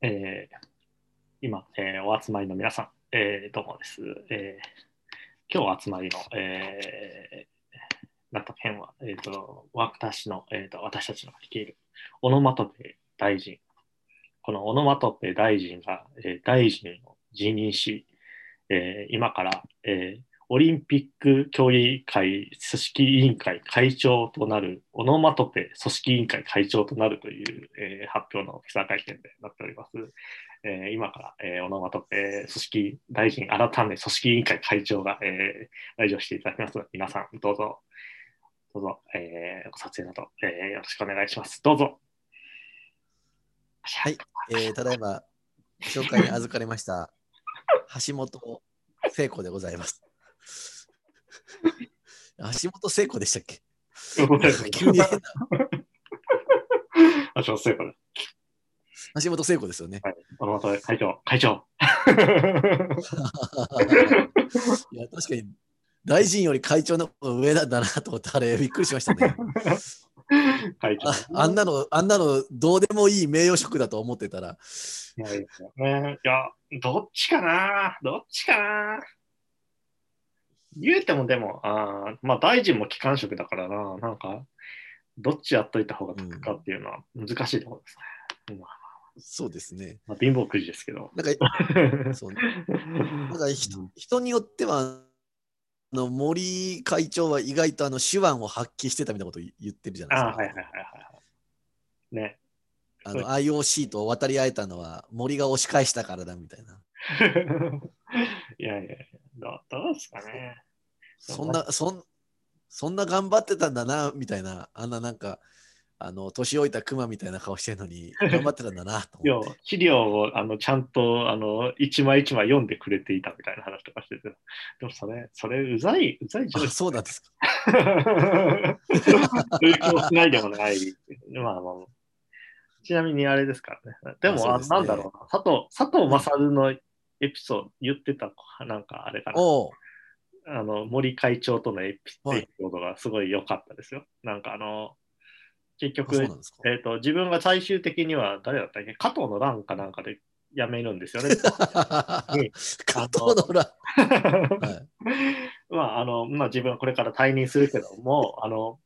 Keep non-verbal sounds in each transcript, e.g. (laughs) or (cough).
えー今、えーお集まりの皆さん、えーどうもです。えー今日集まりの、えーなった件は、えー、と私の、えー、と私たちの率いるオノマトペ大臣。このオノマトペ大臣が、えー大臣を辞任し、えー今から、えーオリンピック競技会組織委員会会長となる、オノマトペ組織委員会会長となるという、えー発表の記者会見でなっております。えー今から、えー、オノマトペ組織大臣改め組織委員会会長が、えー来場していただきます、皆さんどうぞ、どうぞ、えーご撮影など、えーよろしくお願いします。どうぞ。はい、えーただいま紹介に預かりました橋本聖子でございます。(laughs) 橋本聖子でしたっけ？急に変な (laughs) 橋本聖子ですよね。はい。オノマトペ会長、会長。(laughs) いや、確かに大臣より会長の上なんだなと思って、あれびっくりしましたね。会長。ああんなの、あんなのどうでもいい名誉職だと思ってたら、いや。いや、どっちかなどっちかな言うてもでも、あーまあ大臣も機関職だからな、なんか、どっちやっといた方が得かっていうのは難しいところですね。まあそうですね。まあ、貧乏くじですけど。なんか、(laughs) そうなんか人人によっては、あの森会長は意外とあの手腕を発揮してたみたいなことを言ってるじゃないですか。はいはいはいはい。ね。あの IOC と渡り合えたのは森が押し返したからだみたいな。(laughs) いやいや、どうですかね。そんな、そんそんな頑張ってたんだなみたいな、あんななんか、あの年老いたクマみたいな顔してるのに、(laughs) 頑張ってたんだなと思って。資料をあのちゃんとあの一枚一枚読んでくれていたみたいな話とかしてて、でもそれ、それうざい、うざいじゃないあそうなんですか。そういう気もしないでもない。まあまあ、ちなみにあれですからね。でも、あですねなんだろうな。佐藤、佐藤勝のエピソード、言ってた、なんかあれかな。おうあの森会長とのエピはいエピソードがすごい良かったですよ。なんかあの、結局。えー、と自分が最終的には誰だったっけ？加藤の乱かなんかで辞めるんですよね。(laughs) 加藤の裏。はいまああのまあ、自分はこれから退任するけども、あの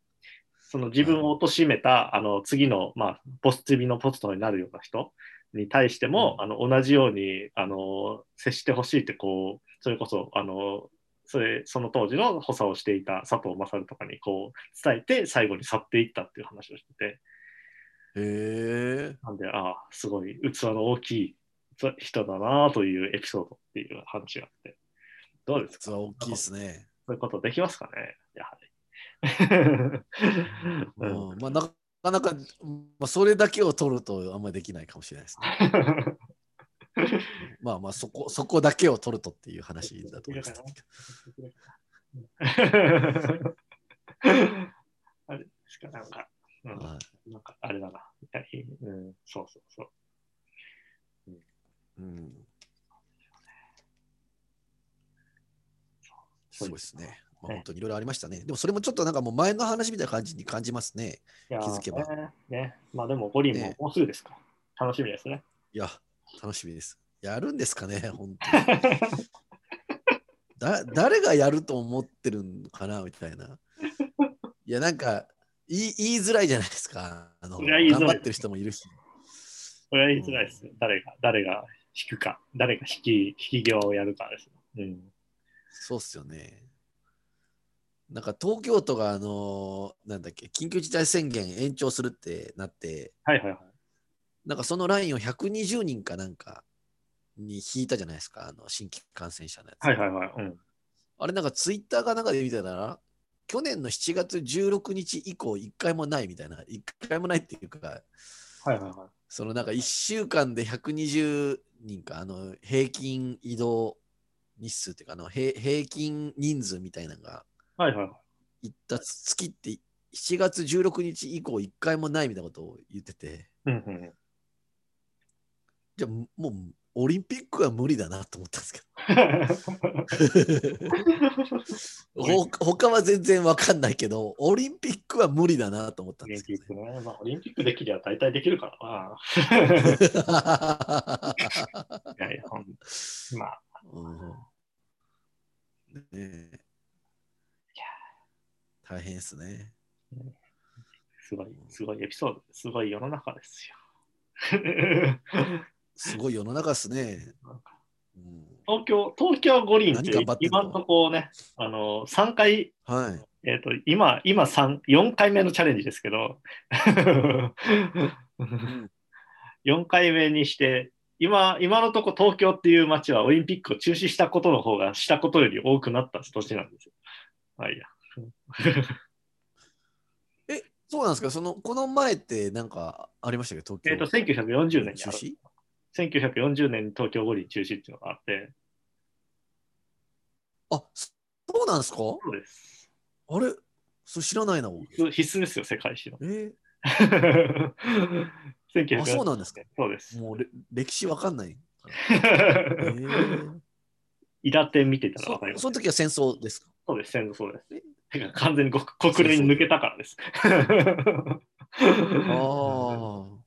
その自分を貶めた、あの次の、まあ、ポス次のポストになるような人に対しても、あの同じようにあの接してほしいってこう、それこそあのそれその当時の補佐をしていた佐藤勝とかにこう伝えて、最後に去っていったっていう話をしてて、へえ。なんで、ああ、すごい器の大きい人だなというエピソードっていう話があって、どうですか？実は大きいですね。そういうことできますかね？やはり。(laughs) うんうんまあ、なかなか、まあ、それだけを取るとあんまりできないかもしれないですね。(laughs) まあまあそこ、(laughs) そこだけを取るとっていう話だと思います。あれですか、なんか、うんはなんかあれだな。うん、そうそうそう。いうん、そうですね。まあ、ね本当にいろいろありましたね。でもそれもちょっとなんかもう前の話みたいな感じに感じますね。気づけばねね。まあでも、五輪もねもうすぐですか。楽しみですね。いや、楽しみです。やるんですかね、(laughs) 本当に。だ誰がやると思ってるんかなみたいな。いや、なんか言い言いづらいじゃないですか。あの頑張ってる人もいるし。これは言いづらいですね。誰が、誰が引くか、誰が引き、引き際をやるかですね。うん。そうっすよね。なんか東京都があのなんだっけ緊急事態宣言延長するってなってはいはいはい。なんかそのラインを120人かなんかに引いたじゃないですかあの新規感染者のやつ、はいはいはい。うん。あれなんかツイッターかなんかで見てたら去年の7月16日以降1回もないみたいな1回もないっていうかはいはいはい。そのなんか1週間で120人かあの平均移動日数っていうかあの平平均人数みたいなのがはいはいはい。行った月って7月16日以降1回もないみたいなことを言っててうんうんうん。じゃあもうオリンピックは無理だなと思ったんですけど (laughs) ほ他は全然わかんないけど、オリンピックは無理だなと思ったオリンんですけど、ね。ピックね。まあ、オリンピックできりゃ大体できるからな。(laughs) いやいや、ほんまあ、うんねえ大変ですね。すごい、すごいエピソード、すごい世の中ですよ。すごい世の中ですね。うん東京、東京五輪って今のとこね、あの、3回、はい。えっ、と、今、今3、4回目のチャレンジですけど、うん4回目にして、今、今のとこ東京っていう街はオリンピックを中止したことの方がしたことより多くなった年なんですよ。はいや。(laughs) え、そうなんですか？その、この前ってなんかありましたけ？ど、えっ、東京。と、1940年に中止？1940年に東京五輪中止っていうのがあって、あ、そうなんですか？そうです。あれ？それ知らないな、僕。必須ですよ、世界史の。え1940 (laughs) あそうなんですか？そうですー。もうれ歴史わかんない。(laughs) えー、イラテン見てたらそわかります。その時は戦争ですか？そうです、戦争そうです。完全に国国連に抜けたからです。あうんあ、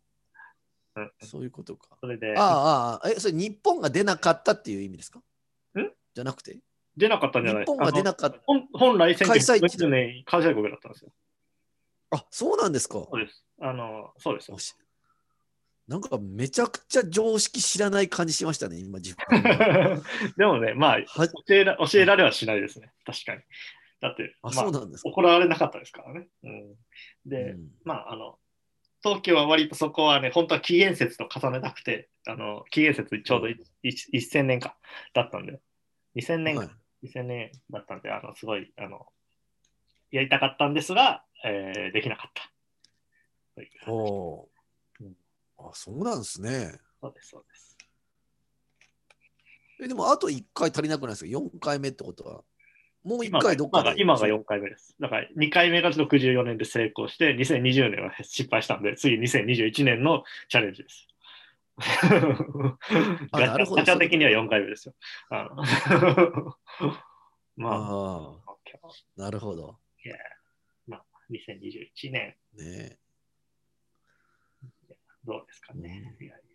そういうことか。それでああ、ああ、え、それ日本が出なかったっていう意味ですか？んじゃなくて？出なかったんじゃない。日本が出なかった。本本来開催地1940年開催国だったんですよ。あ、そうなんですか。そうです。あの、そうですなんかめちゃくちゃ常識知らない感じしましたね、今自分が。(laughs) でもね、まあ、は教えら教えられはしないですね。確かに。だって、あ、まあ、そうなんですか。怒られなかったですからね。うん、で、うんまあ、あの、東京は割とそこはね、本当は紀元節と重ねたくて、あの紀元節ちょうどい一1000年かだったんで、2000年か、はい2000年だったんで、あのすごいあのやりたかったんですが、えーできなかった。おうんあ、そうなんですね。そうです、そうです。えでもあと1回足りなくないですか ?4 回目ってことは。もう1今が回どっかで。今が今が4回目です。だから2回目が64年で成功して、2020年は失敗したんで、次2021年のチャレンジです。(laughs) ガチャ的には4回目ですよ。あの (laughs) まあ、ああ、なるほど。2021年、ねどうですかね。うんいやいや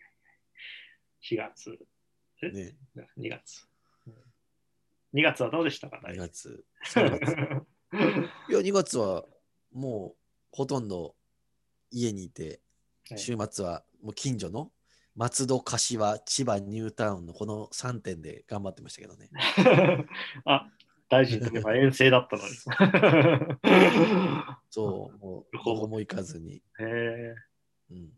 いや4月、え？ね2月。うん2月はどうでしたか、2大月。3月いや、2月はもうほとんど家にいて、週末はもう近所の松戸、柏、千葉、ニュータウンのこの3点で頑張ってましたけどね。(laughs) あ、大事といえば遠征だったのに。(laughs) そう、もうどこも行かずに。へえ、うん、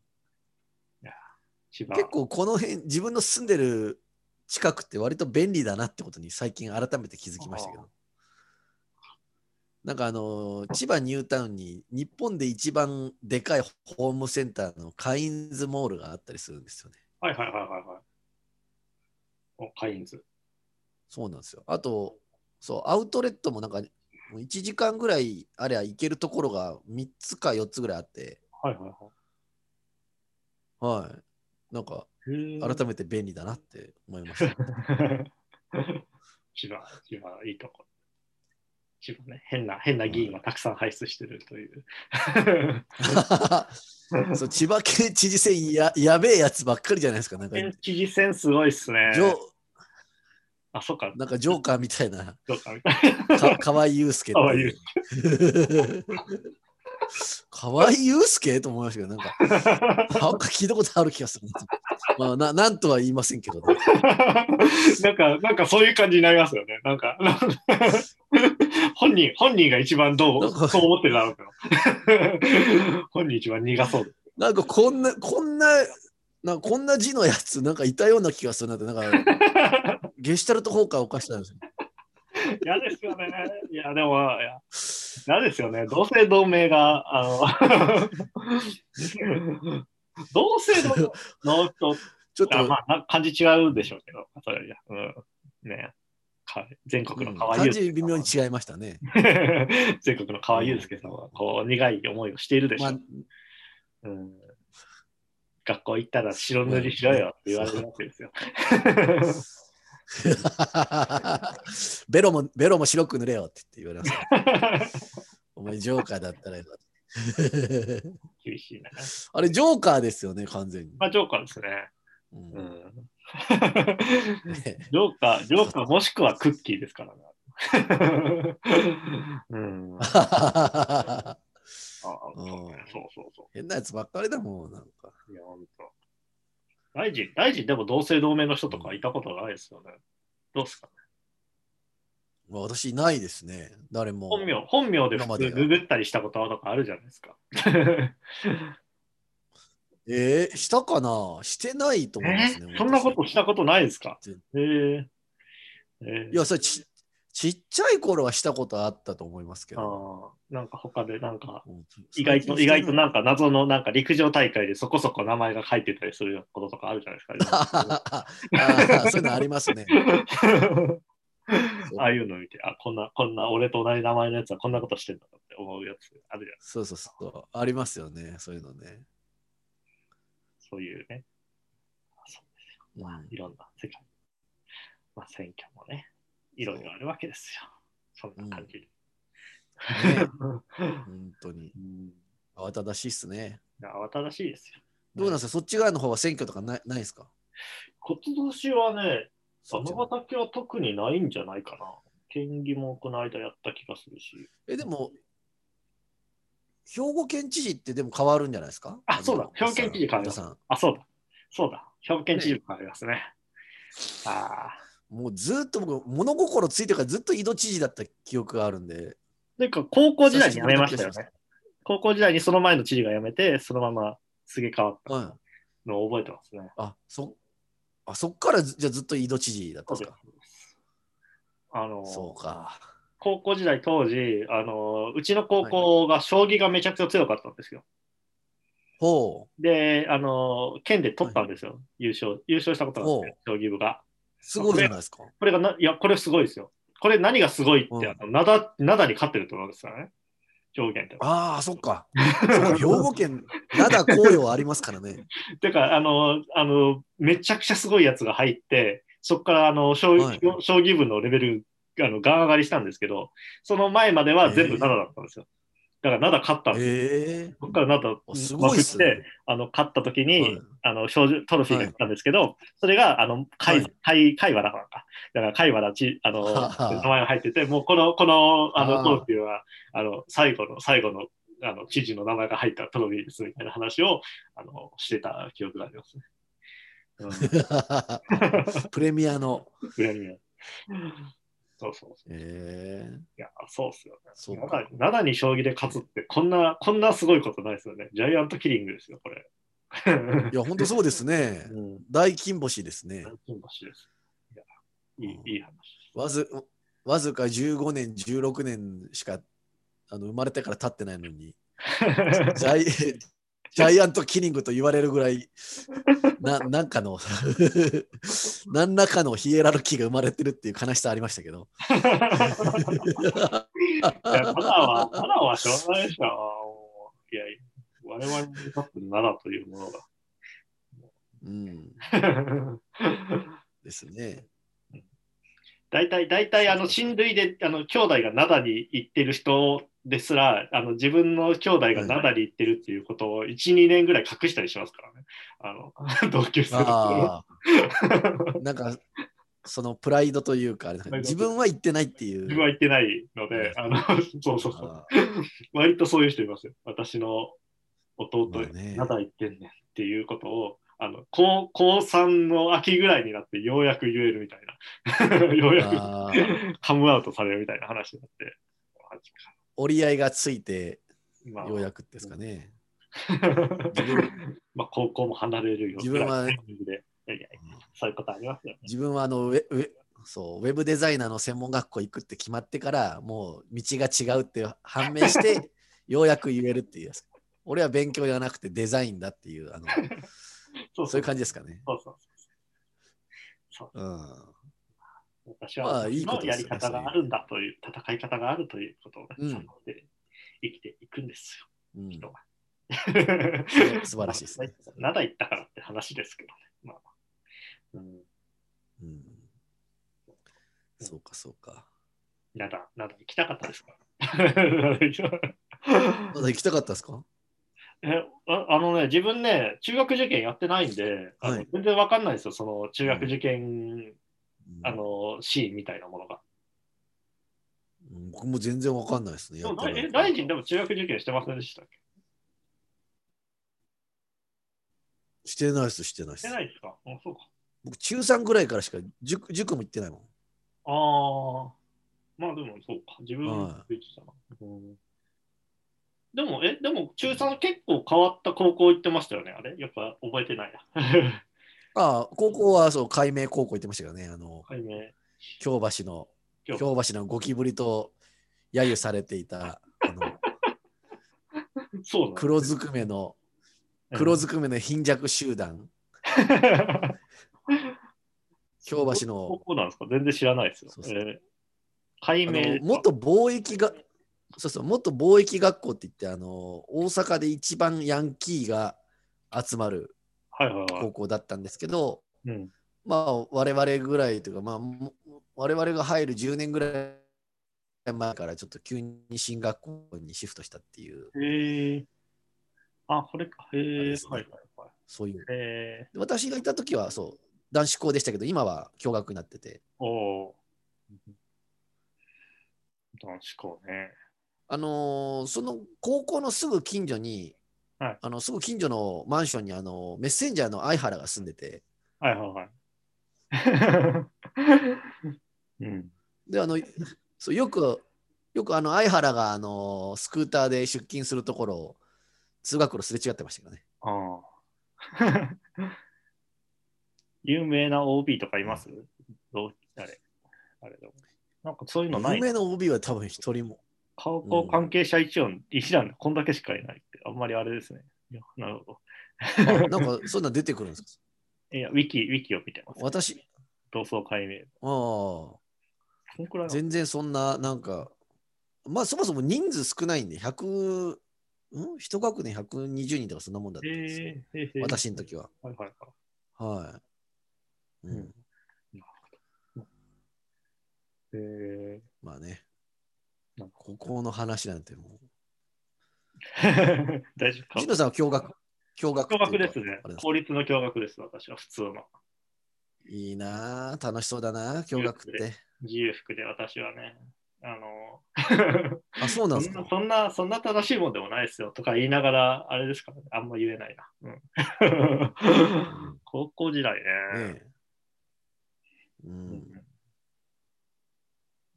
千葉。結構この辺、自分の住んでる近くって割と便利だなってことに最近改めて気づきましたけど。なんかあのー千葉ニュータウンに日本で一番でかいホームセンターのカインズモールがあったりするんですよね。はいはいはいはいはい。お、カインズ。そうなんですよ。あと、そう、アウトレットもなんか、もう1時間ぐらいあれば行けるところが3つか4つぐらいあって、はいはいはい。なんか、はい。改めて便利だなって思いました。(laughs) 千葉、千葉、いいとこ。千葉ね、変な、変な議員をたくさん輩出してるという。(laughs) そう千葉県知事選ややべえやつばっかりじゃないですか。なんか、県知事選すごいっすねジ。ョあ、そっか、なんかジョーカーみたいな、どうかみたいな。か河合祐介河合いう。河合祐介と思いましたけど、なんか、なんか聞いたことある気がするな。まあ、ななんとは言いませんけど、ね、(laughs) なんか、なんかそういう感じになりますよね。なんか、なんか本人、本人が一番どう、そう思ってるだろうけど。(laughs) 本人一番苦そう。なんかこんな、こんな、なんかこんな字のやつ、なんかいたような気がするなって、なんか、(laughs) ゲシュタルト崩壊を犯したんですよ。嫌ですよね。いや、でも、嫌ですよね。同姓同名が、あの、(laughs) 同姓同名の人ちょっと、あまあ、な感じ違うでしょうけど、それいやうん、ねか全国の河合感祐介じ微妙に違いましたね。(laughs) 全国の河合祐介さんは、こう、苦い思いをしているでしょう。まあ、うん学校行ったら白塗りしろよって言われるわけですよ。(laughs) ベロも、ベロも白く塗れよって言われます。お前ジョーカーだったら。厳しいな。あれ、ジョーカーですよね、完全に。まあ、ジョーカーですね。うんうん。ねジョーカー、ジョーカーもしくはクッキーですからね。うん。(laughs) あうんそうそうそ変なやつばっかりだもん、なんか。う。いや、大臣、大臣でも同姓同名の人とかいたことないですよね。どうですかね。まあ、私いないですね、誰も。本名、本名で普通ググったりしたこととかあるじゃないですか。(laughs) えー、したかな？してないと思いますね。えそんなことしたことないですか？全えーえーいや、それちちっちゃい頃はしたことあったと思いますけど。なんか他でなんかうん意外と意外とななんか謎のなんか陸上大会でそこそこ名前が書いてたりすることとかあるじゃないですか。(laughs) あーそういうのありますね。ああいうの見て、あ、こんな、こんな、俺と同じ名前のやつはこんなことしてんだって思うやつあるじゃないそうそうそう。ありますよね、そういうのね。そういうね。そうですよ。まあうん、いろんな世界。まあ、選挙もね、いろいろあるわけですよ。そんな感じで。ね (laughs) 本当にう。ん慌ただしいっすね。慌ただしいですよ。どうなんですか？そっち側の方は選挙とかないないですか？今年はね、尼そっちの崎は特にないんじゃないかな。県議もこの間やった気がするし。え、でも、兵庫県知事ってでも変わるんじゃないですか？あそうだの兵庫県知事変わりますあ、そうだ。そうだ。兵庫県知事もありますね。ああ。もうずっと僕、物心ついてからずっと井戸知事だった記憶があるんで。なんか高校時代に辞めましたよね。高校時代にその前の知事が辞めて、そのまますげ替わったはい。のを覚えてますね。あ、そ、あそっからずじゃあずっと井戸知事だったんですか？あの、そうか。高校時代当時、あの、うちの高校が将棋がめちゃくちゃ強かったんですよ。ほう。で、あの、県で取ったんですよ。優勝。優勝したことがあって、将棋部が。すごいじゃないですか。これがな、いや、これすごいですよ。これ何がすごいって、うんあの灘灘に勝ってると思うんですからね。上限って。ああ、そっか。そっか兵庫県、灘紅葉ありますからね。(laughs) てか、あの、あの、めちゃくちゃすごいやつが入って、そこからあの将,、はい将棋部のレベルあのガン上がりしたんですけど、その前までは全部えー灘だったんですよ。だから灘勝ったんですそこから灘まくって、あの勝った時に、はい。あのトロフィーが来たんですけど、それがあの海はい。海海原だからか。だから海原ちあのはは名前が入ってて、もうこのこのあのトロフィーはあの最後の最後のあの知事の名前が入ったトロフィーですみたいな話をあのしてた記憶がありますね。うん。(laughs) プレミアの。裏にはそうそうそう。ええいや、そうっすよね。そうか灘灘に将棋で勝つって、こんな、こんなすごいことないですよね。ジャイアントキリングですよ、これ。いや、本当そうですね。(laughs) うん、大金星ですね。金星です。いや、いい、いい話。わずわずか15年、16年しかあの生まれてから経ってないのに、(laughs) ジャイジャイアントキリングと言われるぐらい、(laughs) ななんかの、(laughs) 何らかのヒエラルキーが生まれてるっていう悲しさありましたけど。いや、ただは、ただはしょうがないでしょ。いや、我々にとって奈良というものうん、が。ですね。大体、大体、あの、親類で、あの、兄弟が灘に行ってる人ですら、あの、自分の兄弟が灘に行ってるっていうことを1、2年ぐらい隠したりしますからね。あの、(laughs) 同級生のああ、なんか、そのプライドというか、自分は言ってないっていう。自分は行ってないので、あの、(laughs) そうそうそう。あ割とそういう人いますよ。私の弟、まあね灘行ってんねんっていうことを、あの高高3の秋ぐらいになってようやく言えるみたいな。(laughs) ようやくカムアウトされるみたいな話になって。マジか折り合いがついて、まあ、ようやくですかね。(laughs) まあ高校も離れるよ自分はそういうことありますよね。自分はあのウェウェそうウェブデザイナーの専門学校行くって決まってからもう道が違うって判明して (laughs) ようやく言えるっていうやつ俺は勉強じゃなくてデザインだっていうあの (laughs) そうそういう感じですかね。そうそうそうそううん私はのやり方があるんだという、戦い方があるということをね、うん悟って生きていくんですよ、うん人は。素晴らしいですね。灘行ったからって話ですけどね。まあうん、うんそうか、そうか。灘、灘行きたかったですか？(laughs) まだ行きたかったですか？(laughs) えああのね、自分ね、中学受験やってないんで、はい全然わかんないですよ、その中学受験、うんあのシーンみたいなものが。うん僕も全然わかんないですね。でもえ大臣でも中学受験してませんでしたっけ？してないです、してないですして。ないですか？あそうか。僕、中3ぐらいからしか塾塾も行ってないもん。ああ、まあでもそうか、自分は言ってたな。うんでも、え、でも中3結構変わった高校行ってましたよね、あれ？やっぱ覚えてないな。ああ、高校はそう、海明高校行ってましたけどね。あの、解明。京橋の、今京日橋のゴキブリと揶揄されていた、(laughs) あの、そう黒ずくめの、黒ずくめの貧弱集団、(laughs) 京橋高の、校なんですか？全然知らないですよ。そうそうえー解あ明の元貿易が、そうそう、元貿易学校って言って、あの、大阪で一番ヤンキーが集まる高。校だったんですけど、うん、まあ、我々ぐらいというか、まあ、も我々が入る10年ぐらい前からちょっと急に進学校にシフトしたっていう、へえ。あ、これか。へえ。はいはいはい。そういう。私がいた時は、そう、男子校でしたけど、今は共学になってて、おお。男子校ね。あのーその高校のすぐ近所に、はいあのすぐ近所のマンションにあのメッセンジャーの相原が住んでて、はいはいはい。(laughs) うん。で、あの、そうよく、よくあの相原があのスクーターで出勤するところを通学路すれ違ってましたけどね。ああ。(laughs) 有名な OB とかいます？どう？あれあれなんかそういうのない有名な OB は多分一人も。高校関係者一音、一覧でこんだけしかいないって、あんまりあれですね。いやなるほあなんかそんなん出てくるんですかど。(laughs) いや、ウィキ、ウィキを見てます。私、同窓会名。あこんくらいあ、な全然そんな、なんか、まあそもそも人数少ないんで、100、ん？一学年120人とかそんなもんだったんですよ。えーえーえー私の時は。はいはいはい。はい。うん、えまあねここの話なんてもう。ー、(laughs) 大丈夫藤野さんは共学。共学共っていうか学ですね公立の共学です、私は普通の。いいなぁ、楽しそうだな、共学って。自由服で私はね。あの、あ、そうなんですか？そんな、。そんな、正しいもんでもないですよとか言いながら、あれですからね、あんま言えないな。うん、高校時代ね。ねえ。ううんん。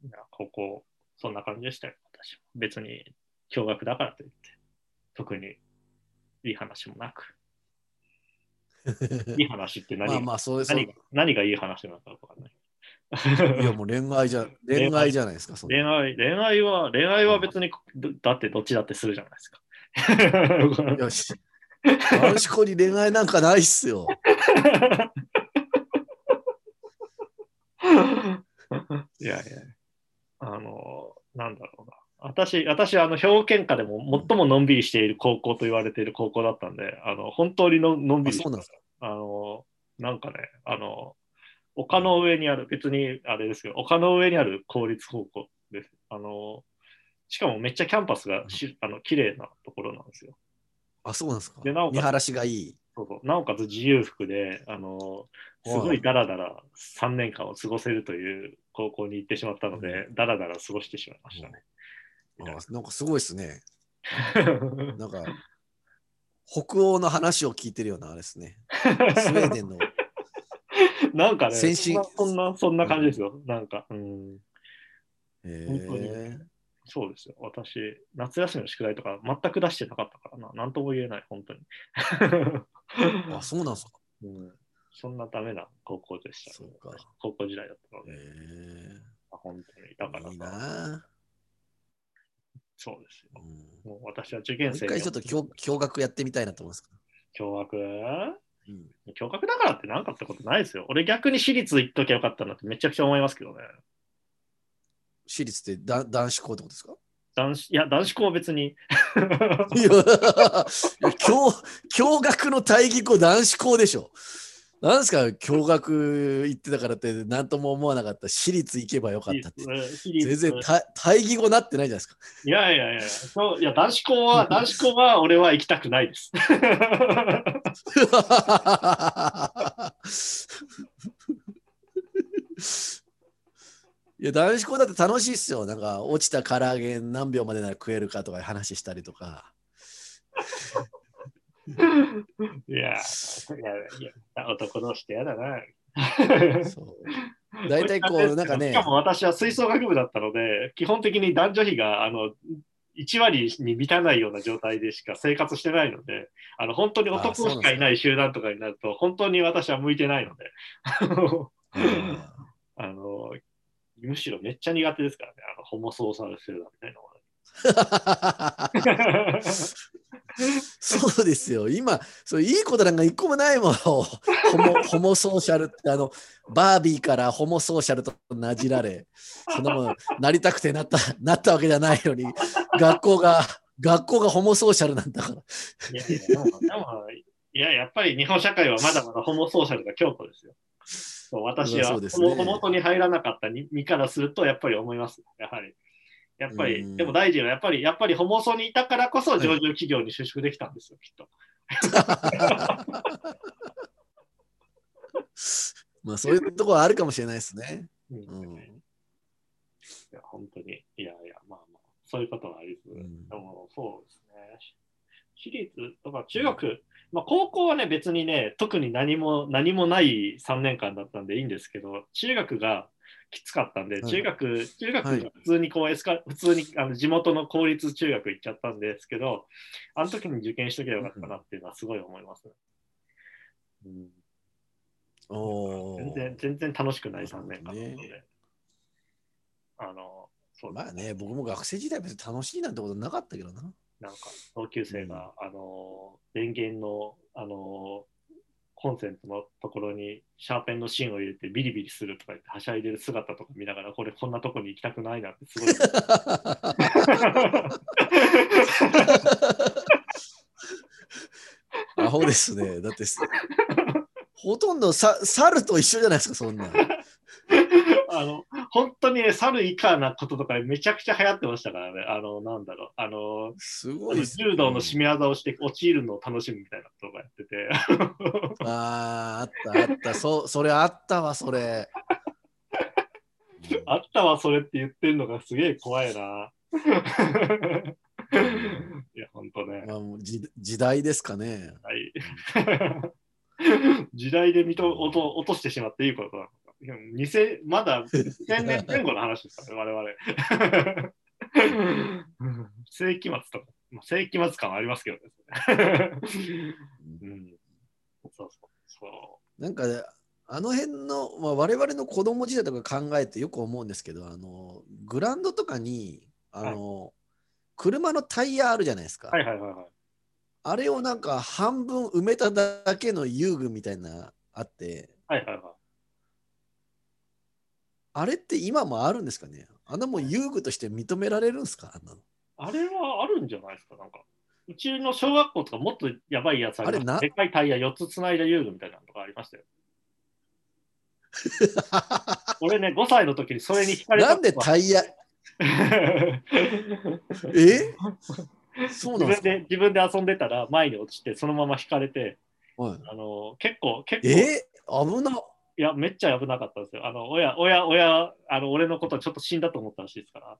いや高校、そんな感じでしたよ、私は。別に、共学だからといって、特にいい話もなく。(laughs) いい話って何が、まあまあ、そうです。何が何がいい話なのかわかんない。いや、もう恋愛じゃ、(laughs) 恋愛じゃないですか。恋愛、恋愛は、恋愛は別に、どだってどっちだってするじゃないですか。よし。男子校に恋愛なんかないっすよ。(laughs) いやいや、あの、なんだろうな。私、私、あの、氷点下でも最ものんびりしている高校と言われている高校だったんで、あの、本当にののんびあ、りそうなんですか？あの、なんかね、あの、丘の上にある、別にあれですけど、丘の上にある公立高校です。あの、しかもめっちゃキャンパスがしあの綺麗なところなんですよ。あ、そうなんですか？でなお。かつ見晴らしがいい。そうそうなおかつ自由服で、あの、すごいダラダラ3年間を過ごせるという高校に行ってしまったので、ダラダラ過ごしてしまいましたね。あなんかすごいですね。(laughs) なんか、北欧の話を聞いてるようなあれですね。スウェーデンの。(laughs) なんかね、先進そんな、そんな、そんな感じですよ。なんか、うん、へ本当。そうですよ。私、夏休みの宿題とか全く出してなかったからな。なんとも言えない、本当に。あ、そうなんですか。うん、そんなダメな高校でした、そうか高校時代だったのへで、え。本当に。だからいいなそうですよぁ。。うんもう私は受も験生う一回ちょっと共共学やってみたいなと思いますけ共学？ど。うん共学だからって何かってことないですよ。俺逆に私立行っときゃよかったなってめちゃくちゃ思いますけどね。私立ってだ男子校ってことですか？男子、いや、男子校は別に。いや、(laughs) 共共学の大義校男子校でしょ。なんですか、共学行ってたからって何とも思わなかった。私立行けばよかったって。全然た対義語なってないじゃないですか。いやいやいや、そういや男子校は、男子校は俺は行きたくないです。(laughs) いや、男子校だって楽しいっすよ。なんか、落ちた唐揚げ何秒までなら食えるかとか話したりとか。いや、いや、いや男同士ってやだな。そう。大体こう、なんかね。しか、も私は吹奏楽部だったので、基本的に男女比があの1割に満たないような状態でしか生活してないので、あの本当に男しかいない集団とかになると、本当に私は向いてないので、うん (laughs) あのむしろめっちゃ苦手ですからね、あのホモソーサル集団みたいなの。は。そうですよ。今、そういいことなんか一個もないもの。ホモホモソーシャルって、あの、バービーからホモソーシャルとなじられ、そんなもの、なりたくてなった、なったわけじゃないのに、学校が、学校がホモソーシャルなんだから。いやいやでもでもいや、やっぱり日本社会はまだまだホモソーシャルが強固ですよ。そう私はそホモに入らなかった身からすると、やっぱり思います。やはり。やっぱり、うんでも大事なのは、やっぱり、やっぱりホモソにいたからこそ上場企業に就職できたんですよ、きっと。(laughs) まあ、そういうところあるかもしれないですね。うんうんいや本当に、いやいや、まあまあ、そういうことはありつつ、んでもそうですね。私立とか中学、まあ高校はね、別にね、特に何も、何もない3年間だったんでいいんですけど、中学がきつかったんで、はい。中学、中学普通にこうエスカ、普通にあの地元の公立中学行っちゃったんですけど、あの時に受験しとけばよかったなっていうのはすごい思いますね。うん。おー全然、全然楽しくない3年間なるで。あの、そうまあね、僕も学生時代別に楽しいなんてことなかったけどな。なんか同級生が、あの電源の、あのコンセントのところにシャーペンの芯を入れてビリビリするとか言ってはしゃいでる姿とか見ながらこれこんなとこに行きたくないなってすごい (laughs) アホですね。だって、ほとんどさ猿と一緒じゃないですか、そんな。(laughs) あの本当にね猿以下なこととかめちゃくちゃ流行ってましたからねあのなんだろうあのすごいね柔道の締め技をして陥るのを楽しむみたいなことがやってて (laughs) あーあったあった、そそれあったわ、それ。(laughs) あったわそれって言ってるのがすげえ怖いな。いや、本当ね。まあ、もう時時代ですかね。はい、時代で見と落と落としてしまっていいことなのか。いや2000まだ2000年前後の話ですからね、(laughs) 我々。(laughs) 世紀末とか、まあ、世紀末感はありますけどね。うん、そうそうそなんか、あの辺の、まあ、我々の子供時代とか考えてよく思うんですけど、あのグラウンドとかにあの、車のタイヤあるじゃないですか。う。はいはいはいはい。あれをなんか半分埋めただけの遊具みたいなあって、はいはいはい。あれって今もあるんですかね？あんなもう遊具として認められるんですか？あんなの。あれはあるんじゃないですか、なんか。うちの小学校とかもっとやばいやつあれなでかいタイヤ4つつないだ遊具みたいなのとかありましたよ。(laughs) 俺ね、5歳の時にそれに惹かれた。なんでタイヤ、(laughs) え？そうなんですか？自分で自分で遊んでたら前に落ちてそのまま引かれて、はい。あの結構、結構、え？危な。いや、めっちゃ危なかったんですよ。あの、親、親、親、あの、俺のことちょっと死んだと思ったらしいですから。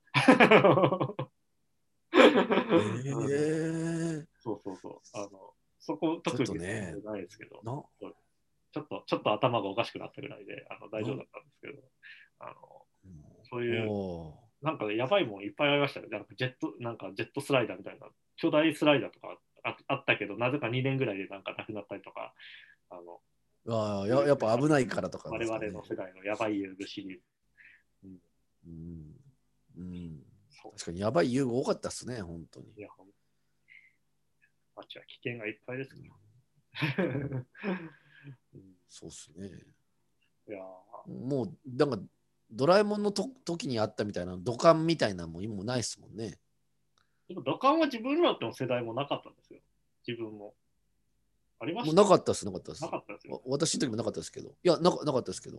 えー、そうそうそう。あの、そこ、特にないですけど、なちょっと、ちょっと頭がおかしくなったぐらいで、あの大丈夫だったんですけど、あの、そういう、おなんかねやばいもんいっぱいありましたね。なんかジェット、なんかジェットスライダーみたいな、巨大スライダーとかああったけど、なぜか2年ぐらいでなんかなくなったりとか、あの、ーあーややっぱ危ないからとかね、々の世代のやばい遊具シリーズ。うんうん、確かにやばい遊具多かったっすね、本当に。いや、ほん街は危険がいっぱいですから。うんそうっすね。いやもう、なんか、ドラえもんのと時にあったみたいな土管みたいなのも今もないっすもんね。でも土管は自分らの世代もなかったんですよ。自分も。もうありました？なかったです、なかったですな。かったですよわ。私の時もなかったですけど。いや、なかなかったですけど。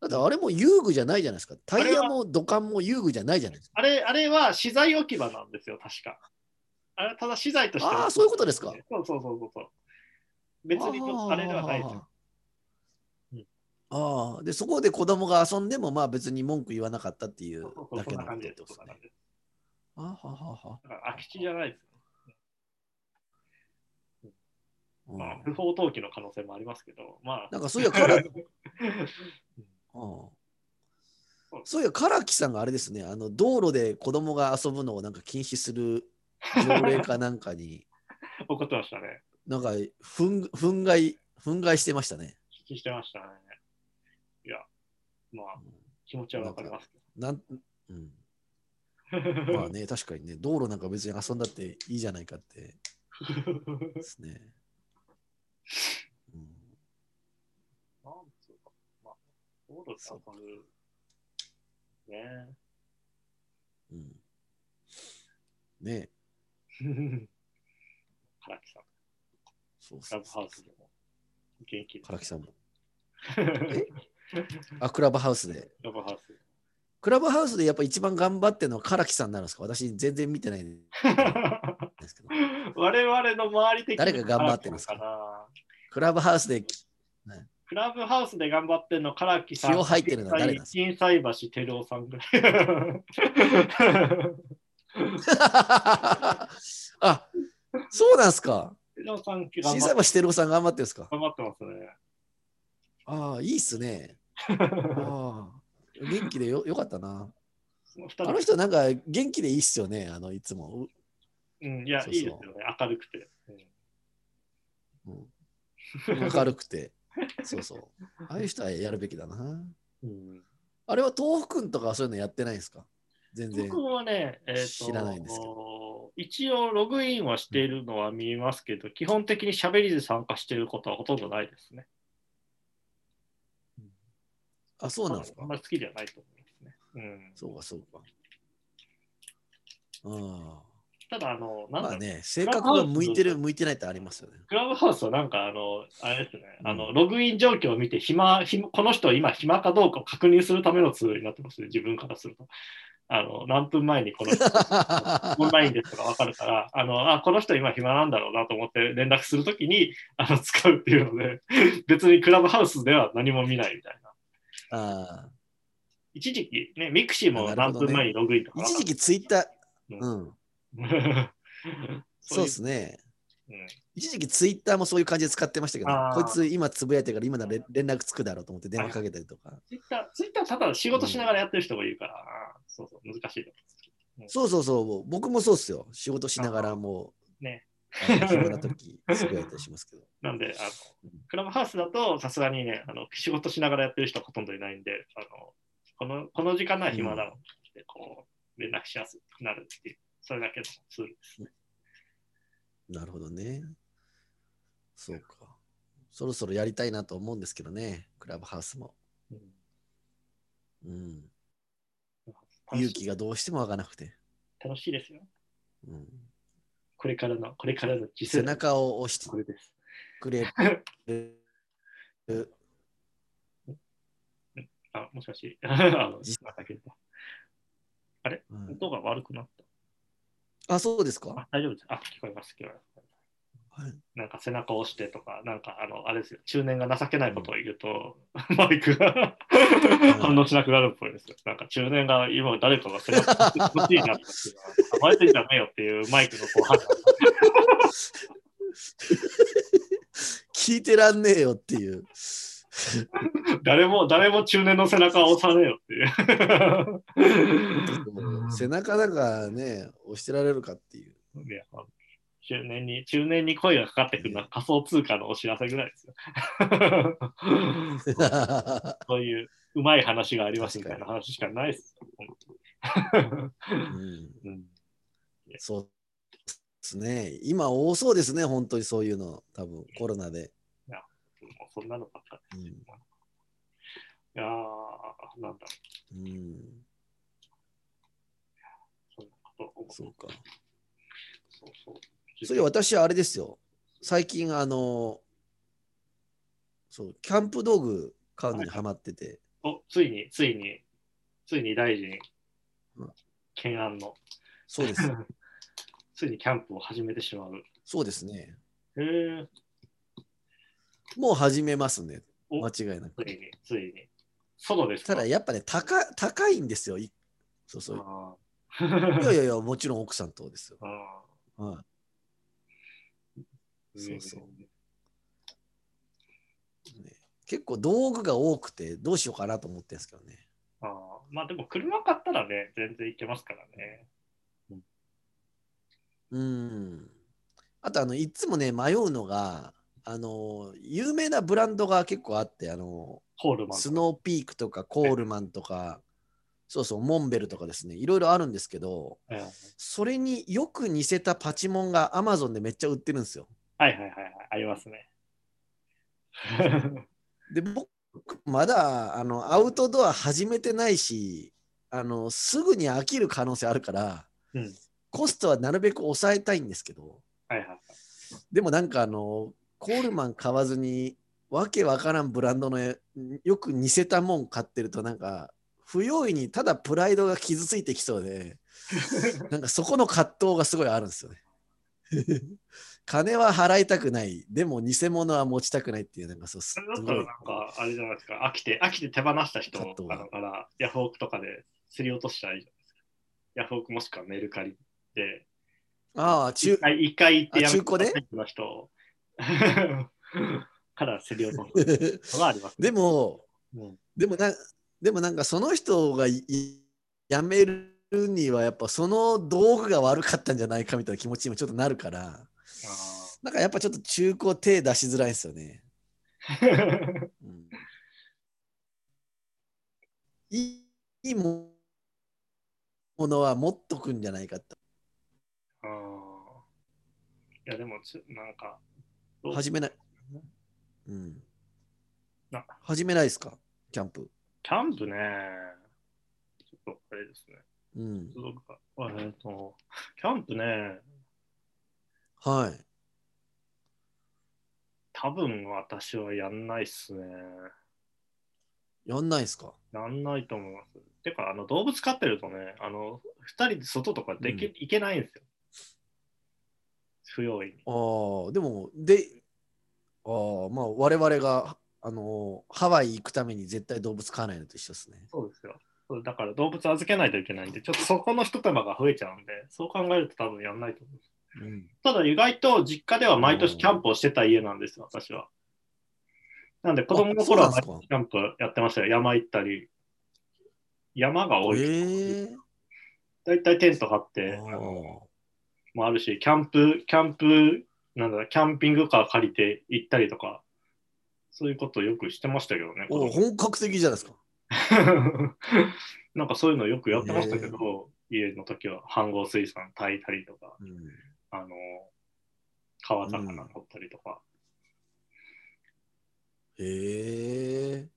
だってあれも遊具じゃないじゃないですか。タイヤも土管も遊具じゃないじゃないですか。あれ、あれは資材置き場なんですよ、確か。あれ、ただ資材として。あーそういうことですかそうそうそうそうそう。別にとあれではないですよ。ああ、で、そこで子供が遊んでも、まあ別に文句言わなかったっていうそうそうそうだけな感じでとですすねそんな感。じです。あははは。だから空き地じゃないですよ。うんまあ、不法投棄の可能性もありますけど、まあ。なんかそういや、から、うんうそういや、唐木さんがあれですね、あの道路で子供が遊ぶのをなんか禁止する条例かなんかに、(laughs) 怒ってましたね。なんか憤憤慨、憤慨してましたね。聞きしてましたね。いや、まあ、気持ちはわかりますけなんうん、ど。(laughs) まあね、確かにね、道路なんか別に遊んだっていいじゃないかってですね。うん、なんつうか、まあ、道路で遊ぶ。ねうん、ね唐木さん、そうクラブそうそうハウスでも元気です。唐木さんも。えあ、クラブハウスで。クラブハウス。クラブハウスでやっぱ一番頑張ってるのは唐木さんになるんですか？私全然見てないん (laughs) ですけど。(laughs) 我々の周り的に誰が頑張ってるんですかクラブハウスで、クラブハウスで頑張ってるの、唐木さん。気を吐いてるのは誰ですか？金菜橋照夫さんぐらい。(laughs) あ、そうなんすか？小さい橋照夫さん頑張ってるんですか？頑張ってますね。ああ、いいっすね。(laughs) ああ、元気でよよかったな。あの人なんか元気でいいっすよね、あのいつも。ううん、いや、そうそういいですよね。明るくて。うんうん (laughs) 明るくて。そうそう。ああいう人はやるべきだな。うんあれは東福君とかはそういうのやってないんですか？全然。僕はね、えーと知らないんですけ一応ログインはしているのは見えますけど、基本的に喋りで参加していることはほとんどないですね。あ、そうなんですか？あんまり好きじゃないと思いますね。うん、そうか、そうか。あただ、あの、なあ。んだまあね、性格が向いてる、向いてないってありますよね。クラブハウスはなんか、あの、あれですね、うんあのログイン状況を見て暇、暇この人今暇かどうかを確認するためのツールになってますね、自分からすると。あの何分前にこの人 (laughs) オンラインですとか分かるから、あのあこの人今暇なんだろうなと思って連絡するときにあの使うっていうので、別にクラブハウスでは何も見ないみたいな。ああ。一時期、ね、ミクシーも何分前にログインとか分かる一時期ツイッター、うんうん。そ (laughs) そうですね。うん一時期ツイッターもそういう感じで使ってましたけどこいつ今つぶやいてるから今なら連連絡つくだろうと思って電話かけたりとか。ツイッター、ツイッターただ仕事しながらやってる人がいるから、そうそう、難しいと思そうそうそう、僕もそうっすよ。仕事しながらもう。ね。暇な時つぶやいたりしますけど。(laughs) なんで、あの、クラブハウスだと、さすがにね、あの、仕事しながらやってる人はほとんどいないんで、あの、この、この時間なら暇だろうって、こう、連絡しやすくなるっていう、それだけのツールですね。なるほどね。そうか。そろそろやりたいなと思うんですけどね、クラブハウスも。うん勇気がどうしても湧かなくて。楽しいですよ。うん、これからの、これからの時背中を押してこれです。くれる。(laughs) あ、もしもし。(laughs) あの、実また消えたうん音が悪くなっあ、そうですた。か？あ、大丈夫です。あ、聞こえます。聞こえます。はい。なんか背中を押してとか、なんかあの、あれですよ、中年が情けないことを言うと、マイクが反応しなくなるっぽいですよ。なんか中年が今誰かが背中を押してほしいなって言って、甘えてんじゃねえよっていうマイクのこう判断 (laughs) 聞いてらんねえよっていう。(laughs) 誰も、誰も中年の背中を押さねえよっていう。背中なんかね、押してられるかっていう。いや中年に、中年に声がかかってくるのは仮想通貨のお知らせぐらいですよ。(laughs) そういううまい話がありますみたいな話しかないですよ。うんうんそうですね。今多そうですね、本当にそういうの。多分コロナで。そんなのばっかり。うんいやー、なんだろうん、う、そんなこと思うそうか。そうそう。そう私はあれですよ。最近、あの、そう、キャンプ道具買うのにハマってて、お、ついに、ついに、ついに大臣うん、懸案の、そうです。(laughs) ついにキャンプを始めてしまう。そうですね。へえ、もう始めますね。お間違いなく。ついに、ついに。ソロですか？ただやっぱね、高高いんですよ。いそうそう。あ (laughs) いやーいやいや、もちろん奥さんとですよ。あはいーそうそうね結構道具が多くてどうしようかなと思ってるんですけどね。あーまあでも車買ったらね、全然いけますからね。うん。あとあのいつもね迷うのがあの有名なブランドが結構あってあのコールマン。スノーピークとかコールマンとかそうそうモンベルとかですねいろいろあるんですけどうんそれによく似せたパチモンが Amazon でめっちゃ売ってるんですよ。はいはいはいはい、ありますね。(laughs) で僕まだあのアウトドア始めてないしあのすぐに飽きる可能性あるから、うんコストはなるべく抑えたいんですけどはいはいはい。でもなんかあのコールマン買わずにわけわからんブランドのよく似せたもん買ってるとなんか不用意にただプライドが傷ついてきそうで (laughs) なんかそこの葛藤がすごいあるんですよね。(laughs) 金は払いたくないでも偽物は持ちたくないっていうなんかそうすごい。らなんか、あれじゃないですか、飽きて、飽きて手放した人カットが。あのから、ヤフオクとかで競り落としたらいいじゃないですか。ヤフオクもしくはメルカリで、ああ中一回一回行ってやめあ中古で人 (laughs) から競り落とすのがあります、でも、うん。でもな、でもなんかその人がいい辞めるにはやっぱその道具が悪かったんじゃないかみたいな気持ちにもちょっとなるから、あなんかやっぱちょっと中古手出しづらいですよね。ーうん、いいものは持っとくんじゃないかと。あー。いや、でもつ、なんか、始めない。うんな。始めないですか？キャンプ。キャンプね、ちょっとあれですね。うん。そうかえっと、キャンプね、はい。多分私はやんないっすね。やんないですか？やんないと思います。てか、あの動物飼ってるとね、あの2人で外とかでき、うん行けないんですよ。不用意に。ああ、でも、で、ああ、まあ、我々が、あのハワイ行くために絶対動物飼わないのと一緒ですね。そうですよ。だから動物預けないといけないんで、ちょっとそこの一手間が増えちゃうんで、そう考えると多分やんないと思います。うん。ただ意外と実家では毎年キャンプをしてた家なんですよ、私は。なんで子供の頃は毎年キャンプやってましたよ。山行ったり。山が多い。ええだいたいテント張って、もあるし、キャンプ、キャンプ、なんだ、キャンピングカー借りて行ったりとか、そういうことよくしてましたけどね。お本格的じゃないですか。(laughs) なんかそういうのよくやってましたけど、家の時は飯合水産炊いたりとか、うん、あの、川魚取ったりとか、へえ。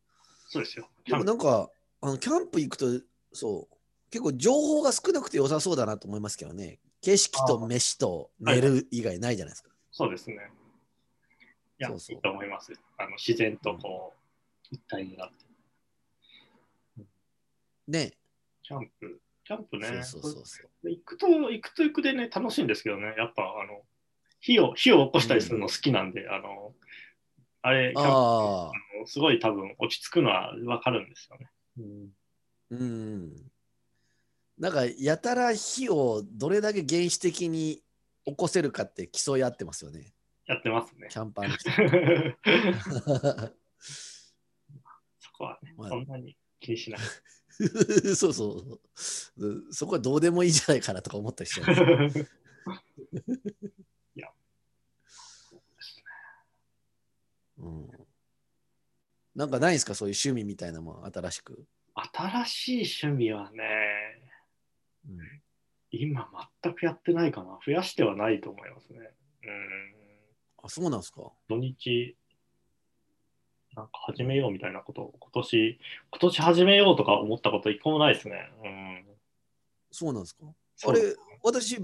そうですよ。キでもなんか、あのキャンプ行くと、そう、結構情報が少なくて良さそうだなと思いますけどね。景色と飯と寝る以外ないじゃないですか。そうですね。いや、そうそういいと思います。あの自然とこう、一体になって。ね。キャンプ、キャンプね、そうそうそうそう。行くと、行くと行くでね、楽しいんですけどね、やっぱ、あの、火を、火を起こしたりするの好きなんで、あの、あれ、キャンプあのすごい多分落ち着くのはわかるんですよね。うん。なんか、やたら火をどれだけ原始的に起こせるかって競い合ってますよね。やってますね。キャンパーの人。(laughs) そこはね、まあそんなに気にしない。(laughs) そうそううそこはどうでもいいじゃないかなとか思ったりし。(laughs) いや、そうですね。うん、なんかないですか？そういう趣味みたいなもん新しく。新しい趣味はね、うん今全くやってないかな。増やしてはないと思いますね。うん。あそうなんですか？土日、なんか始めようみたいなことを、今年、今年始めようとか思ったこと一個もないですね。うん。そうなんですか？あれ、私、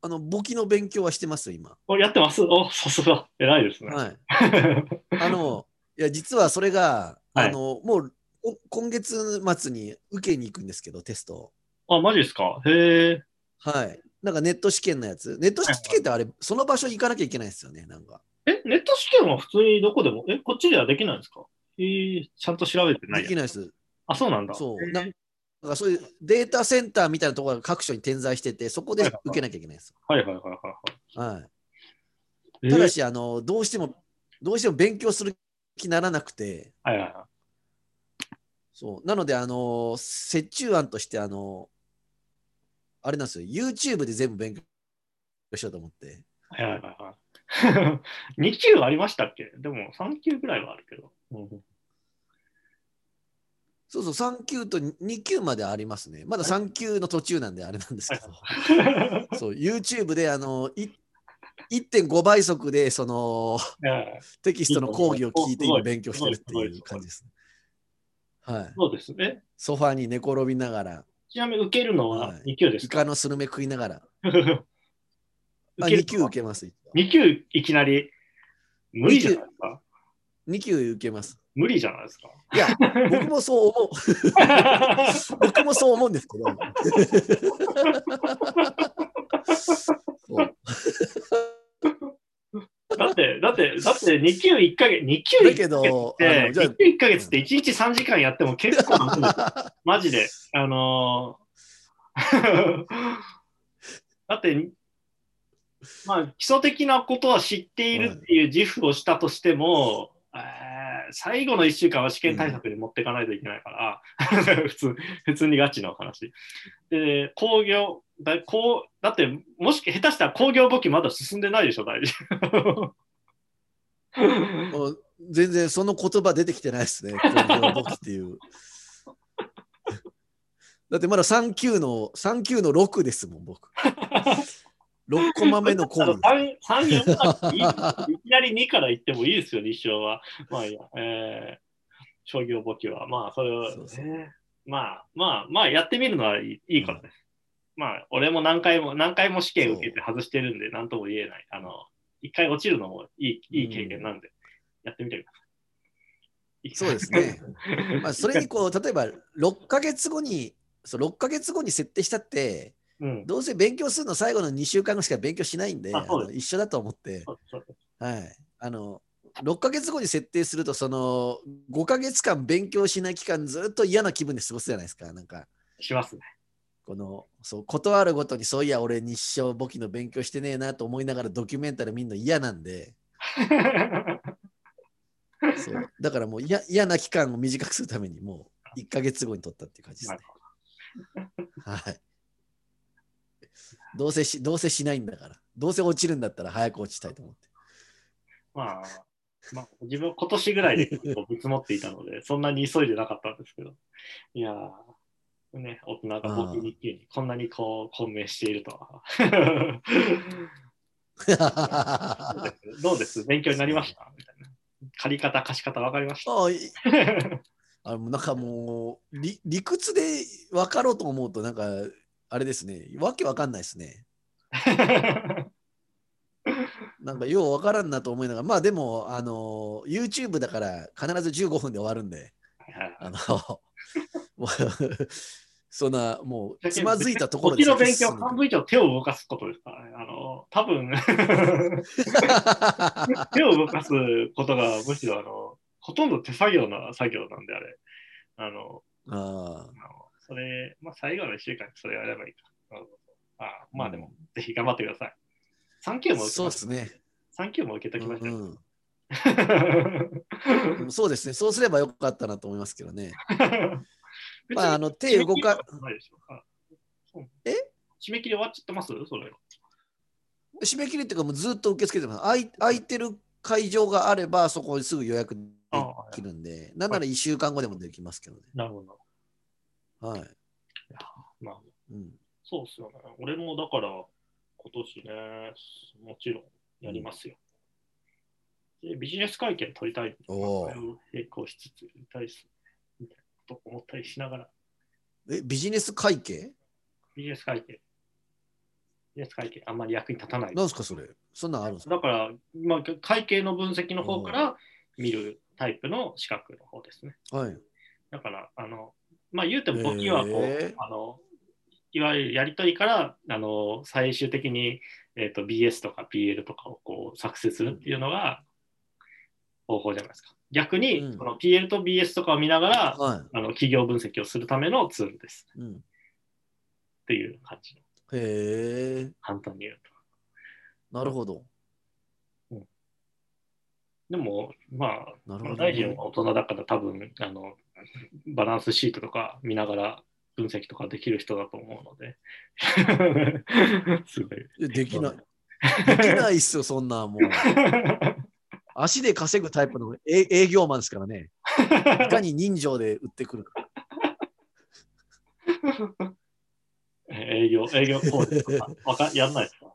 あの簿記の勉強はしてますよ、今。おやってます？お、さすが。偉いですね。はい。(laughs) あの、いや、実はそれが、はいあの、もう、お今月末に受けに行くんですけど、テスト。あ、マジですか？へえ。はい。なんかネット試験のやつ。ネット試験ってあれ、その場所行かなきゃいけないですよね、なんか。え、ネット試験は普通にどこでも、え、こっちではできないんですか？えー、ちゃんと調べてないやできないです。あ、そうなんだ。そう。なんかそういうデータセンターみたいなところが各所に点在してて、そこで受けなきゃいけないです。はいはいはいはいはい。はい。ただし、し、あの、どうしても、どうしても勉強する気にならなくて、はいはいはそう。なので、あの、折衷案として、あの、あれなんですよ、YouTube で全部勉強しようと思って。い。はいはいはいはい。2級ありましたっけ？でも3級ぐらいはあるけど。うんそうそう、3級と2級までありますね。まだ3級の途中なんであれなんですけど。そう、YouTube で、あの、い1.5倍速で、その、はいテキストの講義を聞いて今勉強してるっていいう感じですね。はい。そうですね。ソファーに寝転びながら、ちなみに受けるのははい2級ですか、イカのスルメ食いながら、(laughs) あ2受ける級受けます。2級いきなり？無理じゃないですか？2級受けます。無理じゃないですか？いや、(laughs) 僕もそう思う。(laughs) 僕もそう思うんですけど。そうだって、だって、だって2級1ヶ月、2級1だけどヶ月って、あのじゃあ2級1ヶ月って1日3時間やっても結構 (laughs) マジで。あのー (laughs) だって、まあ、基礎的なことは知っているっていう自負をしたとしても、えー最後の1週間は試験対策に持っていかないといけないから、(laughs) 普通普通にガチの話。で、工業、だこうだって、もし下手したら工業簿記まだ進んでないでしょ、大事。(laughs) 全然その言葉出てきてないですね。工業簿記っていう。だってまだ3級の3級の6ですもん、僕。(laughs) 6コマ目の講義です。3、4いいきなり2から言ってもいいですよ、日照は。まあいいや、えー、商業簿記は。まあ、それを、そうそうえーまあ、まあ、まあ、やってみるのはいいいいことです。まあ、俺も何回も、何回も試験受けて外してるんで、なんとも言えない。あの、一回落ちるのもいいいい経験なんで、やってみてください。そうですね。まあ、それにこう、例えば6ヶ月後に、そう6ヶ月後に設定したって、うん。どうせ勉強するの最後の2週間後しか勉強しないんで、あ一緒だと思って、はい。あの、6ヶ月後に設定すると、その5ヶ月間勉強しない期間、ずっと嫌な気分で過ごすじゃないですか。なんか、しますね。この、そう、断るごとに、そういや、俺、日照簿記の勉強してねえなと思いながらドキュメンタリー見るの嫌なんで、(laughs) そうだからもう嫌嫌な期間を短くするために、もう1ヶ月後に取ったっていう感じですね。はい。どうせし、どうせしないんだから。どうせ落ちるんだったら早く落ちたいと思って。まあ、まあ、自分は今年ぐらいで結構見積もっていたので、そんなに急いでなかったんですけど、いやー、ね、大人が僕日記にこんなにこう、混迷しているとは。(laughs) どうです？勉強になりました？みたいな。借り方、貸し方分かりました？あいあのなんかもう理理屈で分かろうと思うとなんかあれですね。わけわかんないですね。(laughs) なんかようわからんなと思いながら。まあでもあの YouTube だから必ず15分で終わるんで。あの (laughs) そんなもうつまずいたところこっちの勉強半分以上手を動かすことですからね。あの、多分。(laughs) 手を動かすことがむしろあの、ほとんど手作業な作業なんであれ。あの、ああのそれ、まあ最後の1週間それやればいいか。うん。あまあでも、ぜひ頑張ってください。3級あも受けそうですね、た。3級も受けときましたよ。うんうん、(laughs) そうですね。そうすればよかったなと思いますけどね。(laughs) まああの手動かえ？締め切り終わっちゃってます？それ。締め切りっていうかもうずっと受け付けてます。空い空いてる会場があればそこにすぐ予約できるんで。なんなら1週間後でもできますけどね。なるほど。はい、まあ、うん、そうっすよね。俺もだから、今年ね、もちろんやりますよ。でビジネス会見取りたい。並行しつつやりたいっす、みたいなこと思ったりしながら、えビジネス会計？ビジネス会見。ビジネス会見、あんまり役に立たない。なんすかそれ？そんなんあるんですか？だから、まあ、会計の分析の方から見るタイプの資格の方ですね。はい。だから、あの、まあ言うても簿記はこう、へーあの、いわゆるやり取りから、あの、最終的に、えっと BS とか PL とかをこう作成するっていうのが方法じゃないですか。逆に、うんその PL と BS とかを見ながら、はあの企業分析をするためのツールですい。うん、っていう感じの、へえ、簡単に言うと。なるほど。でも、まあ、なるほど、大臣ね。は大人だから多分あの、バランスシートとか見ながら分析とかできる人だと思うので、(laughs) すごい。できない。できないっすよ、そんなもう。足で稼ぐタイプの営営業マンですからね。いかに人情で売ってくるか。営業、営業コーデとか、わかやんないですか？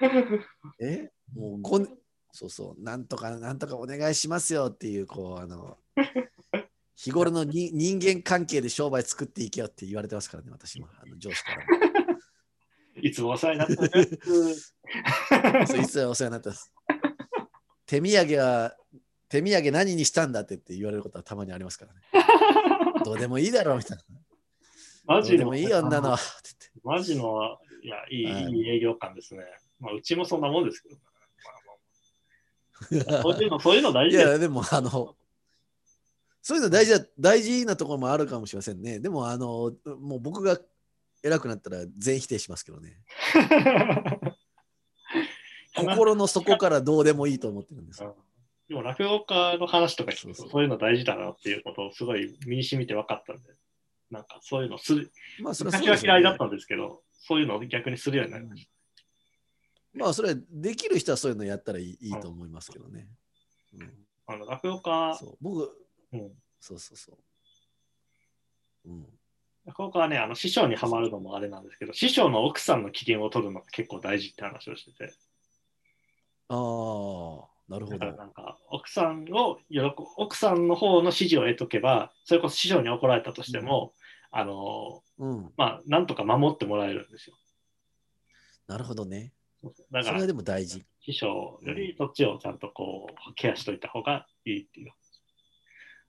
(laughs) え？もうこん、そうそう、なんとかなんとかお願いしますよっていう、こう、あの、日頃のに人間関係で商売作っていけよって言われてますからね、私も、あの上司からも。(laughs) いつもお世話になってます。(laughs) そういつはお世話になってます。手土産は、手土産何にしたんだってって言われることはたまにありますからね。(laughs) どうでもいいだろうみたいな。マジでもいいよ、んなのマジの、いや、いい,、はいい、い営業感ですね。まあ、うちもそんなもんですけど、ね言ってまあまあそういうの、そういうの大事です。いや、でも、あの、そういうの大事だ大事なところもあるかもしれませんね。でも、あの、もう僕が偉くなったら全否定しますけどね。(laughs) 心の底からどうでもいいと思ってるんです。うんでも落語家の話とか聞くとそういうの大事だなっていうことをすごい身に染みて分かったんで、なんかそういうのする、まあ、それはそう昔は嫌いだったんですけど、そういうのを逆にするようになりましまあ、それはできる人はそういうのやったらいいいいと思いますけどね。うんた。あの落語家、僕、うんそうそうそう。うん、落語家はね、あの師匠にはまるのもあれなんですけど、師匠の奥さんの機嫌を取るのが結構大事って話をしてて、ああ、なるほどだから。なんか奥さんを喜奥さんの方の指示を得とけば、それこそ師匠に怒られたとしても、あのうん、まあ、なんとか守ってもらえるんですよ。なるほどね。だからそれはでも大事。師匠よりそっちをちゃんとこうケアしといた方がいいっていう。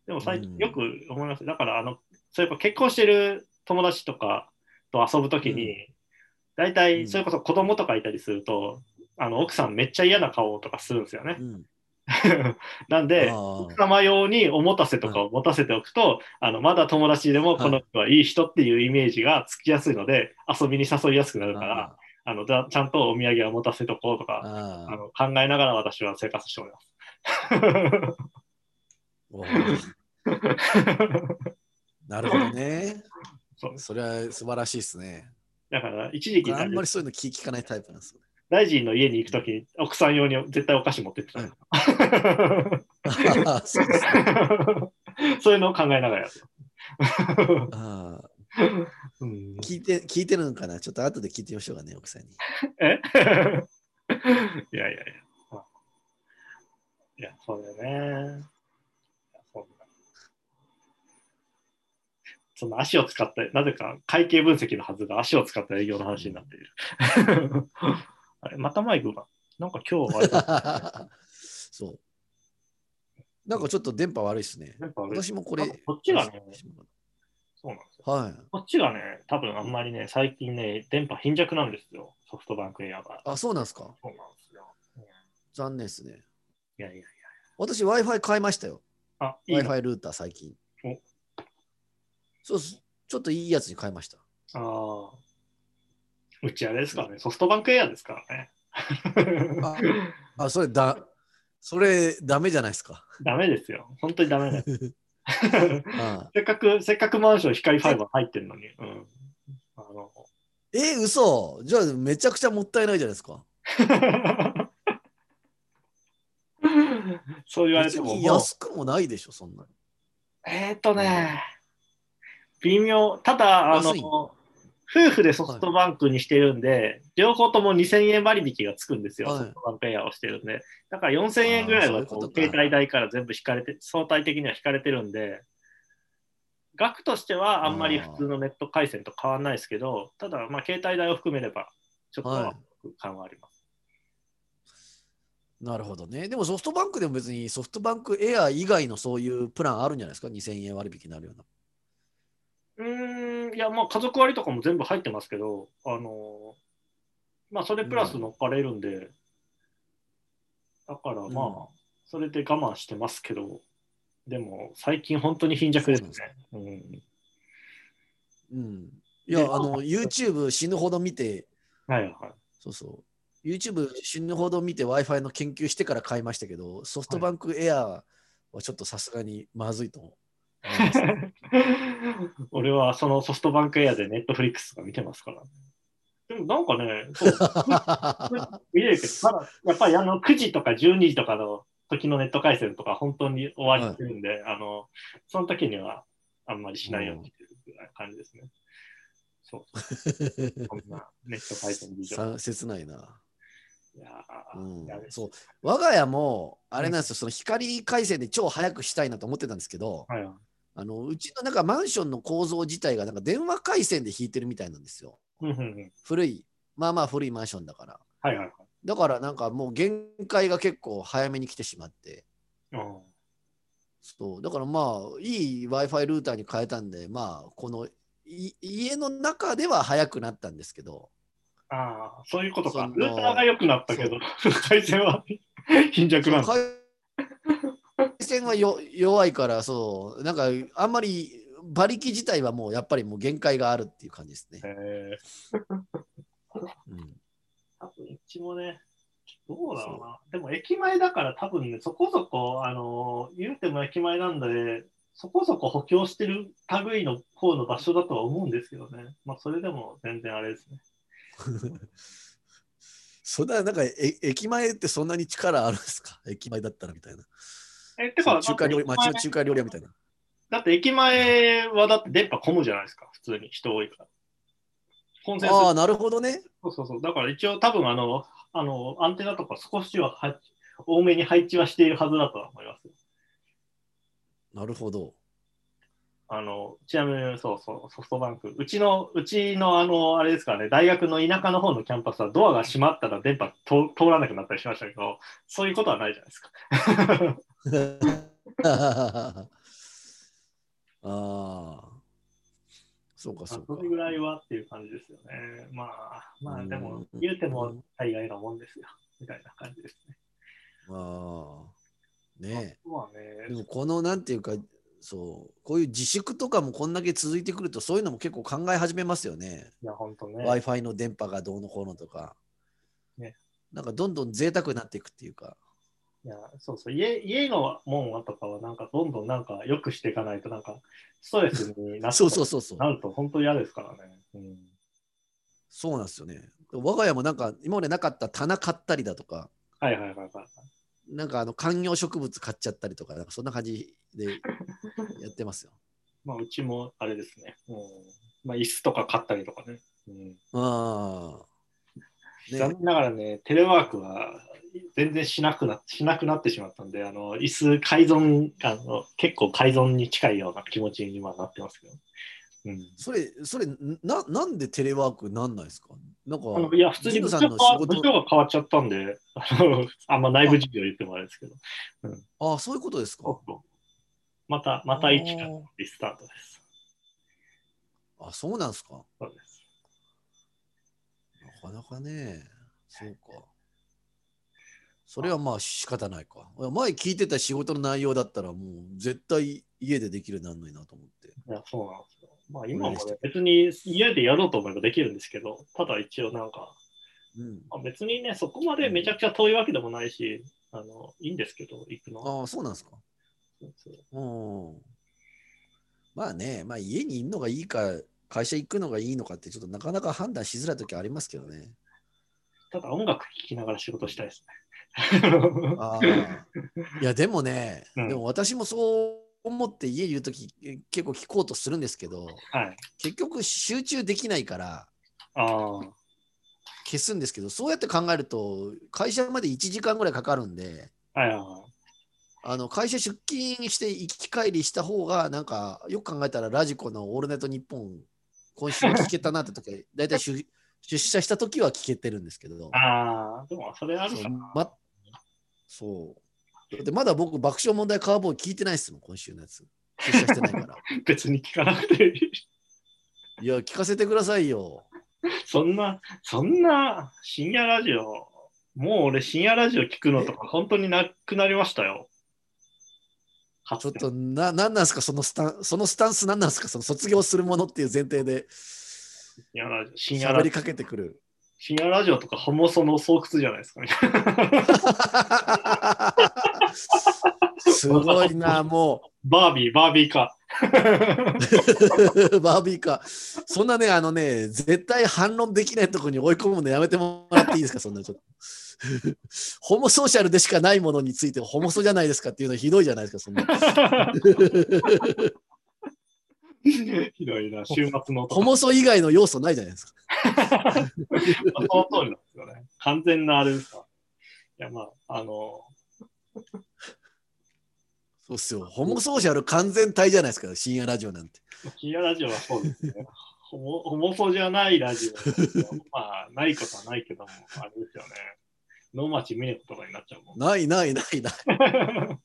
でも最近うん。よく思います。だからあの、そういえば結婚してる友達とかと遊ぶときに、大体それこそ子供とかいたりすると、あの奥さんめっちゃ嫌な顔とかするんですよね。う。ん、(laughs) なんで、奥様用におもたせとかを持たせておくと、あのまだ友達でもこの人はいい人っていうイメージがつきやすいので、遊びに誘いやすくなるから、あのちゃんとお土産は持たせとこうとか、あの考えながら私は生活しております。(laughs) (laughs) なるほどね。そうそれは素晴らしいですね。だから一時期僕あんまりそういうの聞聞かないタイプなんですよ。大臣の家に行くときに奥さん用に絶対お菓子持ってってた、(laughs) そうですねそういうのを考えながらやる。あーうん聞いて聞いてるのかな？ちょっと後で聞いてみましょうかね、奥さんに。え？(laughs) いやいやいや。まあいや、そうだよね。いやそんなその足を使って、なぜか会計分析のはずが足を使った営業の話になっている。(laughs) あれ、またマイクが。なんか今日あれだ、(laughs) そう。なんかちょっと電波悪いですね。私もこれ。こっちがねそうなんですよ。はい。こっちがね、多分あんまりね、最近ね、電波貧弱なんですよ。ソフトバンクエアが。あ、そうなんですか。そうなんですよ。うん残念ですね。いやいやいや。私 Wi-Fi 買いましたよ。Wi-Fi ルーター最近お。そうっす。ちょっといいやつに買いました。ああ。うちあれですからね、ソフトバンクエアですからね。ああ、それだ、それダメじゃないですか。ダメですよ。本当にダメだよ。(laughs) あせっかく、せっかくマンション光ファイバー入ってるのに。うん。あのえ、嘘じゃあめちゃくちゃもったいないじゃないですか。(laughs) そう言われ別ても安くもないでしょ、そんなの。えーっとね、微妙。ただ、あの夫婦でソフトバンクにしてるんで、両方とも2000円割引がつくんですよ、はいソフトバンクエアをしてるんで。だから4000円ぐらいはこう携帯代から全部引かれて、相対的には引かれてるんで、額としてはあんまり普通のネット回線と変わらないですけど、ただ、まあ、携帯代を含めれば、ちょっとは感はあります。なるほどね。でもソフトバンクでも別にソフトバンクエア以外のそういうプランあるんじゃないですか ?2000 円割引になるような。うーん、いや、まあ、家族割とかも全部入ってますけど、あのまあ、それプラス乗っかれるんで、だからまあ、うんそれで我慢してますけど、でも、最近本当に貧弱ですね。うん。うん。いや、であの、YouTube 死ぬほど見て、はいはい。そうそう。YouTube 死ぬほど見て Wi-Fi の研究してから買いましたけど、ソフトバンクエアはちょっとさすがにまずいと思いますね (laughs) 俺はそのソフトバンクエアでネットフリックスとか見てますから。でもなんかね、そう見れるけど、ただやっぱりあの9時とか12時とかの時のネット回線とか本当に終わりしてるんで、あのその時にはあんまりしないようにしていな感じですね。そうそう。こんなネット回線事情。さ切ないな。いやーうんそう我が家もあれなんですよ、その光回線で超早くしたいなと思ってたんですけど、はいはいあのうちのなんかマンションの構造自体がなんか電話回線で引いてるみたいなんですよ。古い、まあまあ古いマンションだから。はいはいはい。だからなんかもう限界が結構早めに来てしまって。うんそうだからまあいい Wi-Fi ルーターに変えたんで、まあこのい家の中では早くなったんですけど、ああ、そういうことか。ルーターが良くなったけど、回線は (laughs) 貧弱なんだ。回線はよ弱いから、そう、なんかあんまり馬力自体はもうやっぱりもう限界があるっていう感じですね。えうん、多分うちもね、どうだろうな。でも駅前だから多分ね、そこそこ、あの、言うても駅前なんで、そこそこ補強してる類の方の場所だとは思うんですけどね。まあ、それでも全然あれですね。(laughs) そんな、なんかえ駅前ってそんなに力あるんですか？駅前だったらみたいな。え、てか、中華料理、町の中華料理屋みたいな。だって駅前はだって電波混むじゃないですか、普通に人多いから。混戦するああ、なるほどね。そうそうそう。だから一応多分あの、あの、アンテナとか少しはは多めに配置はしているはずだとは思いますよ。なるほど。あの、ちなみにそうそう、ソフトバンク。うちの、うちのあの、あれですからね、大学の田舎の方のキャンパスはドアが閉まったら電波通通らなくなったりしましたけど、そういうことはないじゃないですか。(laughs) ああ。そうか、まそうかあそ。れぐらいはっていう感じですよね。まあ、まあでも、うん言うても大概なもんですよ。みたいな感じですね。ああ。ねまあえ。でね、もこのなんていうか、そう、こういう自粛とかもこんだけ続いてくると、そういうのも結構考え始めますよね。いや、本当ね。Wi-Fi の電波がどうのこうのとか。ねなんかどんどん贅沢になっていくっていうか。いや、そうそう、家家のもんとかは、なんかどんどんなんか良くしていかないと、なんかストレスになそうそうそうそう。なると本当嫌ですからね。うん、そうなんですよね。我が家もなんか今までなかった棚買ったりだとか、はいはいはいはい。なんかあの観葉植物買っちゃったりとか、なんかそんな感じで (laughs) やってますよ。まあ、うちもあれですね。うんまあ、椅子とか買ったりとかね。うんああ。ね、残念ながらね、テレワークは全然しなくなしなくなってしまったんで、あの椅子改造あの、結構改造に近いような気持ちに今なってますけど。うんそれ、それな、なんでテレワークなんないですか？なんかいや、普通に部ジムさん長が変わっちゃったんで、あ (laughs) んま内部事情言ってもあれですけど、ああ、そういうことですか？また、また一からリスタートです。あそうなんですか？そうです。なかなかね、そうか。それはまあ仕方ないか。前聞いてた仕事の内容だったらもう絶対家でできるなるのになと思って。いや、そうなんですよ。まあ今もね、別に家でやろうと思えばできるんですけど、ただ一応なんか、うん。まあ、別にね、そこまでめちゃくちゃ遠いわけでもないし、あのいいんですけど、行くのは。ああ、そうなんですか。うん。まあね、まあ家にいるのがいいか、会社行くのがいいのかってちょっとなかなか判断しづらい時ありますけどね。ただ音楽聴きながら仕事したいですね。(laughs) いや、でもね、うんでも私もそう思って家にいるとき結構聞こうとするんですけど、はい。結局集中できないから消すんですけど、そうやって考えると、会社まで1時間ぐらいかかるんで、はい。あの会社出勤して行き帰りした方が、なんかよく考えたらラジコのオールナイトニッポン、今週は聞けたなって時、だいたい出出社した時は聞けてるんですけど、ああ、でもそれあるかな。まそう。だってまだ僕、爆笑問題カーボーイ聞いてないっすもん、今週のやつ。出社してないから。(laughs) 別に聞かなくていい。いや、聞かせてくださいよ。そんな、そんな深夜ラジオ、もう俺深夜ラジオ聞くのとか本当になくなりましたよ。ちょっとな、なんなんすか、そのスタン、そのスタンスなんなんすか、その卒業するものっていう前提で深夜ラジオ、深夜ラジオ喋りかけてくる。深夜ラジオとかホモソの巣窟じゃないですかね。すごいな、(laughs) もバービー、バービーか。う、(laughs) バービーか。そんなね、あのね、絶対反論できないところに追い込むのやめてもらっていいですか、そんなちょっと。(laughs) ホモソーシャルでしかないものについてホモソじゃないですかっていうのはひどいじゃないですか、そんな。(laughs) ひどいな、週末のホモソ以外の要素ないじゃないですか。(laughs) その通りなんですよね。完全なあれですか。いや、まあ、あの、そうっすよ。ホモソーシャル完全体じゃないですか、深夜ラジオなんて。深夜ラジオはそうですね。ホモホモソじゃないラジオ。まあ、ないことはないけども、あれですよね。能町峰子とかになっちゃうもん。ないないないない。(laughs)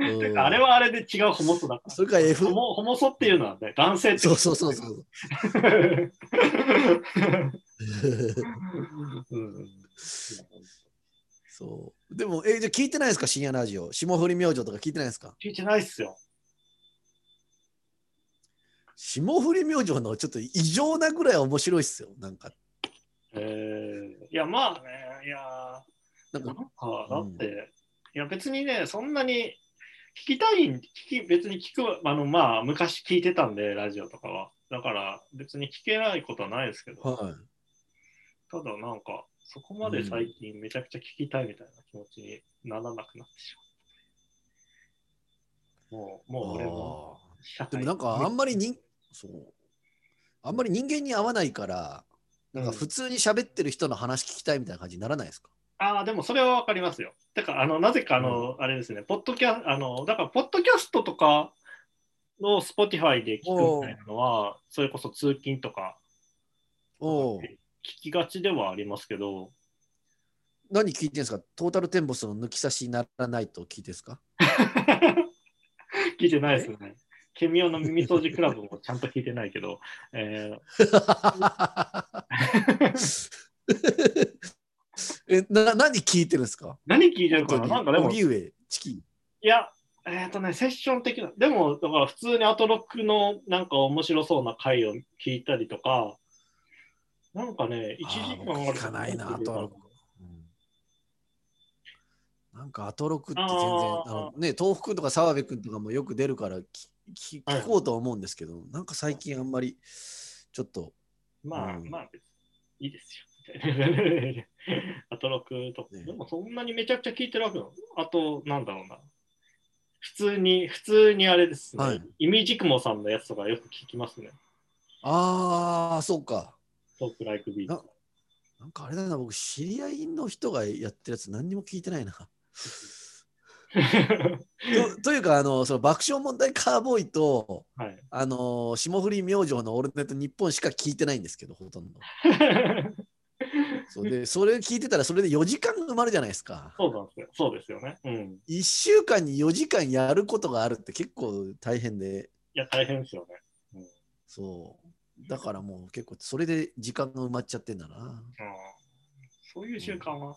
うんあれはあれで違うホモソだから。それから F ホモホモソっていうのはね、男性ってそうそうそうそう。(laughs) うんそう。でも、え、じゃあ聞いてないですか、深夜ラジオ。霜降り明星とか聞いてないですか？聞いてないっすよ。霜降り明星のちょっと異常なぐらい面白いっすよ。なんか、えー、いや、まあね、いやなんかだって、いや、別にね、そんなに聞きたい、聞き別に聞く、あの、まあ、昔聞いてたんで、ラジオとかは。だから、別に聞けないことはないですけど、はい。ただ、なんか、そこまで最近めちゃくちゃ聞きたいみたいな気持ちにならなくなってしまう。もう、もう俺もでもなんかあんまり人、そう。あんまり人間に合わないから、なんか普通に喋ってる人の話聞きたいみたいな感じにならないですか、ああ、でもそれはわかりますよ。てか、あの、なぜか、あの、あれですね、ポッドキャあの、だから、ポッドキャストとかの Spotify で聞くみたいなのは、それこそ通勤とか。聞きがちではありますけど、何聞いてるんですか？トータルテンボスの抜き差しにならないと聞いてですか？(laughs) 聞いてないですね。ケミオの耳掃除クラブもちゃんと聞いてないけど、え (laughs) えな何聞いてるんですか？ー何聞いてるかな？なんかでも、い荻上チキ。ン。や、えっ、とね、セッション的な、でも、だから普通にアトロックのなんか面白そうな回を聞いたりとか、なんかね、1時間あー僕聞かないな、アトロク。なんかアトロクって全然、あのね、東福とか澤部君とかもよく出るからききはい。聞こうとは思うんですけど、なんか最近あんまりちょっと、まあ、うん。まあ、いいですよ。みたいなアトロクとか、ねでもそんなにめちゃくちゃ聞いてるわけなの？あと、なんだろうな。普通に、普通にあれですね。はいイミジクモさんのやつとかよく聞きますね。ああ、そうか。トークライクビート。なんかあれだな、僕、知り合いの人がやってるやつ何にも聞いてないな。(laughs) とというか、あの、その爆笑問題カーボーイと、はい。あの、霜降り明星のオールネット日本しか聞いてないんですけど、ほとんど。(laughs) そうで、それ聞いてたら、それで4時間埋まるじゃないですか。そうなんですよ。そうですよね。うん。1週間に4時間やることがあるって結構大変で、いや、大変ですよね。うん。うんそう。だからもう結構、それで時間が埋まっちゃってんだな。そういう習慣は、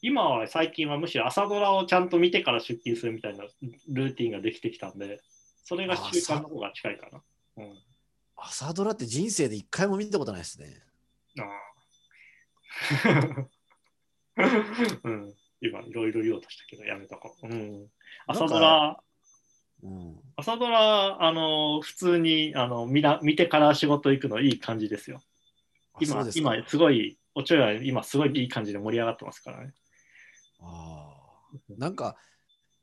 今は最近はむしろ朝ドラをちゃんと見てから出勤するみたいなルーティンができてきたんで、それが習慣の方が近いかな。うん。朝ドラって人生で1回も見たことないですね。ああ。(laughs) うん。今、いろいろ言おうとしたけど、やめとこう。うん。朝ドラ、うん。朝ドラ、あの、普通に、あの、見な見てから仕事行くのいい感じですよ。今すか今、すごい、おちょや今、すごいいい感じで盛り上がってますからね。あーなんか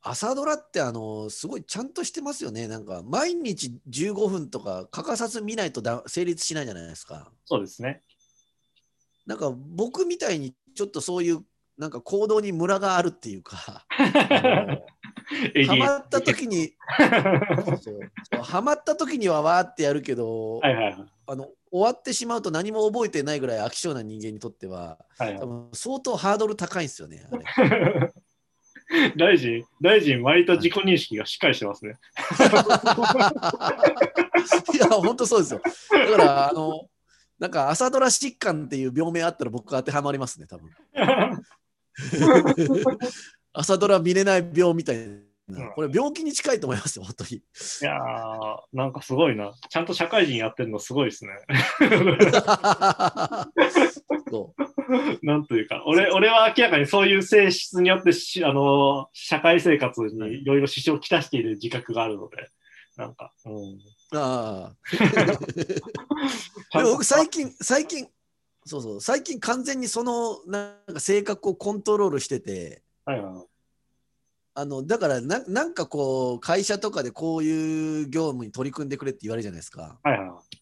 朝ドラってあのすごいちゃんとしてますよね。なんか毎日15分とか欠かさず見ないとだ成立しないじゃないですか。そうですね。なんか僕みたいにちょっとそういうなんか行動にムラがあるっていうか、(laughs) ハマった時にハマった時にはわーってやるけど、はいはいはい。あの終わってしまうと何も覚えてないぐらい飽き性な人間にとってははい多分相当ハードル高いんですよね。(laughs) 大臣、大臣、割と自己認識がしっかりしてますね。(laughs) いや、本当そうですよ。だから、あの、なんか朝ドラ疾患っていう病名あったら僕当てはまりますね、多分。(laughs) 朝ドラ見れない病みたいな。これ病気に近いと思いますよ、本当に。いやー、なんかすごいな。ちゃんと社会人やってるのすごいですね。そうなんというか、俺俺は明らかにそういう性質によってしあの社会生活にいろいろ支障をきたしている自覚があるので、なんか、うん。ああ。んでとも僕 (laughs) 最近、最近、そうそう、最近完全にそのなんか性格をコントロールしてて、はいはいはいあのだからななんかこう会社とかでこういう業務に取り組んでくれって言われるじゃないですか。はいはいはい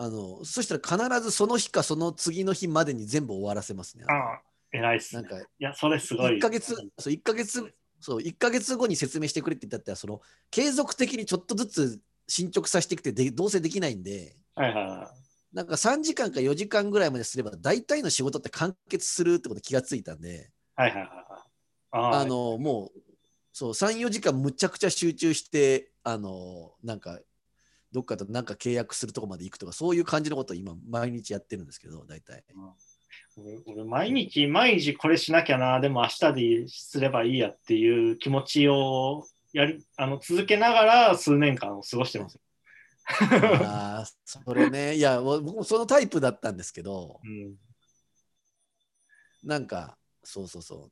あのそしたら必ずその日かその次の日までに全部終わらせますね。ああ、偉いっすね。なんかいや、それすごい。1ヶ月、そう1ヶ月、そう1ヶ月後に説明してくれって言ったってその継続的にちょっとずつ進捗させてきてでどうせできないんで、はいはいはい。なんか3時間か4時間ぐらいまですれば大体の仕事って完結するってことに気がついたんで、はいはいはいはい。ああのもうそう3、4時間むちゃくちゃ集中して、あのなんかどっかとなんか契約するとこまで行くとか、そういう感じのことを今毎日やってるんですけど、大体。俺俺毎日毎日これしなきゃなでも明日ですればいいやっていう気持ちをやりあの続けながら数年間を過ごしてます。ああ、それね、いや、僕もそのタイプだったんですけど、うん、なんか、そうそうそ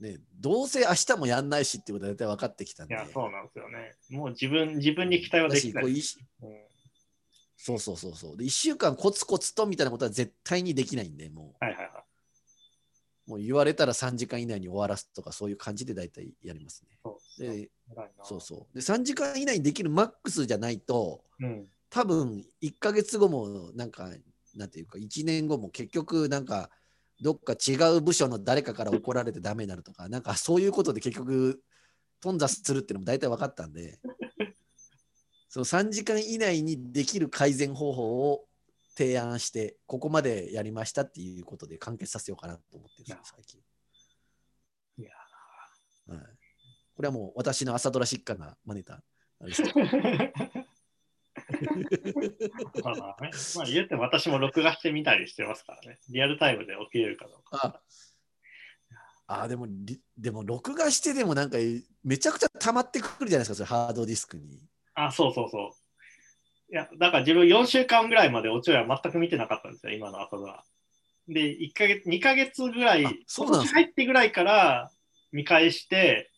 う。ね、どうせ明日もやんないしっていうことは大体分かってきたんで。いやそうなんですよね。もう自分自分に期待はできないうんそうそうそうそう。で、1週間コツコツとみたいなことは絶対にできないんで、もはいはいはい。う、もう言われたら3時間以内に終わらすとか、そういう感じで大体やりますね。そうで、そうそう。で、3時間以内にできるマックスじゃないと、うん。多分1ヶ月後も、なんか、なんていうか、1年後も結局、なんか、どっか違う部署の誰かから怒られてダメになるとか、なんかそういうことで結局、頓挫するっていうのも大体分かったんで、その3時間以内にできる改善方法を提案して、ここまでやりましたっていうことで完結させようかなと思ってるんですよ、最近。いやはい、これはもう私の朝ドラ疾患が招いた。あれ (laughs) まあまあね、まあ言っても私も録画してみたりしてますからね。リアルタイムで起きれるかどうか。ああ、でもリ、でも録画してでもなんかめちゃくちゃ溜まってくるじゃないですか、それハードディスクに。あ、そうそうそう。いや、だから自分4週間ぐらいまでおちょや全く見てなかったんですよ、今の朝ドラ。で、1ヶ月、2ヶ月ぐらいあ、そうなん入ってぐらいから見返して、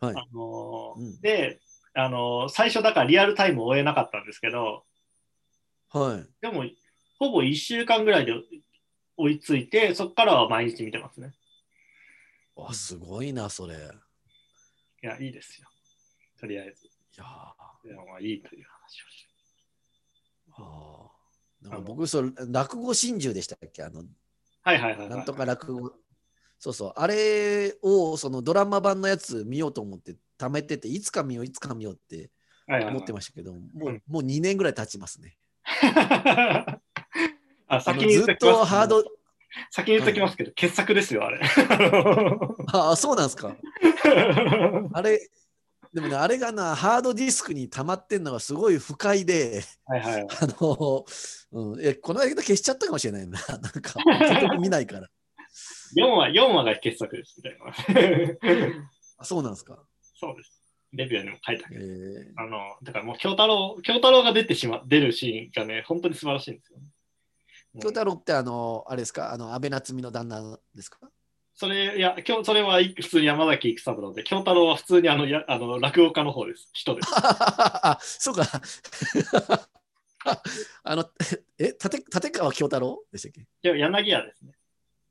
はい。あのーうんで、あのー最初だからリアルタイムを終えなかったんですけど、はい。でも、ほぼ1週間ぐらいで追いついて、そこからは毎日見てますね。わ、すごいな、それ。いいや、いいですよ。とりあえず。やまあいいという話をして。あーなんか僕、それ落語真珠でしたっけ？あの、はいはいはい、はい。なんとか落語。そうそう。あれを、そのドラマ版のやつ見ようと思って、貯めてて、いつか見よう、いつか見ようって思ってましたけど、もう、うんもう2年ぐらい経ちますね。(laughs) ああ先にずっっときますとハード、先に言っときますけど、傑作ですよ、あれ。ああ、そうなんですか。(laughs) あれ、でもね、あれがな、ハードディスクに溜まってんのがすごい不快で、はいはい。(laughs) あの、うん、えこの間消しちゃったかもしれないな。(laughs) なんか、結局見ないから。(laughs) 4話、4話が傑作です、みたいな。あそうなんですか？そうです。レビューにも書いたえけど。ー、あの、だからもう京太郎、京太郎が出てしま、出るシーンがね、本当に素晴らしいんですよ、ね。京太郎って、あの、あれですか、あの、安倍夏実の旦那ですか？それ、いや、今日、それはい普通に山崎育三郎で、京太郎は普通にあの、やあの落語家の方です。人です。(laughs) あ、そうか。(laughs) あの、え、立立川京太郎でしたっけ？いや柳家ですね。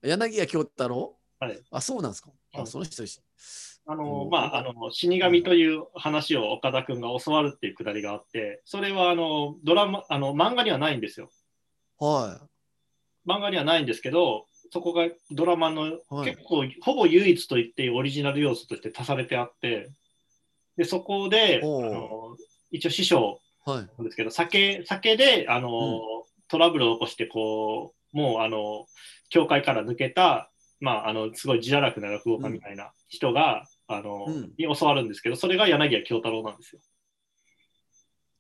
柳家京太郎？はい。あ、そうなんですか。あ、うんその人。あのうんまあ、あの死神という話を岡田君が教わるっていうくだりがあって、それはあのドラマあの漫画にはないんですよ。は漫画にはないんですけど、そこがドラマのはい結構、ほぼ唯一と言っていいオリジナル要素として足されてあって、でそこであの一応師匠い。はい。なんですけど、酒酒であの、トラブルを起こしてこう、もうあの教会から抜けたまあ、あのすごい自堕落な落語家みたいな人が、あのうんに教わるんですけど、それが柳家京太郎なんですよ。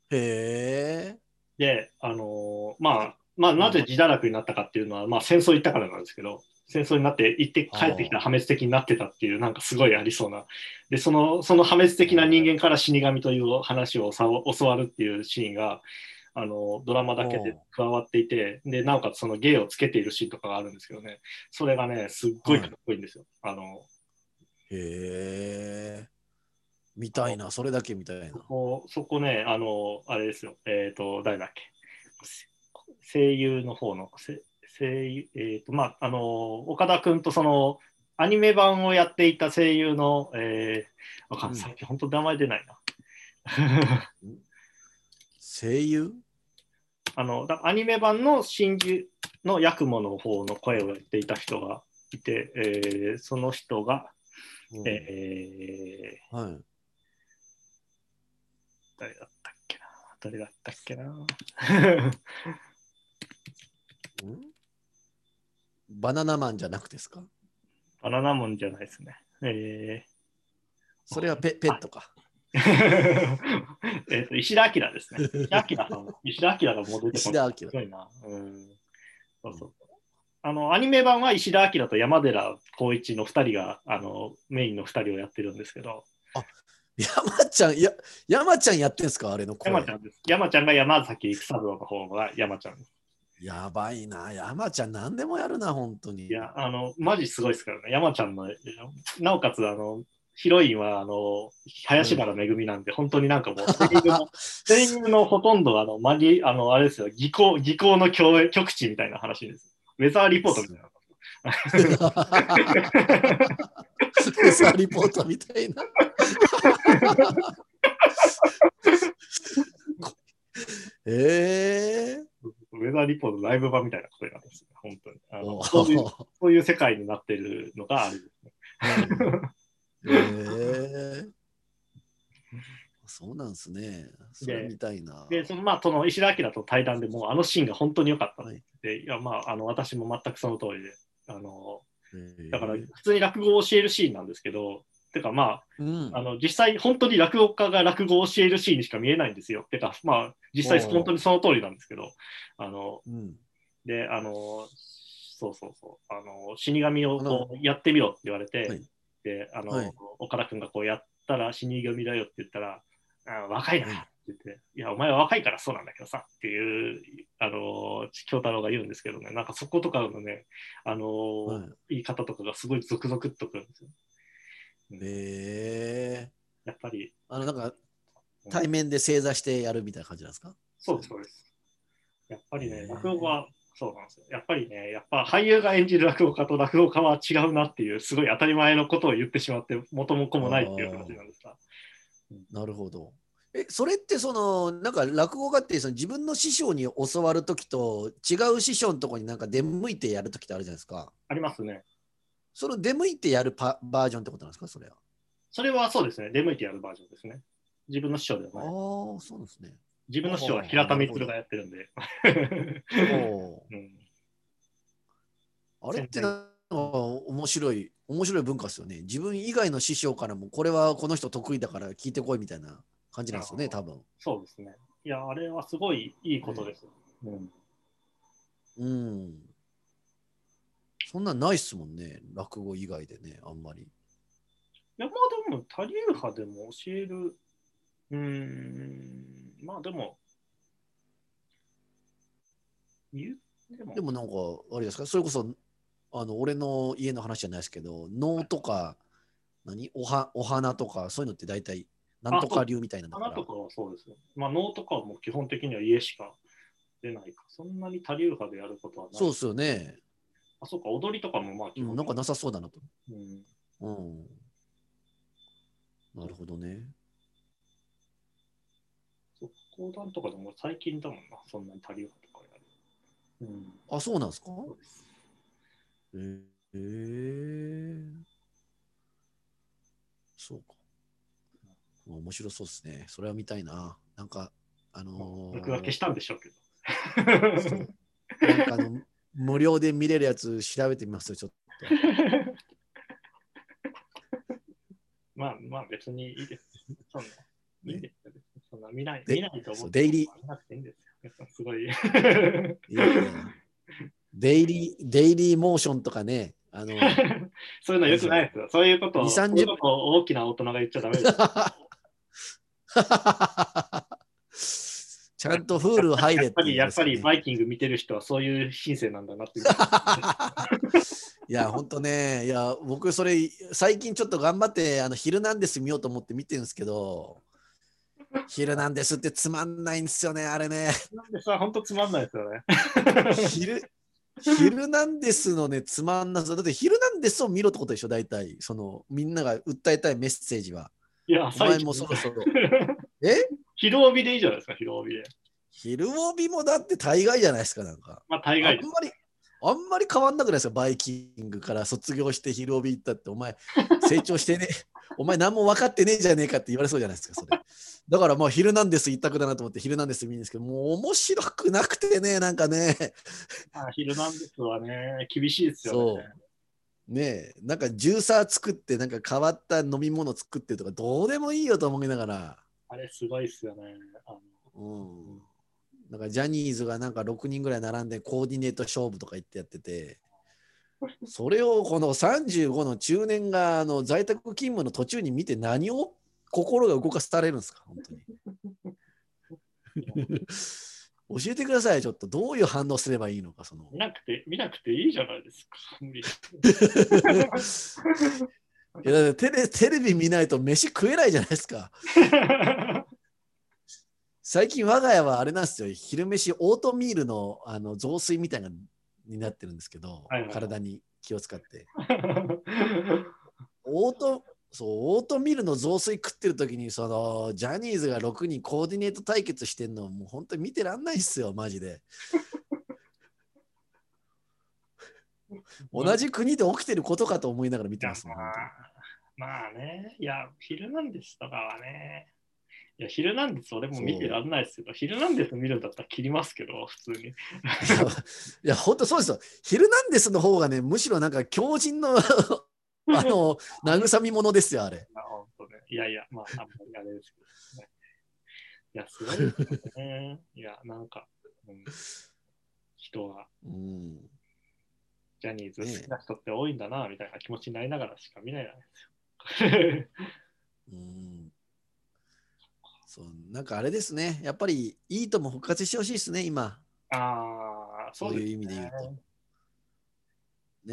へえ。で、あのまあ、まあ、なぜ自堕落になったかっていうのは、まあ、戦争行ったからなんですけど、戦争になって行って帰ってきたら破滅的になってたっていう、なんかすごいありそうな。で、その、その破滅的な人間から死神という話をさ教わるっていうシーンが、あの、ドラマだけで加わっていて、で、なおかつその芸をつけているシーンとかがあるんですけどね、それがね、すっごいかっこいいんですよ。あの、へえ。見たいな、それだけ見たいな。そこ、そこね、あの、あれですよ、えっ、と、誰だっけ、声優の方の、せ声優、えっ、と、まあ、あの、岡田君とその、アニメ版をやっていた声優の、えー、わかんない、うん。最近本当名前出ないな。声優？あの、だアニメ版の真珠のヤクモの方の声をやっていた人がいて、えーその人が、うん。えーはい。誰だったっけな？誰だったっけな？うんバナナマンじゃなくてですか？バナナモンじゃないですね。えーそれはペペットか。(laughs) えっと石田明ですね。石田明さん。石田明がもう出て。石田明すごいな。うん。そうそう。あの、アニメ版は石田明と山寺宏一の2人が、あの、メインの2人をやってるんですけど、山ちゃん、や山ちゃんやってんすか？あれの声。山ちゃんです。山ちゃんが山崎育三郎の方が山ちゃんです。やばいな。山ちゃん何でもやるな、本当に。いや、あの、マジすごいですからね。山ちゃんの、なおかつ、あの、ヒロインは、あの、林原めぐみなんで、本当になんかもう、声優の声優のほとんど、あの、マギ、あの、あれですよ、技巧、技巧の極極地みたいな話です。ウェザーリポートみたいな。サーリポートみたいな。(laughs) ええウェザーリポートライブ版みたいなことになってますね、本当に。あーのそういうそういう世界になってるのがあるですね。ええそうなんですね。それ見たいな。で、そのまあ、その石田明と対談でもうあのシーンが本当に良かったってはいいや、まあ、あの、私も全くその通りで、あの、えーだから普通に落語を教えるシーンなんですけど、てかまうん。あ、あの実際本当に落語家が落語を教えるシーンにしか見えないんですよ。てかまあ実際本当にその通りなんですけど、あのうん。で、あの、そうそうそう、あの死神をこうやってみろって言われて、はい。で、あの、はい。岡田君がこうやったら死神だよって言ったら、あ若いなってはい言って、いや、お前は若いからそうなんだけどさっていう、あの、京太郎が言うんですけどね、なんかそことかのね、あの、はい。言い方とかがすごいゾクゾクっとくるんですよ。ええやっぱり、あの、なんか、対面で正座してやるみたいな感じなんですか？そうです、そうです。やっぱりね、落語はそうなんですよ。やっぱりね、やっぱ俳優が演じる落語家と落語家は違うなっていう、すごい当たり前のことを言ってしまって、元も子もないっていう話なんですが。なるほど。え、それってその、なんか落語家ってその自分の師匠に教わるときと違う師匠のとこになんか出向いてやるときってあるじゃないですか。ありますね。その出向いてやるパバージョンってことなんですか？それは。それはそうですね、出向いてやるバージョンですね。自分の師匠ではああない。ー、そうですね。自分の師匠は平田光がやってるんで。(laughs) あれって面白い、面白い文化ですよね。自分以外の師匠からも、これはこの人得意だから聞いてこいみたいな感じなんですよね、多分。そうですね。いや、あれはすごいいいことです。うんうん。そんなんないっすもんね、落語以外でね、あんまり。いや、まあでも、他流派でも教える、うーん、まあでも、でも、でもなんか、あれですか、それこそ、あの、俺の家の話じゃないですけど、能とか、何？おはお花とか、そういうのって大体、なんとか流みたいなんだから花と。かはそうですよ。まあ、能とかはもう基本的には家しか出ないか。そんなに他流派でやることはない。そうっすよね。あ、そうか、踊りとかもまあ基うん、本なんかなさそうだなと。うんうん。なるほどね。そう講談とかでも最近だもんな、そんなに他流派とかやる。うん、あ、そうなんですか？そうです。へえー。そうか。面白そうですね。それは見たいな。なんか、あのー僕は消したんでしょうけど。なんかあの無料で見れるやつ調べてみますよ、ちょっ (laughs) まあまあ別にいいです。そんな。いいですそんな見ないで見ないと思そううデイリー見なくていいんですよ。すごい。いやいやデイリー、デイリーモーションとかね、あの、(laughs) そういうのよくないですよ。そういうことを、2 30そういうことを大きな大人が言っちゃダメです。(laughs) ちゃんとフール入れやっぱり、やっぱりいバイキング見てる人はそういうシンセなんだなっていう。(laughs) や、ほんとね、いや、僕、それ、最近ちょっと頑張って、あの、ヒルナンデス見ようと思って見てるんですけど、ヒルナンデスってつまんないんですよね、あれね。なんでさ、本当つまんないですよね。ヒル、ヒルナンデスのね、つまんなさ。だって、ヒルナンデスを見ろってことでしょ、大体。その、みんなが訴えたいメッセージは。いや、お前もそろそろ。え？昼帯でいいじゃないですか、昼帯で。昼帯もだって大概じゃないですか、なんか。まあ、大概あんまり、あんまり変わんなくないですか、バイキングから卒業して昼帯行ったって、お前、(laughs) 成長してね、お前何も分かってねえじゃねえかって言われそうじゃないですか、それ。だからまあ、ヒルナンデス一択だなと思って、ヒルナンデス見るんですけど、もう面白くなくてね、なんかね、あ昼なんですはね、厳しいですよね。ねえ、なんかジューサー作って、なんか変わった飲み物作ってるとか、どうでもいいよと思いながら、あれすごいっすよね。あのうん。なんかジャニーズがなんか6人ぐらい並んでコーディネート勝負とか言ってやってて、(laughs) それをこの35の中年があの在宅勤務の途中に見て何を心が動かされるんですか、本当に。(laughs) 教えてください、ちょっとどういう反応すればいいのか、その。見なくて、見なくていいじゃないですか。いやテレテレビ見ないと飯食えないじゃないですか。(laughs) 最近我が家はあれなんですよ、昼飯オートミールのあの雑炊みたいなのになってるんですけど、はいはいはい体に気を使って。(laughs) オートそうオートミールの雑炊食ってる時にそのジャニーズが6人コーディネート対決してんのもう本当に見てらんないっすよ、マジで。(laughs) 同じ国で起きてることかと思いながら見てますもん。まあ、まあね、いや、ヒルナンデスとかはね、いや、ヒルナンデス俺も見てらんないですけど、ヒルナンデス見るんだったら切りますけど、普通に。(laughs) いや、本当そうですよ。ヒルナンデスの方がね、むしろなんか強靭の (laughs) あの慰み者ですよ、あれ。まあ、本当ね。いやいや、まあ、あんまりあれですけどね。いや、すごいですよね。いや、なんか、うん、人はうん。ジャニーズ好きな人って多いんだな、みたいな気持ちになりながらしか見ないですよ。うん。そう、なんかあれですね。やっぱりいいとも復活してほしいですね、今。ああ、そういう意味で言うと。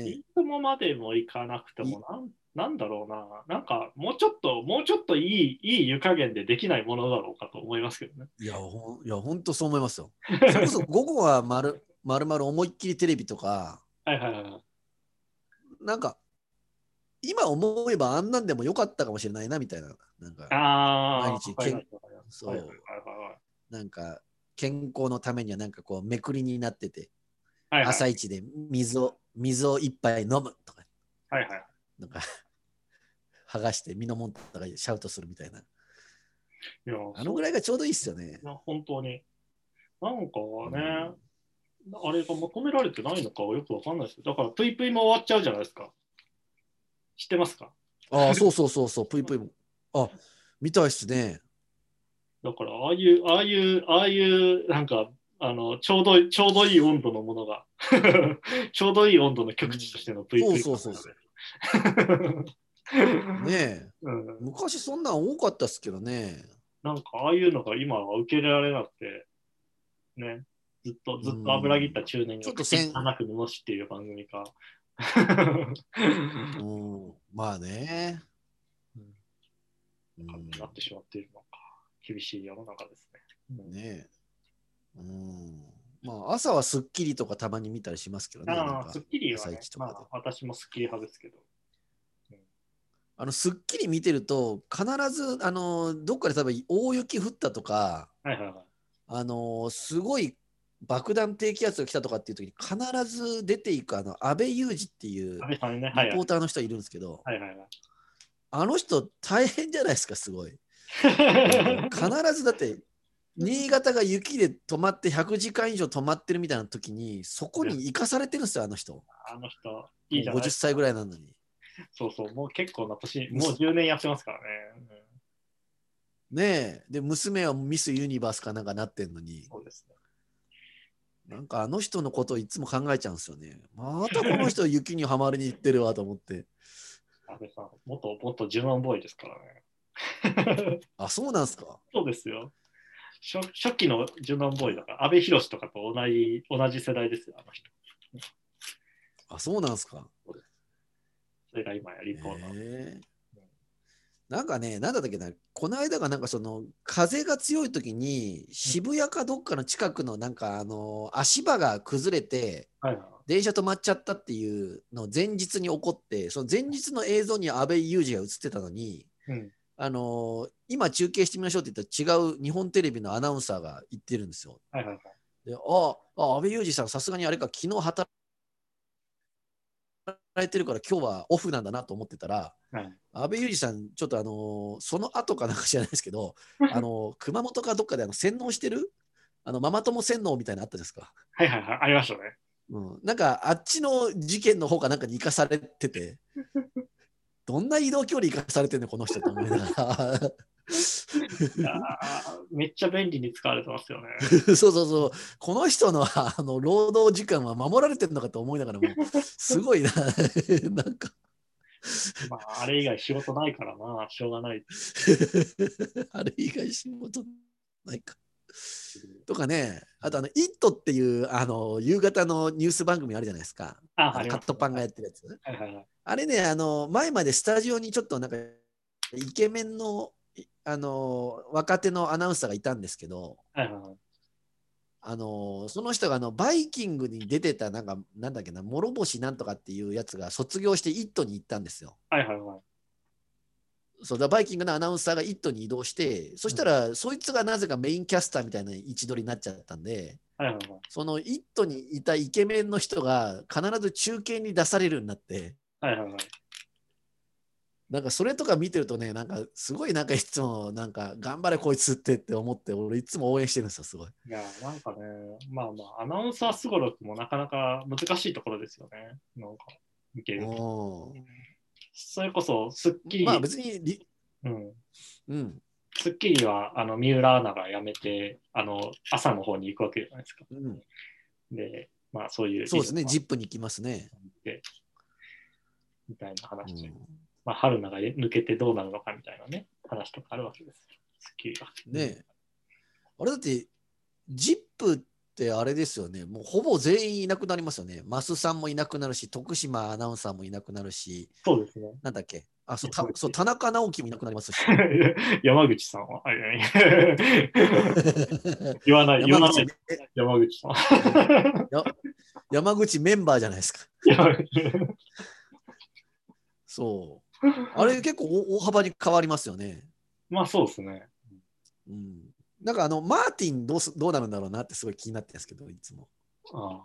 いねい。ともまでもいかなくてもなん、なんだろうな、なんかもうちょっと、もうちょっといい、いい湯加減でできないものだろうかと思いますけどね。いや、ほんいや本当そう思いますよ。それこそ (laughs) 午後はまるまるまる思いっきりテレビとか、はいはいはい。なんか、今思えばあんなんでもよかったかもしれないな、みたいな。なんか、ああ、毎日わかりますわかりますそうなんか、健康のためにはなんかこう、めくりになってて、はいはい朝一で水を、水を一杯飲むとか、はいはい。なんか、剥がして、身のもんとかシャウトするみたいな。いや、あのぐらいがちょうどいいっすよね本当に。なんかね、あれが求められてないのかはよくわかんないですよ。だから、プイプイも終わっちゃうじゃないですか。知ってますか？ああ、そうそうそうそう、(laughs) ぷいぷいも。あ、見たいっすね。だから、ああいう、ああいう、ああいう、なんか、あの、ちょうど、ちょうどいい温度のものが、(laughs) ちょうどいい温度の極致としてのプイプイ。そうそうそうう。ねえ。うん、昔そんなん多かったっすけどね。なんか、ああいうのが今は受け入れられなくて、ね、ずっと、ずっと油切った中年がちょっとせんなくのしっていう番組か。うん、まあね。うんなってしまっているのか。厳しい世の中ですね。うんねえ。うん。まあ、朝はスッキリとかたまに見たりしますけどね。ああ、かスッキリは朝ねまあ、私もスッキリ派ですけど。あの、スッキリ見てると、必ず、あの、どっかで多分大雪降ったとか、はいはいはい。あの、すごい爆弾低気圧が来たとかっていう時に必ず出ていく、あの、安倍裕二っていうリポーターの人いるんですけど、はいはいはい。あの人大変じゃないですか、すごい。必ずだって、新潟が雪で止まって100時間以上止まってるみたいな時に、そこに生かされてるんですよ、あの人。あの人、いいじゃない50歳ぐらいなのに。そうそう、もう結構な年、もう10年やってますからね。ねえ。で、娘はミスユニバースかなんかなってんのに、そうですね。なんかあの人のことをいつも考えちゃうんですよね。またこの人雪にはまりに行ってるわと思って。安倍さん、元、元ジュノンボーイですからね。(laughs) あ、そうなんすかそうですよ。初初期のジュノンボーイだから、安倍博とかと同じ同じ世代ですよ、あの人。あ、そうなんすかそれが今やリポータえなんかね、なんだったっけな、この間がなんかその風が強い時に渋谷かどっかの近くのなんかあの足場が崩れて。電車止まっちゃったっていうの前日に起こって、その前日の映像に安倍裕二が映ってたのに、うん。あの今中継してみましょうって言ったら違う日本テレビのアナウンサーが言ってるんですよ。はいはいはい。でああ、安倍裕二さん、さすがにあれか、昨日働いてるから今日はオフなんだなと思ってたら、はい安倍裕二さん、ちょっとあのーその後かなんか知らないですけど、(laughs) あのー熊本かどっかであの洗脳してる？あのママ友洗脳みたいなのあったじゃないですか。はいはいはい。ありましたね。うん、なんかあっちの事件の方かなんかに生かされてて、どんな移動距離生かされてんのこの人と思いながら。めっちゃ便利に使われてますよね。(laughs) そうそうそう、この人の (laughs) あの労働時間は守られてるのかと思いながらも、すごいな、(laughs) なんか、まあ、あれ以外仕事ないからな、しょうがない。あれ以外仕事ないか。とかね、あとあの、イットっていうあの夕方のニュース番組あるじゃないですか。あ、あカットパンがやってるやつ。はいはいはい。あれね、あの前までスタジオにちょっとなんかイケメンのいあの若手のアナウンサーがいたんですけど、はいはいはい。あのその人があのバイキングに出てたなんかなんだっけな諸星なんとかっていうやつが卒業して「イット!」に行ったんですよ。はいはいはい。そうだバイキングのアナウンサーが「イット!」に移動してそしたら、そいつがなぜかメインキャスターみたいな位置取りになっちゃったんではいはいはい。その「イット!」にいたイケメンの人が必ず中継に出されるようになってはいはいはい。なんかそれとか見てるとねなんかすごいなんかいつもなんか頑張れこいつってって思って俺いつも応援してるんですよすごい。いや、なんかね、まあまあ、アナウンサーすごろくもなかなか難しいところですよね。なんか、見てると。おそれこそ、スッキリ、まあ別にリ、うん、うんスッキリは、あの、三浦アナが辞めて、あの、朝の方に行くわけじゃないですか。うん、で、まあ、そういう、そうですね、ジップに行きますね。でみたいな話で、うんまあ、春菜が抜けてどうなるのかみたいなね、話とかあるわけです。スッキリは。ねえあれだって、ジップってあれですよね、もうほぼ全員いなくなりますよね。マスさんもいなくなるし、徳島アナウンサーもいなくなるし、そうですね。なんだっけ、あそうたそう田中直樹もいなくなりますし。(laughs) 山口さんは、言わない、言わ山口ない、山口さん。(laughs) や山口メンバーじゃないですか。そう。あれ結構大 (laughs) 大幅に変わりますよね。まあそうですね。うん。なんかあの、マーティンどうすどうなるんだろうなってすごい気になってるんですけど、いつも。ああ。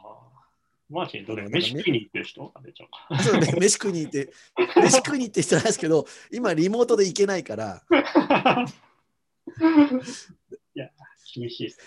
マーティン、どれ？飯食いに行ってる人？あれちゃうか。(laughs) そうね、飯食いに行って、(laughs) 飯食いに行って人なんですけど、今リモートで行けないから、いや、厳しいです。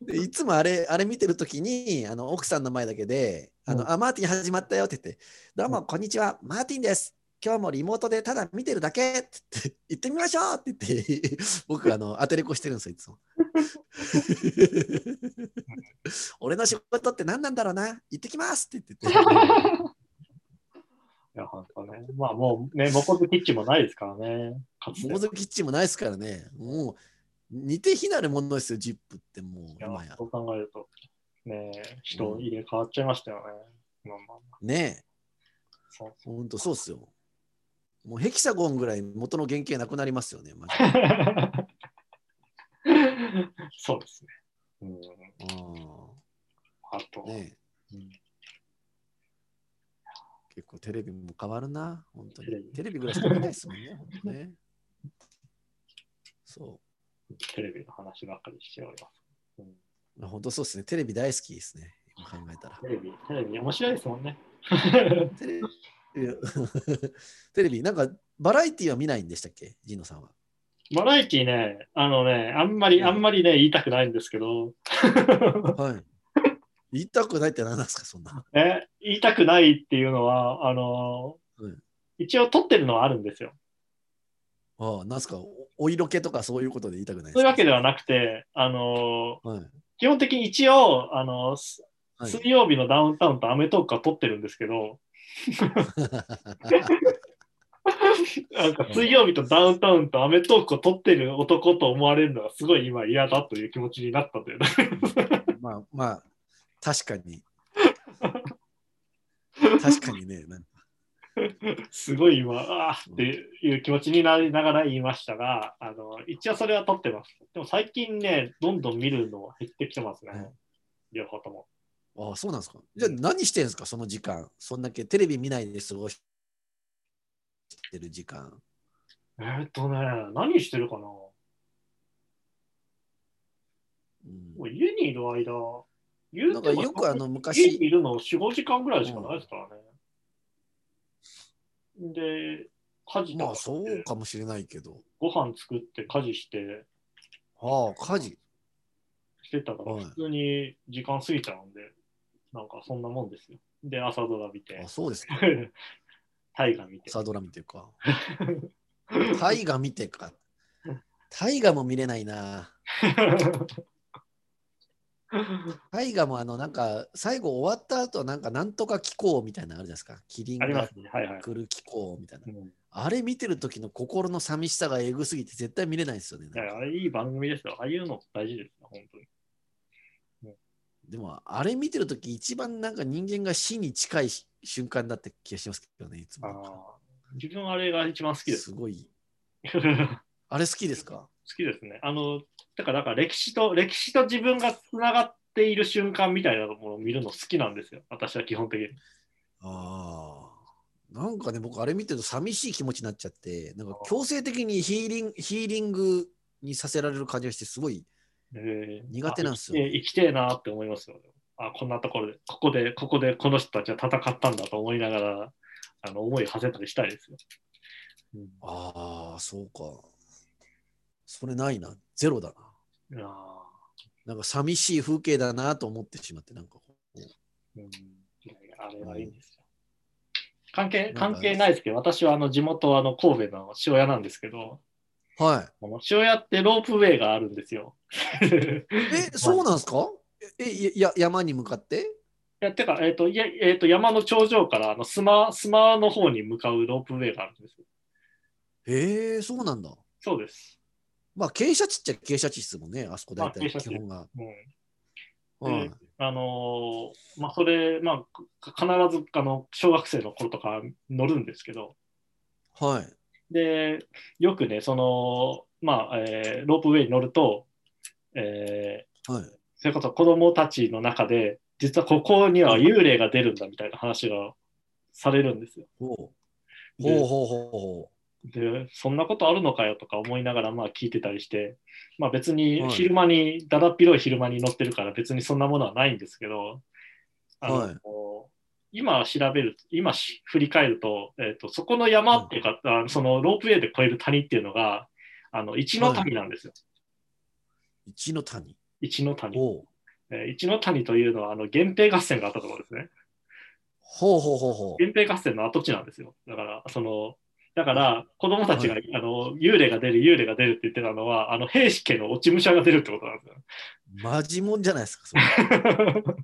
でいつもあれあれ見てるときにあの奥さんの前だけであの、うんあ、マーティン始まったよって言って、どうも、こんにちは、マーティンです。今日もリモートでただ見てるだけって言って、(laughs) 行ってみましょうって言って、(laughs) 僕あの当てれこしてるんですよ、いつも。(laughs) 俺の仕事って何なんだろうな、行ってきますって言ってて。いや、本当ね。まあもうね、モコズキッチンもないですからね。モーズキッチンもないですからね。もう似て非なるものですよ、ジップってもう。そう考えると、ね、人入れ替わっちゃいましたよね。まあまあまあねえ、そうほんとそうっすよ。もうヘキサゴンぐらい元の原型なくなりますよね、(laughs) そうですね。うん、で。あと、うんねえうん結構テレビも変わるな、本当にテレビ。ぐらいしか見ないですもんね、本当ね。そテレビの話ばっかりしております。うんう。本当そうですね、テレビ大好きですね、今考えたら。テレビ、テレビ面白いですもんね。テレビ、(laughs) テレビなんかバラエティは見ないんでしたっけ、ジノさんは。バラエティね、あのね、あんまり、うんあんまりね、言いたくないんですけど、(laughs) はい。言いたくないって何なんですか、そんな。(laughs) え言いたくないっていうのは、あの、うん一応撮ってるのはあるんですよ。ああ、なんすか、おお色気とかそういうことで言いたくないそういうわけではななくて、あの、はい。基本的に一応、あの、水曜日のダウンタウンとアメトークは撮ってるんですけど、なんか水曜日とダウンタウンとアメトークを撮ってる男と思われるのがすごい今嫌だという気持ちになったんだよね。(laughs) まあまあ、確かに。確かにね。(laughs) すごい今、あーっていう気持ちになりながら言いましたが、あの一応それは撮ってます。でも最近ね、どんどん見るの減ってきてますね、うん両方とも。ああ、そうなんですか。じゃあ何してんですか、その時間。そんだけテレビ見ないで過ごしてる時間。えーっとね、何してるかなもうんう家にいる間、言なんかよくあの家に昔、いるの4、5時間ぐらいしかないですからね。で、家事とかまあそうかもしれないけど。ご飯作って家事して、ああ、家事。してたから、はい普通に時間過ぎちゃうんで、なんかそんなもんですよ。で、朝ドラ見てあ、そうですか。(laughs) 大河見て。サドラ見てるか。(laughs) 大河見てか。大河も見れないな。(laughs) 大河もあのなんか最後終わった後なんかなんとか気候みたいなのあるじゃないですか。キリンが。来る気候みたいな。うんあれ見てる時の心の寂しさがえぐすぎて絶対見れないですよね。いや、あれいい番組ですよ。ああいうの大事ですよ、本当に。でもあれ見てる時一番なんか人間が死に近い瞬間だって気がしますけどね、いつあも。ー自分あれが一番好きです。すごい。好 (laughs) あれ好きですか？きですね。あの、だから、だから歴史と、歴史と自分がつながっている瞬間みたいなものを見るの好きなんですよ。私は基本的に。ああ。なんかね、僕あれ見てると寂しい気持ちになっちゃって、なんか強制的にヒーリングヒーリングにさせられる感じがして、すごいえー苦手なんですよあ生きてえなって思いますよ。あ、こんなところで、ここで、ここでこの人たちは戦ったんだと思いながら、あの思いを馳せたりしたいですよ。うんああ、そうか。それないな。ゼロだな。いやーなんか寂しい風景だなと思ってしまって、なんかこううんあれはいいんですよ。関係関係ないですけど、私はあの地元はあの神戸の塩屋なんですけど、はこの塩屋ってロープウェイがあるんですよ。い。え、(laughs) そうなんですか？え、いや、山に向かって？いやてか、えっといやえー、と山の頂上からあのスマスマの方に向かうロープウェイがあるんですよ。へえ、そうなんだ。そうです。まあ、傾斜地っちゃ傾斜地ですもんね、あそこ大体基本が。うんはいあのーまあ、それ、まあ、か必ずあの小学生の頃とか乗るんですけど、はい。で、よくね、その、まあ、えーロープウェイに乗ると、えーはい。それこそ子供たちの中で、実はここには幽霊が出るんだみたいな話がされるんですよ。ほう。でほうほうほうほで、そんなことあるのかよとか思いながらまあ聞いてたりして、まあ別にはい。昼間に、だだっ広い昼間に乗ってるから別にそんなものはないんですけど、あの、はい今調べる、今し振り返ると、えっ、と、そこの山っていうか、あのそのロープウェイで越える谷っていうのが、あの、一の谷なんですよ。う。一の谷。一の谷。えー一の谷というのは、あの、源平合戦があったところですね。ほうほうほうほう。源平合戦の跡地なんですよ。だから、その、だから、子供たちが、あの、幽霊が出る、幽霊が出るって言ってたのは、あの、兵士家の落ち武者が出るってことなんですよ。マジもんじゃないですか、それ。(laughs)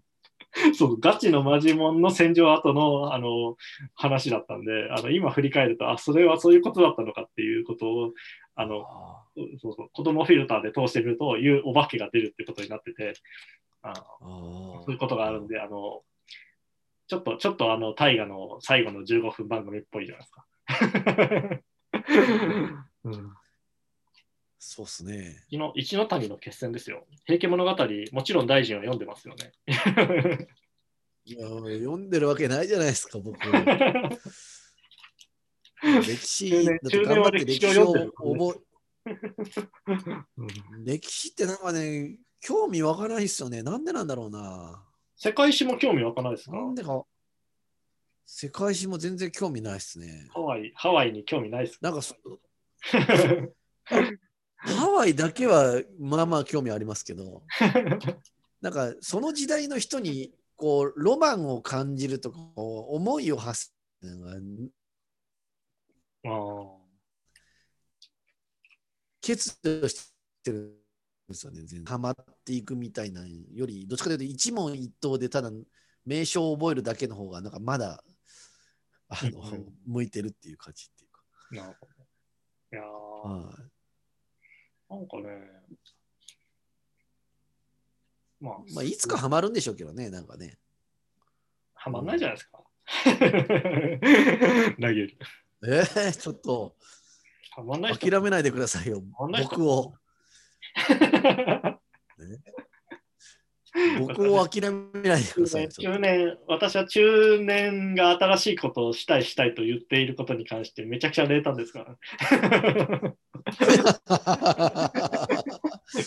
(laughs) そう、ガチのマジモンの戦場後の、あの、話だったんで、あの、今振り返ると、あ、それはそういうことだったのかっていうことを、あの、あそうそう、子供フィルターで通してみると、いうお化けが出るってことになってて、あのあそういうことがあるんで、あの、ちょっと、ちょっとあの、大河の最後の15分番組っぽいじゃないですか。うんそうっすね。一の一の谷の決戦ですよ。平家物語、もちろん大臣は読んでますよね。(laughs) いや読んでるわけないじゃないですか、僕。(laughs) 歴史、だって頑張って歴史を覚え、(laughs) 歴史ってなんかね、興味わからないっすよね。なんでなんだろうな。世界史も興味湧かないですか？なんでか、世界史も全然興味ないっすね。ハワイ、ハワイに興味ないですか？なんかそ、ハワイだけはまあまあ興味ありますけど、(laughs) なんかその時代の人にこうロマンを感じるとか、思いを発するのが欠如してるんですよね。全然ハマっていくみたいなより、どっちかというと一問一答でただ名称を覚えるだけの方が、なんかまだあの、うんうん向いてるっていう感じっていうか。なるほど。いやーはいなんかね、まあ、まあ、いつかハマるんでしょうけどね、なんかね。はまんないじゃないですか。投げる。えー、ちょっと諦めないでくださいよ、僕を。(laughs) 僕を諦めないでください中年、私は中年が新しいことをしたいしたいと言っていることに関してめちゃくちゃ冷淡ですから。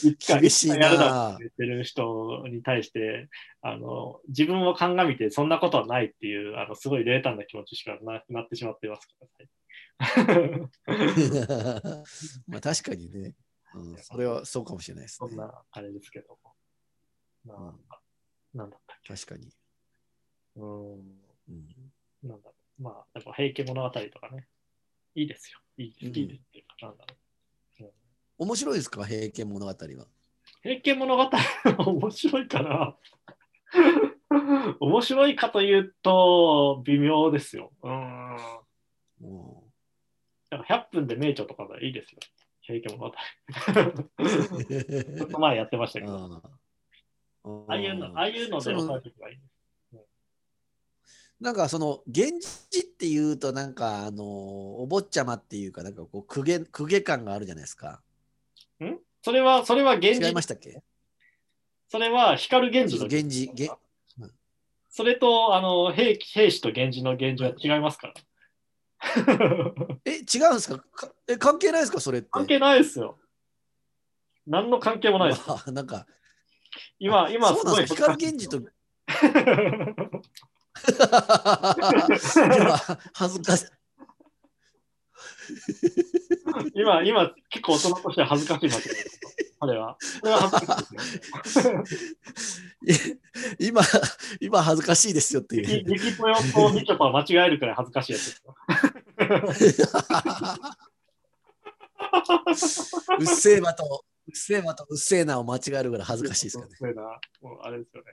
いつか厳しいなつかやるだろうって言ってる人に対してあの自分を鑑みてそんなことはないっていうあのすごい冷淡な気持ちしかななってしまっていますから、と (laughs) まあ確かにね、うん、それはそうかもしれないですね。そんなあれですけども。まうんあ、なんだったっけ？確かに。うんうんなんだろう。まあ、やっぱ平家物語とかね。いいですよ。いいです。うんいいですっていうか、なんだろう。面白いですか、平家物語は。平家物語面白いかな？(laughs) 面白いかというと、微妙ですよ。うん。もなんか100分で名著とかがいいですよ。平家物語。う (laughs) ちょっと前やってましたけど、ああいうの、ああいうので抑えておけばいい。なんかその源氏っていうとなんかあのお坊ちゃまっていうかなんかこう公家公家感があるじゃないですか。それは、それは源氏違いま、したっけ？それは光源氏の源氏源それと、あの、兵兵士と源氏の源氏は違いますから。(laughs) え違うんですか？かえ関係ないですか？それって。関係ないですよ。何の関係もないです。わあなんか。今、今そうなんですか？光源氏と。(laughs) 今恥ずかしい。(laughs) 今、今、結構大人としては恥ずかしい間違いですよ。あれは。これは恥ずかしいですね。今今恥ずかしいですよっていう。激激ぽよとみちょぱは間違えるくらい恥ずかしいやつ。(laughs) うっせえばとうっせえばとうっせえなを間違えるぐらい恥ずかしいですかね。そういうのはもうあれですよね。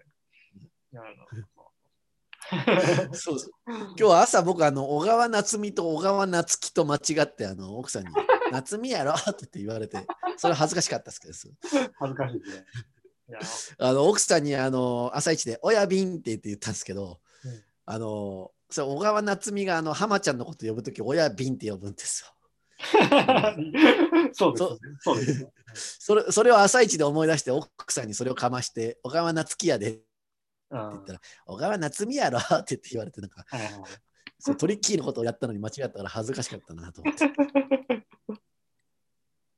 (laughs) そうそう今日朝僕あの小川夏美と小川夏樹と間違ってあの奥さんに (laughs)「夏美やろ?」って言われてそれ恥ずかしかったですけど恥ずかしいですね。(laughs) あの奥さんにあの朝一で「親便」って言って言ったんですけど、うんあのそれ小川夏美があの浜ちゃんのこと呼ぶとき親便って呼ぶんですよ。そうですね。そうですね。それそれを朝一で思い出して奥さんにそれをかまして「小川夏樹やで」ってうん言ったら「小川夏美やろ? (laughs)」って言って言われてなんかそうトリッキーのことをやったのに間違ったから恥ずかしかったなと思って。(laughs)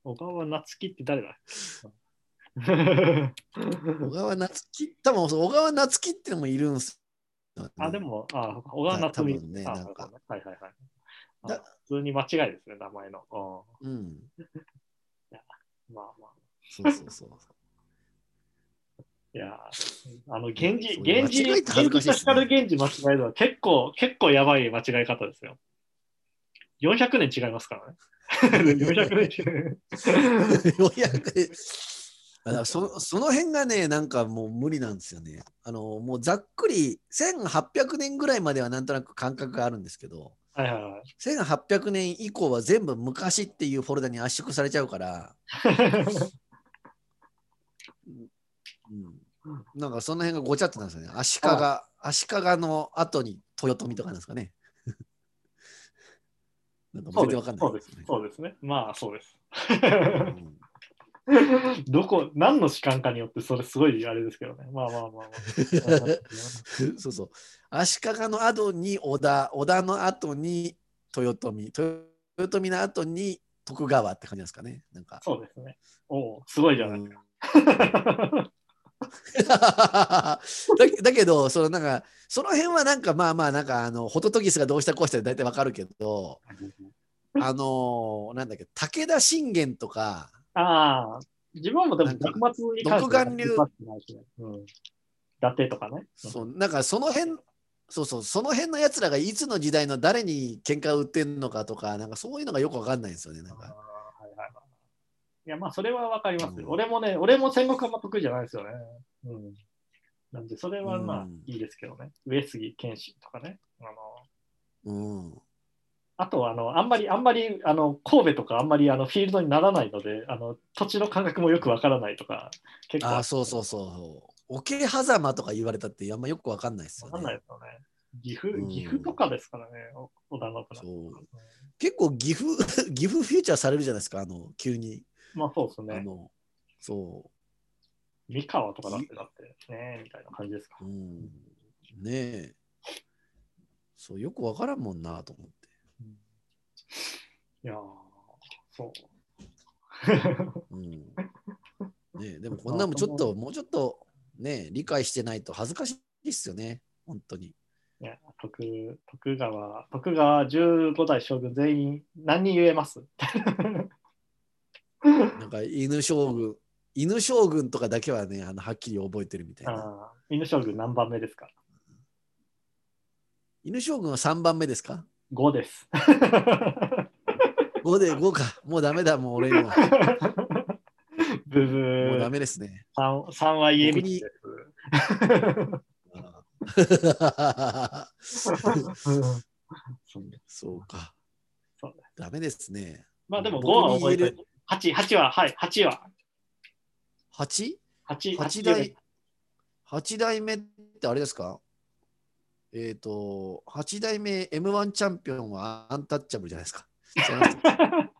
小川夏樹って誰だ？小川夏樹多分小川夏樹ってのもいるんすよね、あ、でも、あ、小川夏美。多分ねあなんかはいはいはい。普通に間違いですね、名前の。ううん。んまあまあ。そうそうそう。いやー、あの、源氏、源氏、源氏と光源氏間違えるのは結構、結構やばい間違い方ですよ。400年違いますからね。(laughs) 400年違い。ようやくあだからそその辺がね、なんかもう無理なんですよね。あのもうざっくり1800年ぐらいまではなんとなく感覚があるんですけど、はいはいはい。1800年以降は全部昔っていうフォルダに圧縮されちゃうから、(laughs) うん、なんかその辺がごちゃっとなんですよね。足利、足利の後に豊臣とかなんですかね。(laughs) なんかそうです全然わかんないそうです。そうですね。まあ、そうです。うんどこ、何の士官かによって、それすごいあれですけどね。まあまあまあまあ。(laughs) そうそう。足利の後に織田、織田の後に豊臣、豊臣の後に徳川って感じですかね。なんか。そうですね。おお、すごいじゃないうんです (laughs) だだけど、そのなんか、その辺はなんかまあまあ、なんかあの、ホトトギスがどうしたこうしたで大体わかるけど、か。あのーなんだっけ、武田信玄とか、ああ、自分もでも幕末に関しては独眼竜詳しくないしね。うん。伊達とかね。そうなんかその辺そうそうその辺のやつらがいつの時代の誰に喧嘩を売ってんのかとかなんかそういうのがよくわかんないんですよねなんか。いや、まあ、それはわかりますよ。うん俺もね、俺も戦国あんま得意じゃないですよね。うん。なんで、それはまあうん、いいですけどね。上杉謙信とかね。あの、うんあとあの、あんまり、あんまり、あの、神戸とかあんまりあのフィールドにならないので、あの、土地の感覚もよくわからないとか、結構あそうそうそう桶狭間とか言われたってあんまよくわかんないですよわかんないねですよね。岐阜、うん岐阜とかですからね、お織田信長。そう結構岐阜 (laughs) 岐阜フューチャーされるじゃないですかあの急にまあそうですあね。のそう三河とかだってだってね、みたいな感じですか。うん、ねえ。そう、よくわからんもんなと思って。うんいやー、そう。うん、ねえ、(laughs) でもこんなもんちょっと、もうちょっとね、理解してないと恥ずかしいっすよね、本当に。いや徳徳川、徳川15代将軍全員何人言えます？なんか犬将軍、犬将軍とかだけはね、あのはっきり覚えてるみたいな。犬将軍何番目ですか？犬将軍は3番目ですか ?5 です。(laughs) ?5 で5か。もうダメだ、もう俺には。(laughs) ブブもうダー。メですね。3, 3は家道です。(laughs) そうかそう。ダメですね。まあでも5僕は覚えてる。8、8は、はい、8は。8? 8、八8代八代目ってあれですか？えっ、と、8代目 M1 チャンピオンはアンタッチャブルじゃないですか。(laughs)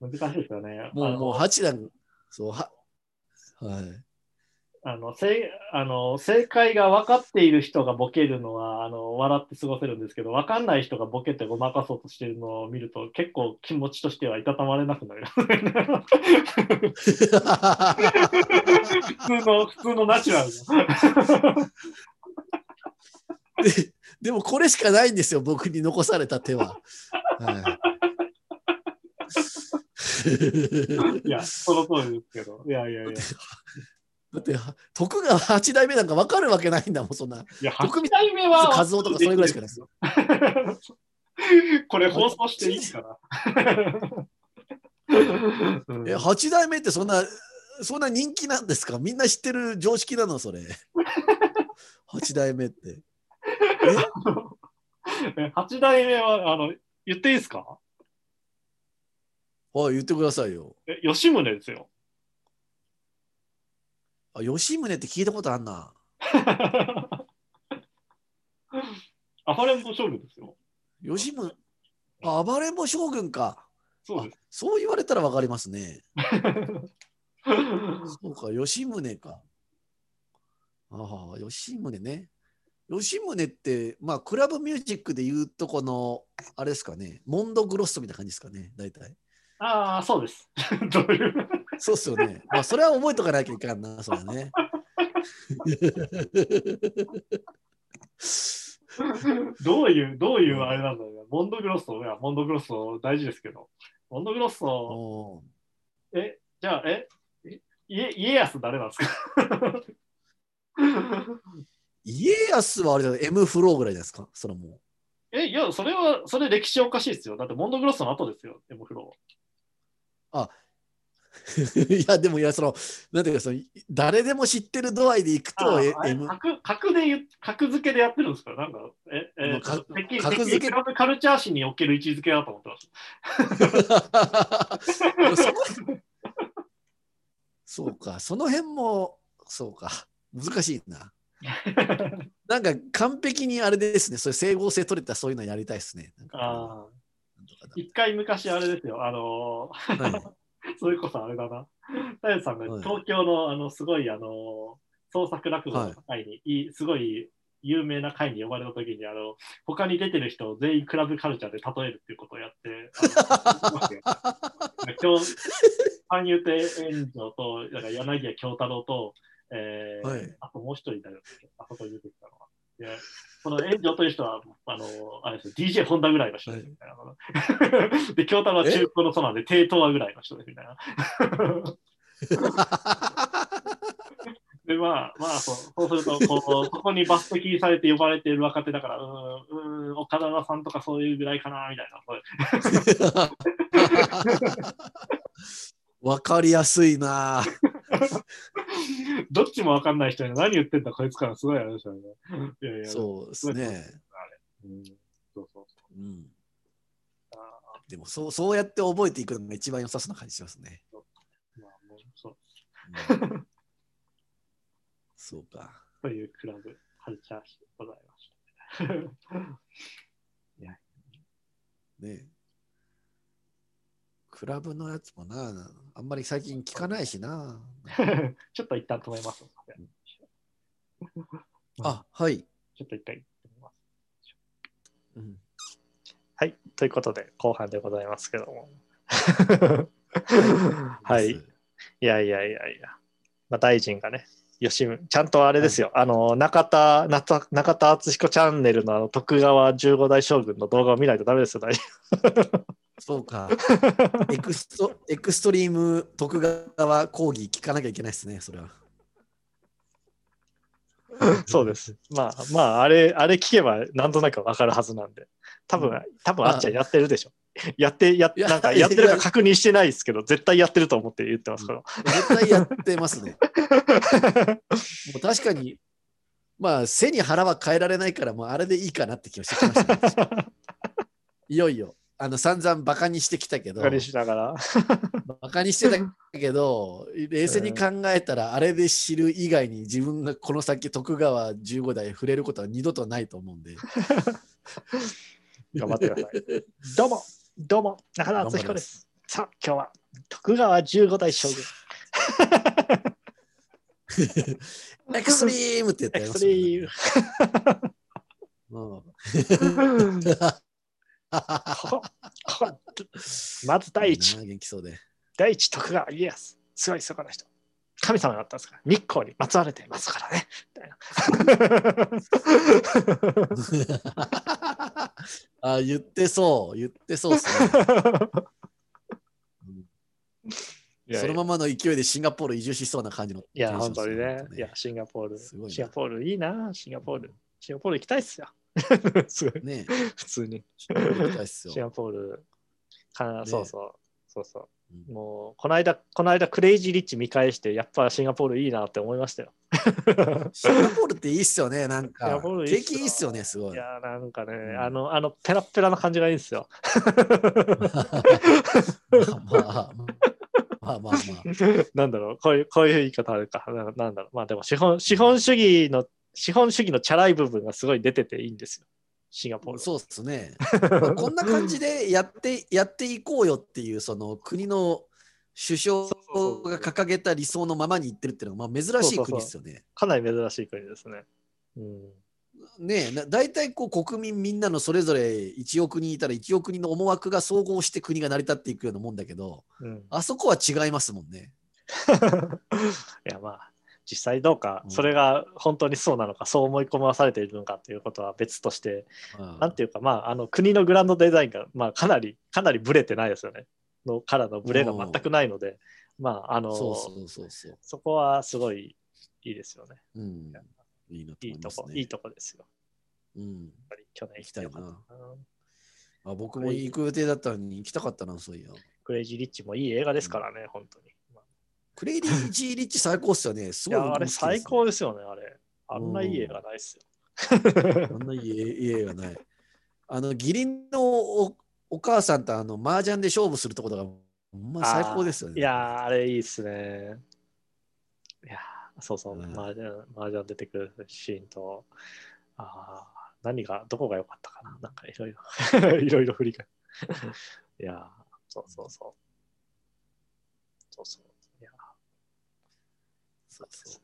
難しいですよね。もう、あのもう8段、そう、は、はい。あの正あの正解が分かっている人がボケるのはあの笑って過ごせるんですけど分かんない人がボケてごまかそうとしてるのを見ると結構気持ちとしてはいたたまれなくなる。普通の普通のナチュラルな。ででもこれしかないんですよ、僕に残された手は。はい。いやその通りですけど。いやいやいや。いだって、徳川八代目なんか分かるわけないんだもん、そんな。や徳8代目は和夫とかそれぐらいしかないですよ (laughs) これ放送していいかなうんえ、八代目ってそんな、そんな人気なんですか？みんな知ってる常識なの、それ。(laughs) 八代目って。(laughs) え？8代目はあの言っていいですか？はい、言ってくださいよ。え吉宗ですよ。あ、吉宗って聞いたことあんな。アファレンボ将軍ですよ。吉宗、あ、暴れん坊将軍か。そうです。そう言われたら分かりますね。(laughs) そうか、吉宗か。ああ、吉宗ね。吉宗って、まあ、クラブミュージックで言うとこの、あれですかね、モンドグロッソみたいな感じですかね、大体。ああ、そうです。(laughs) どういう。(laughs) そうっすよね。まあ、それは覚えとかなきゃいかんな、それはね。どういう、どういうあれなんだろうな。モンドグロッソ、いや、モンドグロッソ大事ですけど。モンドグロッソ、え、じゃあ、え、え家家康誰なんですか？(laughs) 家康はあれだよ、M フローぐらいですか、それはもう。え、いや、それは、それ歴史おかしいですよ。だって、モンドグロッソの後ですよ、エモフロ (laughs) いや、でも、いや、その、なんていうか、その誰でも知ってる度合いでいくあと、え M、格格で格付けでやってるんですか？なんか、え、えもうか格付けカルチャー誌における位置づけだと思ってました。(laughs) そうか、その辺も、そうか、難しいな。(laughs) なんか完璧にあれですね、そういう整合性取れたそういうのやりたいですね。ああ。一回昔あれですよ、あのーだはい (laughs) それこそあれだな。太陽さんがはい。東京の、あのすごいあの創作落語の会に、い、いすごい有名な会に呼ばれた時にあの他に出てる人を全員クラブカルチャーで例えるっていうことをやって、今日三遊亭炎上となんか柳家京太郎と、えーはい。あともう一人だよ、あそこに出てきたのこの炎上という人は、あの、あれです DJ ホンダぐらいの人ですみたいな。で、京太郎は中古のソナで低等はぐらいの人ですみたいな。で、まあ、まあ、そうそうすると、こう、そこに抜擢されて呼ばれている若手だから、うーん、うーん、岡田さんとかそういうぐらいかな、みたいな。(laughs) わかりやすいな。(laughs) どっちもわかんない人に何言ってんだ、こいつからすごいあれですよね。いやいや、そうですね。うん、そうそうそう。うん、あでもそう、そうやって覚えていくのが一番良さそうな感じしますね。ーまあ、もうそううんそうか。というクラブカルチャー誌でございました。ねクラブのやつもな、あんまり最近聞かないしな。(laughs) ちょっと一旦止めます。あ、はい。ちょっと一回止めます。うんはい、ということで後半でございますけども。(laughs) はい。いやいやいやいや。まあ、大臣がね、吉村、ちゃんとあれですよ、あの、中田、中中田敦彦チャンネルのあの徳川15代将軍の動画を見ないとダメですよ、大臣。そうか。(laughs) エクストエクストリーム徳川講義聞かなきゃいけないですね、それは。(laughs) そうです。まあまあ、あれ、あれ聞けばなんとなくわかるはずなんで。多分、多分あっちゃんやってるでしょ。やって、やなんかやってるか確認してないですけど、絶対やってると思って言ってますから。絶対やってますね。(laughs) もう確かに、まあ、背に腹は変えられないから、もうあれでいいかなって気がしてきました、ね。いよいよ、あの散々バカにしてきたけど、バカにしながら。バカにしてたけど、冷静に考えたら、あれで知る以外に自分がこの先徳川15代触れることは二度とないと思うんで。(laughs) 頑張ってください。どうも、どうも、中田敦彦です。さあ、今日は徳川15代将軍。(laughs) エクストリームって言ってエクスリーム。(laughs) (laughs) まず第一元気そうで。第一徳川家康。すごいそこの人。神様だったんですから、日光にまつわれてますからね。みたいな (laughs) あ言ってそう、言ってそうっすね。(laughs) うんいやそのままの勢いでシンガポール移住しそうな感じの。いや、本当にねいや、シンガポール。シンガポールいいな、シンガポール。シンガポール行きたいっすよ。(laughs) すごい。ね。ね普通に。シンガポールねそうそう。そうそう。うんもう、この間、この間、クレイジーリッチ見返して、やっぱシンガポールいいなって思いましたよ。(laughs) シンガポールっていいっすよね、なんか景気いいっすよね、すごい。いや、なんかね、んあの、あの、ペラッペラな感じがいいんですよ。まあまあまあまあまあ。(laughs) なんだろう、こういう、こういう言い方あるか。ななんだろう。まあでも資本、資本主義の、資本主義のチャラい部分がすごい出てていいんですよ。シンガポール。そうっすね。ま (laughs) あこんな感じでやってやっていこうよっていうその国の首相が掲げた理想のままにいってるっていうのはまあ珍しい国ですよね。かなり珍しい国ですね。うん。ねえな大体こう国民みんなのそれぞれ1億人いたら1億人の思惑が総合して国が成り立っていくようなもんだけどうん、あそこは違いますもんね。(laughs) いやまあ実際どうか、うん。それが本当にそうなのかそう思い込まされているのかということは別として、うん。なんていうかまああの国のグランドデザインが、まあ、かなりかなりブレてないですよね。のからのブレが全くないので、まああのそこはすごいいいですよね。うん、いいいいとこ、思い。いいとこですよ。うん、やっぱり去年行きたいかな。あ僕も行く予定だったのに行きたかったな、そういや。クレイジー・リッチもいい映画ですからね、本当に。まあクレイジー・ジー・リッチ最高っすよね。(laughs) すごいいや、あれ最高でですよね、あれ。あんないい映画ないっすよ。す。あんないい映画ない。あの、義理のおお母さんとあの麻雀で勝負するところが、まあ、最高ですよね。いやー、あれいいっすね。いやー、そうそう、うんマージャン、マージャン出てくるシーンと、あー何が、どこが良かったかな。なんかいろいろ、(laughs) いろいろ振り返る。いやー、そうそうそう。そうそう。そうそう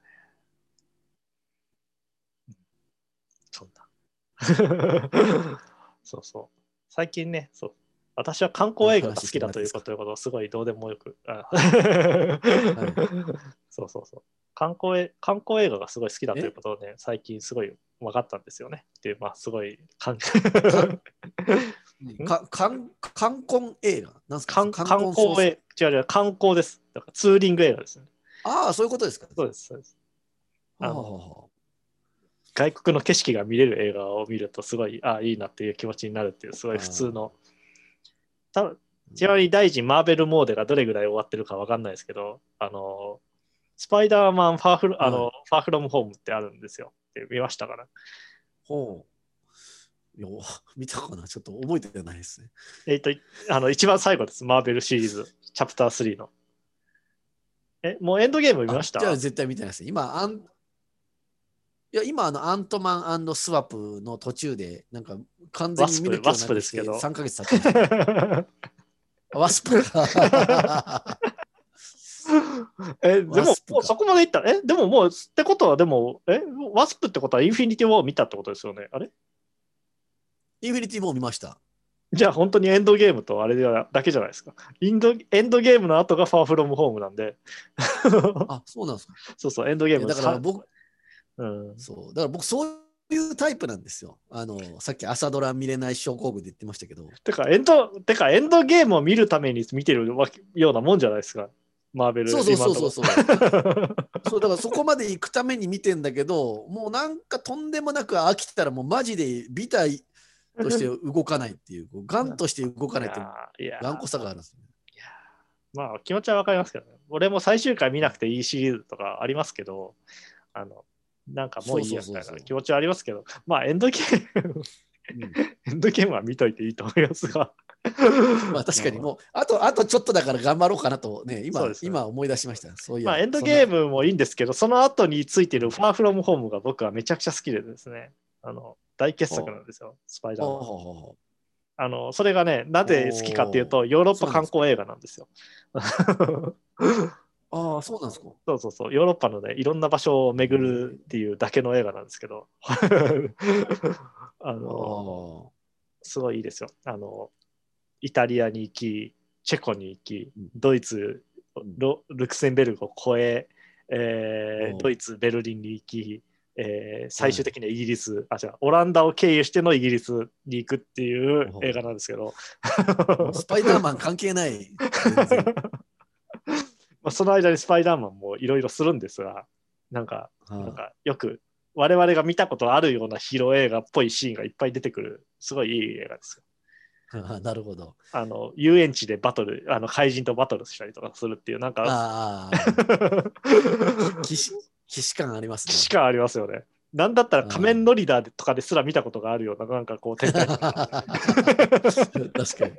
そんな。そうそう。最近ね、そう。私は観光映画が好きだというこということをすごいどうでもよく。あそうそうそう。観光え観光映画がすごい好きだということをね、最近すごい分かったんですよね。っていう、まあ、すごいかん？か観観光映画？なんすか？観観光へ、違う違う、観光です。だからツーリング映画ですね。ああ、そういうことですか。そうです、そうです。あの外国の景色が見れる映画を見ると、すごい、ああ、いいなっていう気持ちになるっていう、すごい普通の。多分ちなみに大臣マーベルモーデがどれぐらい終わってるかわかんないですけど、あの、スパイダーマンファーフル、あの、はいファーフロムホームってあるんですよ。って見ましたから。ほう。いや、見たかなちょっと覚えてないですね。えっ、と、あの、一番最後です。マーベルシリーズ、チャプター3の。え、もうエンドゲーム見ました？あじゃあ絶対見てないです。今、アンいや今あの、アントマンワスプの途中で、なんか完全に見る気ワスプですけど3ヶ月経ってワスプか。(laughs) え、でももうそこまでいった？え、でももう、ってことは、でも、え、ワスプってことはインフィニティ・ウォー見たってことですよね？あれ？インフィニティも見ました。じゃあ本当にエンドゲームとあれではだけじゃないですか。インドエンドゲームの後がファーフロムホームなんで。あ、そうなんですか。(laughs) そうそう、エンドゲームだからさ僕、うん、そう、だから僕、そういうタイプなんですよ。あの、さっき朝ドラ見れない症候群で言ってましたけど、てかエンド、てかエンドゲームを見るために見てるようなもんじゃないですか。マーベルそうそうそうそうう。(laughs) そう。そうだからそこまで行くために見てんだけど、もうなんかとんでもなく飽きたらもうマジでビタイとして動かないっていう、こうガンとして動かないっていう頑固さがあるんです。まあ気持ちはわかりますけどね。俺も最終回見なくていいシリーズとかありますけど、あの、なんかもういいやみたいな気持ちはありますけど、まあエンドゲーム、エンドゲームは見といていいと思いますが。(laughs) まあ確かにもう、あと、あとちょっとだから頑張ろうかなとね、今、ね今思い出しました。そういう。まあエンドゲーム。ムもいいんですけど、その後についてるファーフロムホームが僕はめちゃくちゃ好きでですね、あの大傑作なんですよ、スパイダーマン。あのそれがね、なぜ好きかっていうと、ヨーロッパ観光映画なんですよ。うああ、そうなんですか。そうそうそう、ヨーロッパのね、いろんな場所を巡るっていうだけの映画なんですけど、あ (laughs) あのあすごいいいですよ。あのイタリアに行き、チェコに行きうん、ドイツ、ロルクセンベルグを越ええー。ドイツ、ベルリンに行き、えー最終的にはイギリス、あ、違う、オランダを経由してのイギリスに行くっていう映画なんですけど、スパイダーマン関係ない。(laughs) まあその間にスパイダーマンもいろいろするんですが、なんか、なんかよく我々が見たことあるようなヒーロー映画っぽいシーンがいっぱい出てくる、すごいいい映画ですよ。なるほど。あの遊園地でバトル、あの怪人とバトルしたりとかするっていう、なんか、ああ、(laughs) 騎士、騎士感ありますね。既視感ありますよね。なんだったら仮面ノリダーとかですら見たことがあるような、なんかこう展開。確かに。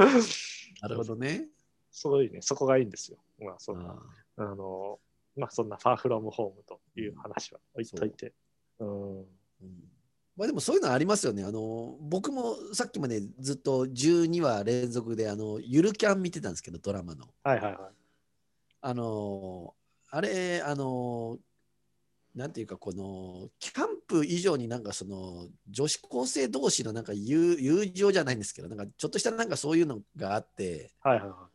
(laughs) なるほどね。すごいね、そこがいいんですよ。まあ、そんな、ああの、まあ、そんなファーフロムホームという話は置いといて。まあでもそういうのありますよね。あの僕もさっきまでずっと12話連続であのゆるキャン見てたんですけど、ドラマの。はいはいはい。あのあれ、あのなんていうか、このキャンプ以上になんかその女子高生同士のなんか友友情じゃないんですけど、なんかちょっとしたなんかそういうのがあって、はいはいは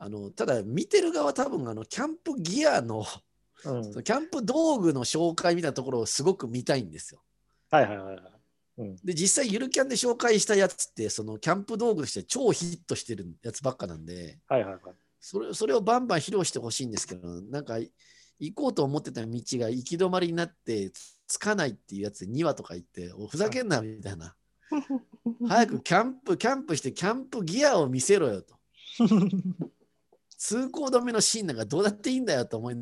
あのただ見てる側多分あのキャンプギアのい。うん、そのキャンプ道具の紹介みたいなところをすごく見たいんですよ。はいはいはいはい。うん、で、実際ゆるキャンで紹介したやつって、そのキャンプ道具として超ヒットしてるやつばっかなんで、はいはいはい。それそれをバンバン披露してほしいんですけど、なんか行こうと思ってた道が行き止まりになってつつかないっていうやつで2話とか行って、おふざけんなみたいな。早くキャンプ、キャンプしてキャンプギアを見せろよと。(laughs) 通行止めのシーンなんかどうだっていいんだよと思い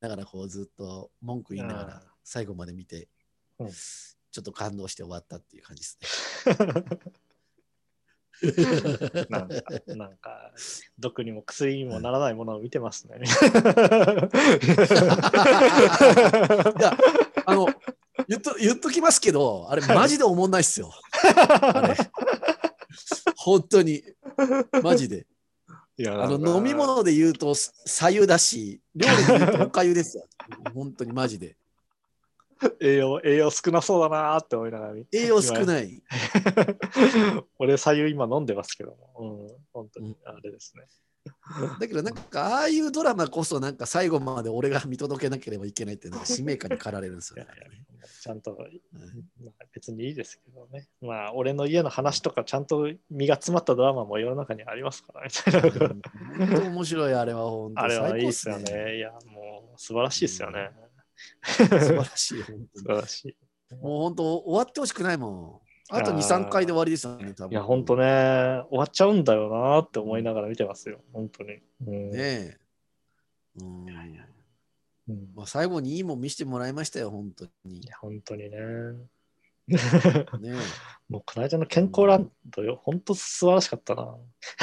ながら、こうずっと文句言いながうんら最後まで見て、うんちょっと感動して終わったっていう感じですね。(laughs) なんか、なんか、毒にも薬にもならないものを見てますね。いや、あの、言っと言っときますけど、あれ、マジでおもんないっすよ。本当に、マジで。いやあの飲み物で言うと左右だし、料理で言うとおかゆですよ。本当にマジで。(laughs) 栄養、栄養少なそうだなーって思いながら見栄養少ない。俺、左右今飲んでますけども、うん、本当にあれですね。だけどなんかああいうドラマこそなんか最後まで俺が見届けなければいけないっていうなんか使命感に駆られるんですよね。いやいやちゃんと、まあ、別にいいですけどね。まあ、俺の家の話とか、ちゃんと身が詰まったドラマも世の中にありますから、みたいな。本当面白いあれは本当 (laughs) あれはいい最ですよね。いや、もう素晴らしいですよね。素晴らしい。本 (laughs) 当素晴らしい。にもう本当終わってほしくないもん。あと2、いやー3回で終わりですよね、多分。いや、本当ね、終わっちゃうんだよなって思いながら見てますよ、本当に。うんねえ。うんうんまあ、最後にいいもん見せてもらいましたよ、本当にい。や、本当にね。ね (laughs) もう、この間の健康ランドよ、本当素晴らしかったな。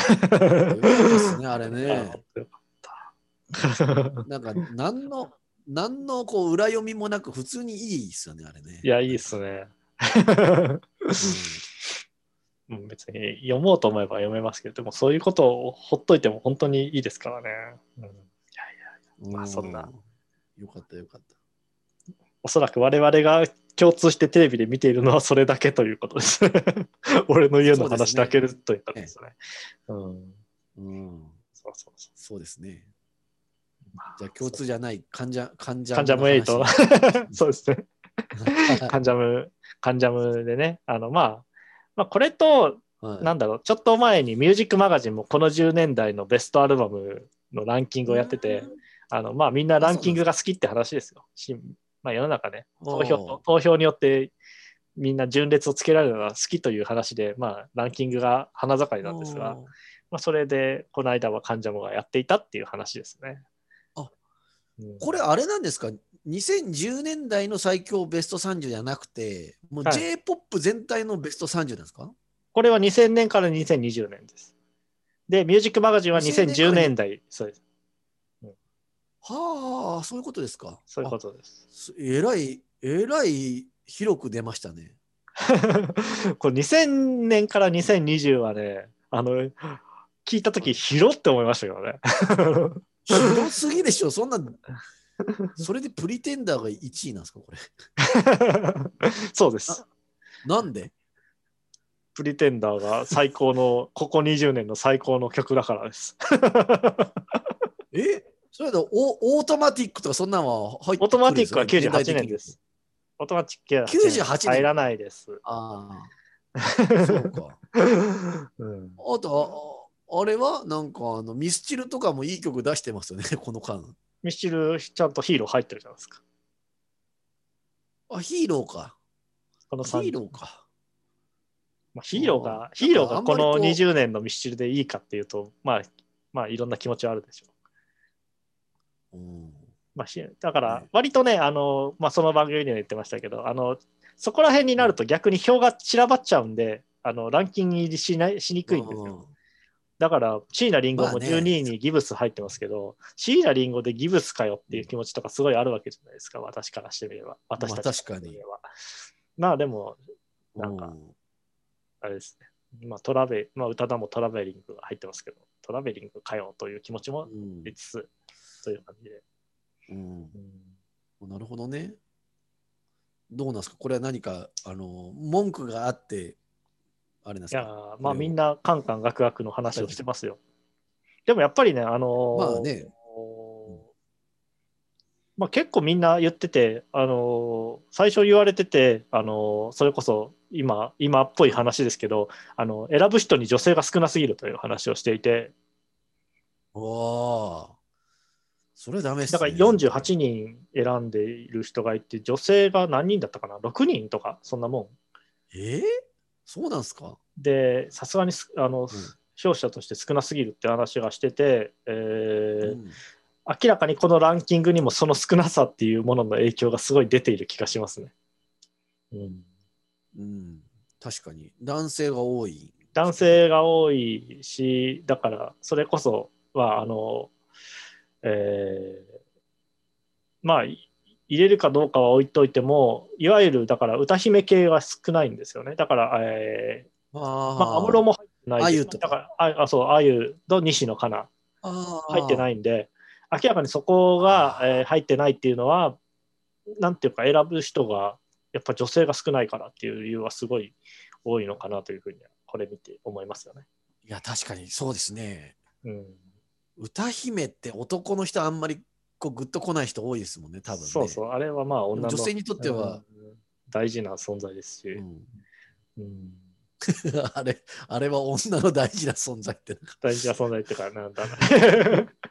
え。よかったですね、あれ (laughs) あね。よかった。なんか、何の、何のこう裏読みもなく、普通にいいですよね、あれね。いや、いいっすね。うんうん別に読もうと思えば読めますけど、でもそういうことをほっといても本当にいいですからね。うんまあそんな。よかったよかった。おそらく我々が共通してテレビで見ているのはそれだけということです。(laughs) 俺の家の話だけということですね。うん。うん。そうそうそそうですね。じゃあ共通じゃない、患者、患者。カンジャムエイトは。(laughs) そうですね。カンジャム、カンジャムでね、あの、まあ、まあ、これと、はいなんだろう、ちょっと前にミュージックマガジンもこの10年代のベストアルバムのランキングをやってて、あの、まあ、みんなランキングが好きって話ですよ。しまあ、世の中ね、投票投票によってみんな順列をつけられるのが好きという話で、まあ、ランキングが花盛りなんですが、まあ、それでこの間は患者もがやっていたっていう話ですね。これあれなんですか？2010年代の最強ベスト30じゃなくて、もうはい J-POP 全体のベスト30なんですか、これは2000年から2020年です。で、ミュージックマガジンは2000 2010年代、そうです。はあ、そういうことですか。そういうことですえらい、えらい広く出ましたね。(laughs) これ2000年から2020はね、あの、聞いたとき広って思いましたけどね。広すぎでしょ、そんな。(laughs) それでプリテンダーが1位なんですか、これ。そうです。なんで？プリテンダーが最高の、ここ20年の最高の曲だからです。え？それだオオートマティックとかそんなのは入ってオートマティックはくるんですよね98年で。す。オートマティックは98年入らないです。ああ。そうか。(laughs) うんあとあ、あれはなんかあのミスチルとかもいい曲出してますよね、(laughs) この間。ミスチル、ちゃんとヒーロー入ってるじゃないですか。あ、ヒーローか。このヒ3ーローか。まあ、ヒーローあがー、ヒーローがこのなんかあんまりこう20年のミスチルでいいかっていうと、まあ、まあ、いろんな気持ちはあるでしょう。うんまあ、しだからね、割とね、あの、まあ、その番組でも言ってましたけど、あの、そこら辺になると逆に票が散らばっちゃうんで、あの、ランキング入りしない、しにくいんですよ。だから、椎名林檎もまあね12位にギブス入ってますけど、椎名林檎でギブスかよっていう気持ちとかすごいあるわけじゃないですか、私からしてみれば。私たちからしてみれば。まあでも、なんかうんあれですね。まあトラベ、まあ宇多田もトラベリングが入ってますけど、トラベリングかよという気持ちもうん出つつ、という感じで。うんなるほどね。どうなんですか？これは何か、あの、文句があって、あれなんですいやまあみんなカンカンガクガクの話をしてますよ。でもやっぱりね、あのーまあねまあ、結構みんな言ってて、あのー最初言われてて、あのーそれこそ今今っぽい話ですけど、あの選ぶ人に女性が少なすぎるという話をしていて、おーそれダメね。だから48人選んでいる人がいて、女性が何人だったかな ?6 人とか、そんなもん。え？ーそうなんすか？で、さすがにすあの、勝者として少なすぎるって話がしてて、えーうん明らかにこのランキングにもその少なさっていうものの影響がすごい出ている気がしますね。うん、うん、確かに。男性が多い。男性が多いし、だからそれこそは、あの、えーまあ、い入れるかどうかは置いといても、いわゆるだから歌姫系が少ないんですよね。だから、えーあまあ、安室も入ってないあゆとかだからああそう、あゆと西野カナ入ってい。ないんで、明らかにそこが、えー入ってないっていうのは、なんていうか、選ぶ人が、やっぱ女性が少ないからっていう理由はすごい多いのかなというふうには、これ見て思いますよね。いや、確かにそうですね。うん、歌姫って男の人あんまりこうグッとこない人多いですもんね、多分ね。そうそう、あれはまあ女性にとっては、うん大事な存在ですし、うんうん (laughs) あれ、あれは女の大事な存在って。大事な存在ってか、なんだ (laughs)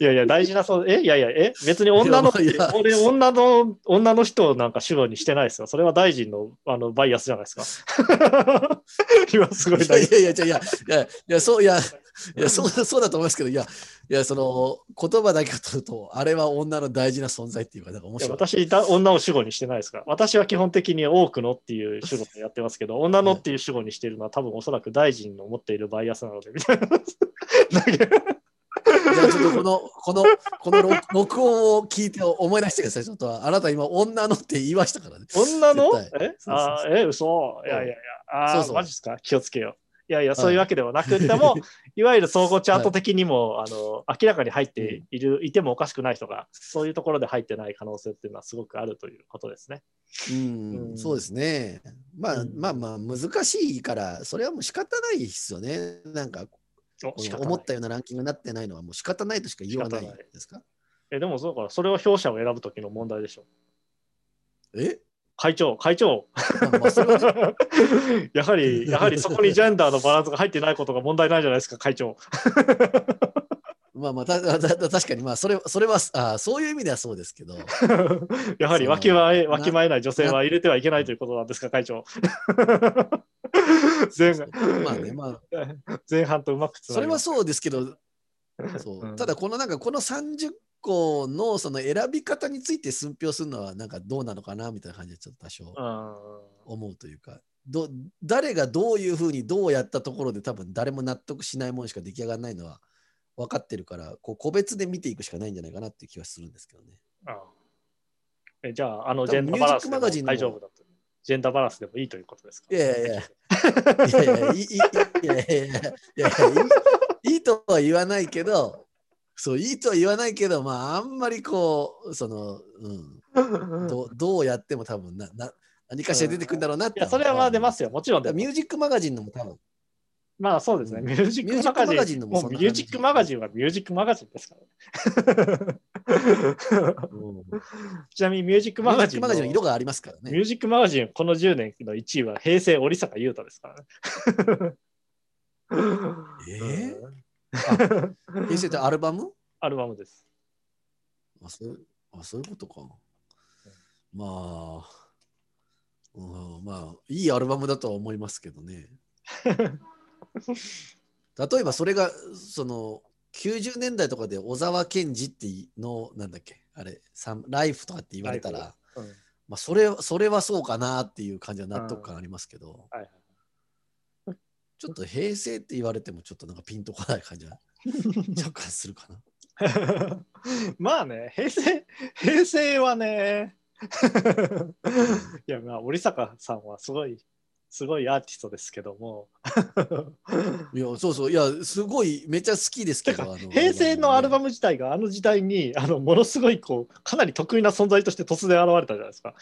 いやいや、大事な存在、えいやいや、え別に女の俺、女の、女の人をなんか主語にしてないですよ。それは大臣のあのバイアスじゃないですか。(laughs) 今すごい大事。いやいやいやいやそういやいやそうそうだと思いますけどいやいやその言葉だけを取るとあれは女の大事な存在っていうかなんか面白い。私だ、女を主語にしてないですから。私は基本的に多くのっていう主語でやってますけど、女のっていう主語にしているのは多分おそらく大臣の持っているバイアスなので、みたいな。ちょっとこのこのこの録録音を聞いて思い出してください。ちょっとあなた今女のって言いましたからね。女の？え？あーえ、嘘？いやいやいや、あーそうそう。マジですか？気をつけよう。いやいや、そういうわけではなくても、(laughs) い、わゆる総合チャート的にも、あの明らかに入っている、いてもおかしくない人が、そういうところで入ってない可能性っていうのはすごくあるということですね。うん、うん。そうですね。まあ、うん。まあまあ難しいからそれはもう仕方ないですよね。なんか思ったようなランキングになってないのはもう仕方ないとしか言わないですか？えでもそうか、それは表者を選ぶときの問題でしょ。え？会長、会長。(laughs) やはり、やはりそこにジェンダーのバランスが入ってないことが問題ないじゃないですか、会長。まあまあた (laughs) たた確かにまあそれそれはあそういう意味ではそうですけど。(laughs) やはりわきまえ、なわきまえない女性は入れてはいけないということなんですか、会長。(laughs) 前まあねまあ。前半とうまくそれはそうですけど、そう。うんただこのなんかこの30個のその選び方について寸評するのはなんかどうなのかなみたいな感じでちょっと多少うん思うというか、ど誰がどういうふうにどうやったところで多分誰も納得しないものしか出来上がらないのは分かってるから、こう個別で見ていくしかないんじゃないかなっていう気はするんですけどね。あえじゃあ、あのジェンダーバランスでも大丈夫だと。ジェンダーバランスでもいいということですか？いやいやいやいやいや、いいいやいやいやいやいやいいいいとは言わないけど、そう、いいとは言わないけど、まあ、あんまりこう、その、うん、どうどうやっても多分なな、何かしら出てくるんだろうなって。いや、それはまあ出ますよ。もちろんミュージックマガジンのも多分、まあそうですね。うんミュージックマガジン。ミュージックマガジンのももうんミュージックマガジンはミュージックマガジンですからね。う (laughs) んちなみにミュージックマガジンの色がありますからね。ミュージックマガジン、この10年の1位は平成織坂優太ですからね。えうん (laughs) 平成ってアルバム？アルバムです。あそうあそういうことか。まあ、うん、まあ、いいアルバムだとは思いますけどね。(laughs) (laughs) 例えばそれが、その、90年代とかで小沢健二っていうの、なんだっけ、あれ、サンライフとかって言われたら、うん。まあ、それそれはそうかなっていう感じは納得感ありますけど、はいちょっと平成って言われてもちょっとなんかピンとこない感じは (laughs) 若干するかな。(laughs) まあね、平成、平成はね、いや、まあ、織坂さんはすごい、すごいアーティストですけども、(laughs) いや、そうそう、いや、すごい、めっちゃ好きですけど、平成のアルバムム自体があの時代に、あのものすごいこう、かなり得意な存在として突然現れたじゃないですか。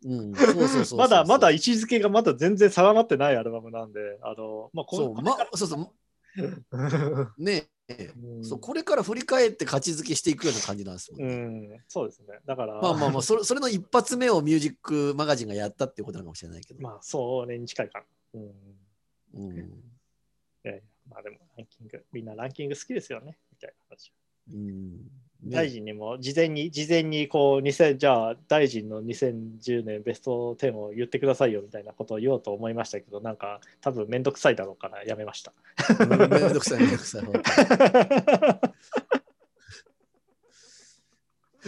ね。うん、そうそうそうそう (laughs) まだまだ位置づけがまだ全然定まってないアルバムなんで、あの、まあ、こそう、ま、そうそう、ねうんそう、これから振り返って勝ち付けしていくような感じなんですもんうね。ん、そうですね。だから、まあまあまあそれ、(laughs) それの一発目をミュージックマガジンがやったっていうことなのかもしれないけど。まあ、それに近いかな。うん。うんいやいや、まあでもランキング、みんなランキング好きですよね、みたいな話。うんね大臣にも事前に、事前にこう、2000じゃあ、大臣の2010年ベスト10を言ってくださいよみたいなことを言おうと思いましたけど、なんか、多分めんどくさいだろうからやめました。うんめんどくさい、めんどくさい。本当に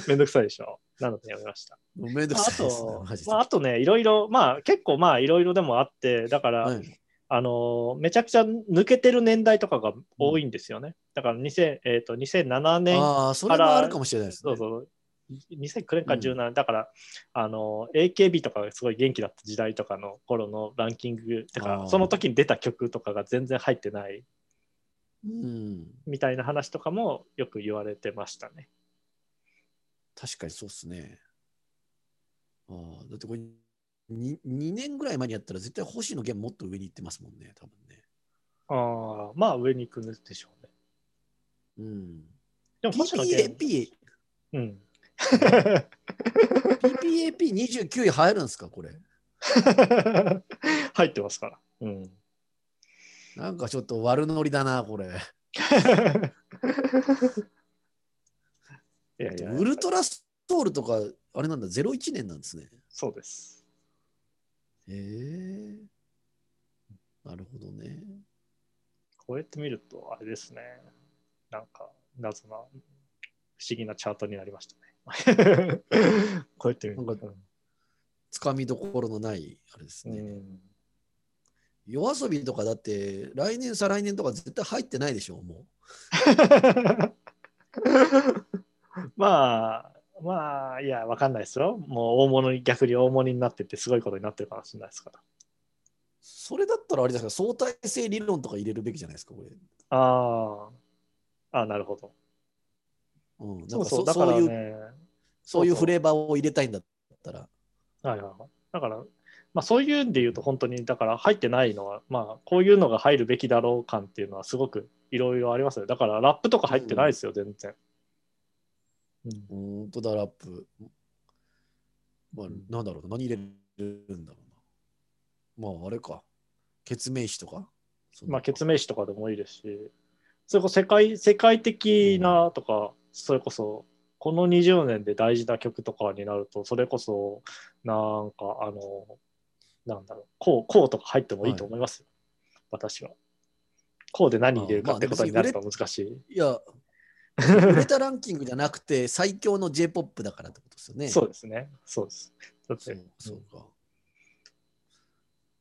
めんどくさいでしょ。なのでやめました。もうめんどくあさいですねとマジ、で。まあ、あとね、いろいろ、まあ結構まあいろいろでもあって、だから、はいあのめちゃくちゃ抜けてる年代とかが多いんですよね。だから2000、えー、と2007年ああ、それもあるかもしれないですね。そうそう。2009年か17年、だから、あの、AKB とかがすごい元気だった時代とかの頃のランキング、てあー、かその時に出た曲とかが全然入ってないうん。みたいな話とかもよく言われてましたね。確かにそうっすね。ああ、だってこれ 2, 2年ぐらい前にやったら絶対星野源もっと上に行ってますもんね、多分ね。ああ、まあ上に行くんでしょうね。うん。でも星野源、PPAP、うん。PPAP29 位入るんですか、これ？(laughs) 入ってますから。うん。なんかちょっと悪ノリだな、これ。(laughs) いやいや、ウルトラストールとか、あれなんだ、01年なんですね。そうです。へえなるほどね。こうやって見ると、あれですね。なんか、謎な、不思議なチャートになりましたね。(laughs) こうやって見ると。つかみどころのない、あれですね。うん夜遊びとかだって、来年、再来年とか絶対入ってないでしょ、も (laughs) まあ、まあ、いや、わかんないですよ。もう大物に、逆に大物になってって、すごいことになってるかもしれないですから。それだったらあれですか、相対性理論とか入れるべきじゃないですか、これ。ああ、あなるほど。うん、なんかそうそう、だからそそういう、ね、そういうフレーバーを入れたいんだったら。はいはいはい。だから、まあ、そういうんで言うと、本当に、だから入ってないのは、まあ、こういうのが入るべきだろう感っていうのは、すごくいろいろありますよ。だから、ラップとか入ってないですよ、全然。うんうんとだ、ラップ。まあうん、なんだろうな、何入れるんだろうな。まあ、あれか。決名詞とか？まあ、決名詞とかでもいいですし、それこそ世界世界的なとか、それこそ、この20年で大事な曲とかになると、それこそ、なんか、あの、なんだろう、こう、こうとか入ってもいいと思いますよ、私は。こうで何入れるかってことになると難しい。いや、売れたランキングじゃなくて、最強の J-POP だからってことですよね。そうですね。そうです。だってそうか。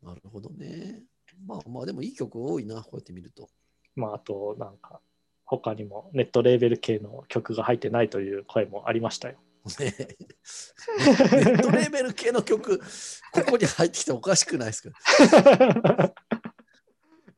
なるほどね。まあまあ、でもいい曲多いな、こうやって見ると。まあ、あと、なんか、他にもネットレーベル系の曲が入ってないという声もありましたよ。ねネットレーベル系の曲、ここに入ってきておかしくないですか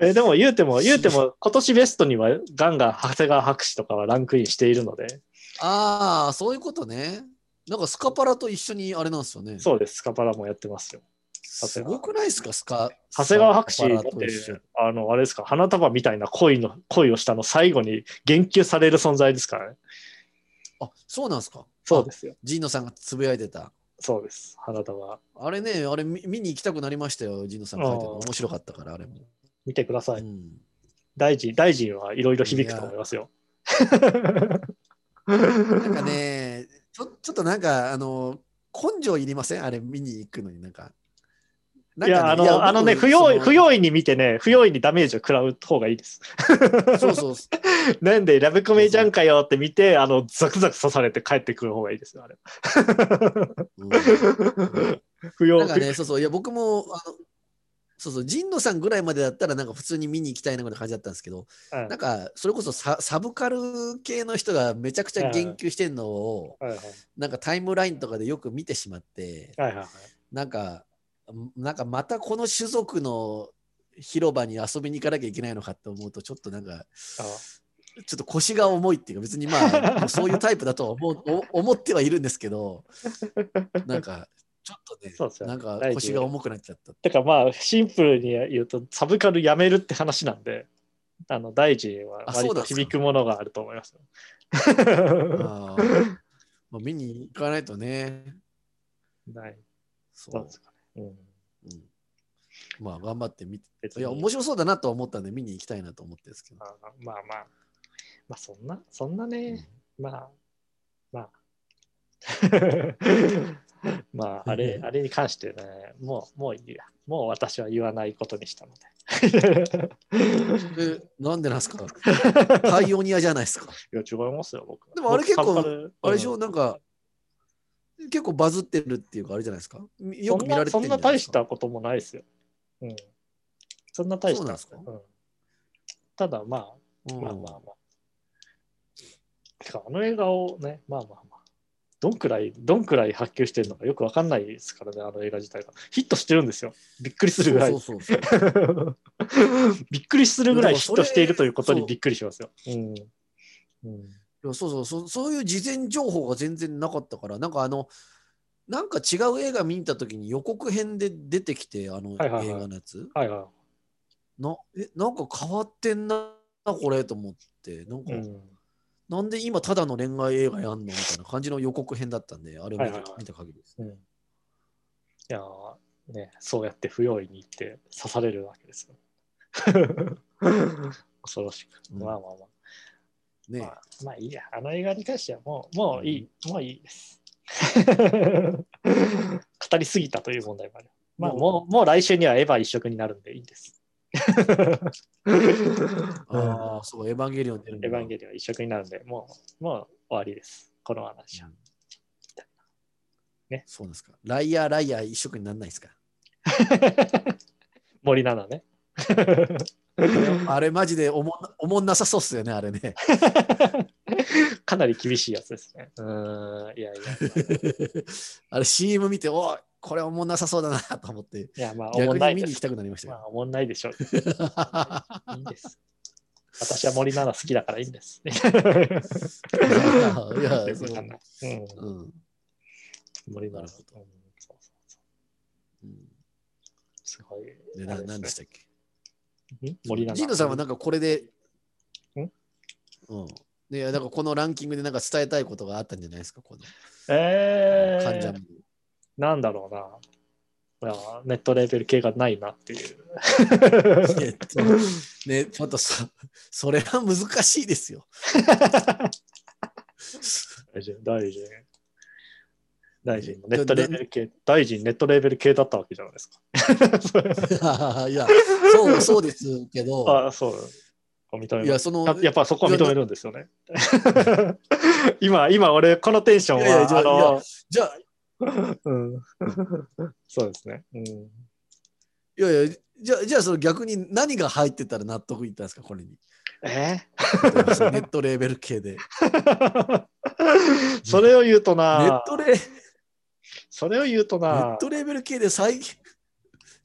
えでも言うても、言うても、(laughs) 今年ベストにはガンガン長谷川博士とかはランクインしているので、ああ、そういうことね。なんかスカパラと一緒にあれなんですよね。そうです、スカパラもやってますよ。すごくないですか、スカ。長谷川博士、ってあの、あれですか、花束みたいな恋の、恋をしたの最後に言及される存在ですからね。あ、そうなんですか？そうですよ。ジーノさんがつぶやいてた。そうです、花束。あれね、あれ見見に行きたくなりましたよ、ジーノさんが書いてるの。あー面白かったから、あれも。見てください。うん大臣、大臣はいろいろ響くと思いますよ。(laughs) なんかね、ちょちょっとなんか、あの、根性いりません？あれ見に行くのになんか。なんいや、かあの、あのね、不用意、不意。用意に見てね、不用意にダメージを食らう方がいいです。そうそう。(laughs) なんで、ラブコメじゃんかよって見て、あの、ザクザク刺されて帰ってくる方がいいですよ、あれ。うん (laughs) 不要なんかね、そうそう、いや、僕も、あの、そうそう、神野さんぐらいまでだったら、なんか普通に見に行きたいなぐらいな感じだったんですけど、うんなんか、それこそササブカル系の人がめちゃくちゃ言及してるのを、はいはいなんかタイムラインとかでよく見てしまって、はいはいはい。なんか、なんかまたこの種族の広場に遊びに行かなきゃいけないのかって思うと、ちょっとなんか、あちょっと腰が重いっていうか、別にまあ、そういうタイプだとは思 (laughs) 思ってはいるんですけど、なんか、ちょっとねそうです、よなんか腰が重くなっちゃった。てかまあ、シンプルに言うと、サブカルやめるって話なんで、あの、大臣は割と響くものがあると思いますまあ、見に行かないとね。ない。そうですかね。うん。うんまあ、頑張って見て。いや、面白そうだなとは思ったんで、見に行きたいなと思ってですけど。あまあまあ、まあそんな、そんなね、まあ、まあ。(laughs) まあ、あれ、あれに関してね、もう、もういいや。もう私は言わないことにしたので。え、なんでなんですか？(laughs) パイオニアじゃないですか。いや、違いますよ、僕は。でもあれ結構あれでしょ、うんなんか、結構バズってるっていうか、あれじゃないですか？よく見られてそんなそんな大。したこともないですよ。うん。そんな大した。そうなんですか？うん、ただまあ、うんまあまあまあ。てか、あの映画をね、まあまあまあ。どんくらい、どんくらい発給してるのかよくわかんないですからね、あの映画自体が。ヒットしてるんですよ。びっくりするぐらい。そうそうそうそう。(laughs) びっくりするぐらいヒットしているということにびっくりしますよ。うん。うん、そうそうそう、そういう事前情報が全然なかったから、なんかあの、なんか違う映画見に行った時に予告編で出てきて、あのはいはいはい映画のやつ、はいはなえ、なんか変わってんな、これと思って、なんか、い。うん。なんで今ただの恋愛映画やんのみたいな感じの予告編だったんで、あれを見た,、はいはい限りです。うん、いやーね、そうやって不用意に行って刺されるわけですよ。(laughs) 恐ろしく。うんまあまあまあ。ねまあ、まあいいや。あの映画に関してはもう、もういい、もういいです。(laughs) 語りすぎたという問題もある。まあもうもう、もう来週にはエヴァ一色になるんでいいんです。(laughs) ああ、そう、エヴァンゲリオン出るんだエヴァンゲリオンは一色になるんで、もう、もう終わりです。この話は。ねそうなんですか。ライアー、ライアー一色にならないですか？(laughs) 森七菜ね。あれマジでおもんおもんなさそうっすよね、あれね。(laughs) かなり厳しいやつですね。うーん、いやいや。あれ CM 見て、おいこれおもんなさそうだなと思って、いや、まあ、おもんないです逆に見に行き。たくなりましたよ。まあ、おもんないでしょう。いいんです。私は森七菜好きだからいいんです。いや、よくそのわかんない。うん。うん森七んすごい。でな何でしたっけ？ん森七菜。ジーノさんはなんかこれで、んうん。いや、だからこのランキングでなんか伝えたいことがあったんじゃないですか、このえー患者に。、なんだろうな。いやネットレベル系がないなっていう。えっとね、ちょっとそそれは難しいですよ。大臣、大臣。大臣のネットレベル系、大臣ネットレベル系だったわけじゃないですか。(laughs) いや、そう、そうですけど、あそう。認めいや、その、ややっぱそこは認めるんですよね。(laughs) 今、今俺、このテンションは、いやいやじゃあ、うん、そうですね。うん、いやいや、じゃあ、じゃあその逆に何が入ってたら納得いったんですか、これに。え？ネットレベル系で。(laughs) それを言うとネなッ、トレ、ネそれを言うとなッ、トレベル系で最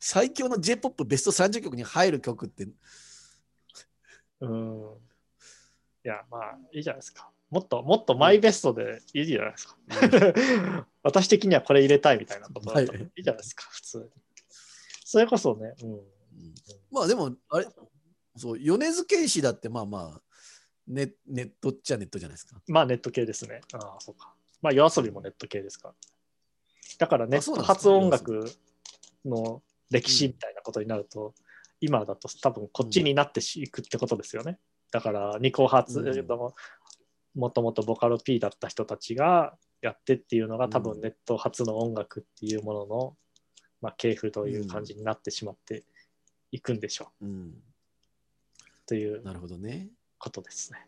最強の J-POP ベスト30曲に入る曲って、うん。いや、まあ、いいじゃないですか。もっと、もっとマイベストでいいじゃないですか。(laughs) 私的にはこれ入れたいみたいなことだったらはいいいじゃないですか、普通に。それこそね、うん。うんまあでも、あれ、そう、米津玄師だってまあまあ、ネネットっちゃネットじゃないですか。まあ、ネット系ですね。ああ、そうか。まあ、夜遊びもネット系ですから。だから、ネット発音楽の歴史みたいなことになると、今だと多分こっちになっていくってことですよね。だから、ニコ発うんのもともとボカロ P だった人たちがやってっていうのが多うん分ネット発の音楽っていうものの、まあ、系譜という感じになってしまっていくんでしょううん、というなるほどね。ことですね。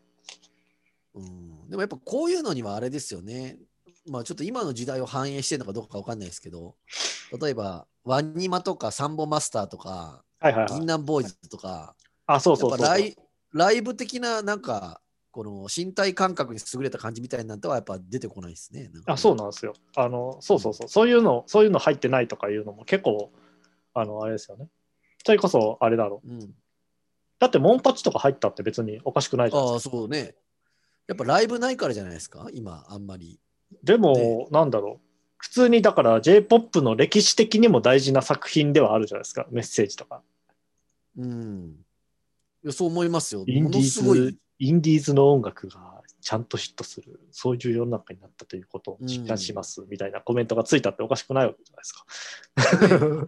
うん、でもやっぱこういうのにはあれですよね。まあちょっと今の時代を反映してるのかどうかわかんないですけど、例えばワニマとかサンボマスターとか、はいはいはい。銀杏ボーイズとか、あ、そうやそうそうライライブ的ななんか、この身体感覚に優れた感じみたいなのはやっぱ出てこないですね。あ、そうなんですよ。あの、そうそうそう。そういうの、そういうの入ってないとかいうのも結構、あの、あれですよね。それこそ、あれだろう。うん、だって、モンパチとか入ったって別におかしくないじゃないああ、ですか。そうね。やっぱライブないからじゃないですか、今、あんまり。でも、ねなんだろう。普通に、だから J-POP の歴史的にも大事な作品ではあるじゃないですか。メッセージとか。うん。そう思いますよ。もインディのすごいインディーズの音楽がちゃんとヒットする、そういう世の中になったということを実感します、みたいなコメントがついたっておかしくないわけじゃないです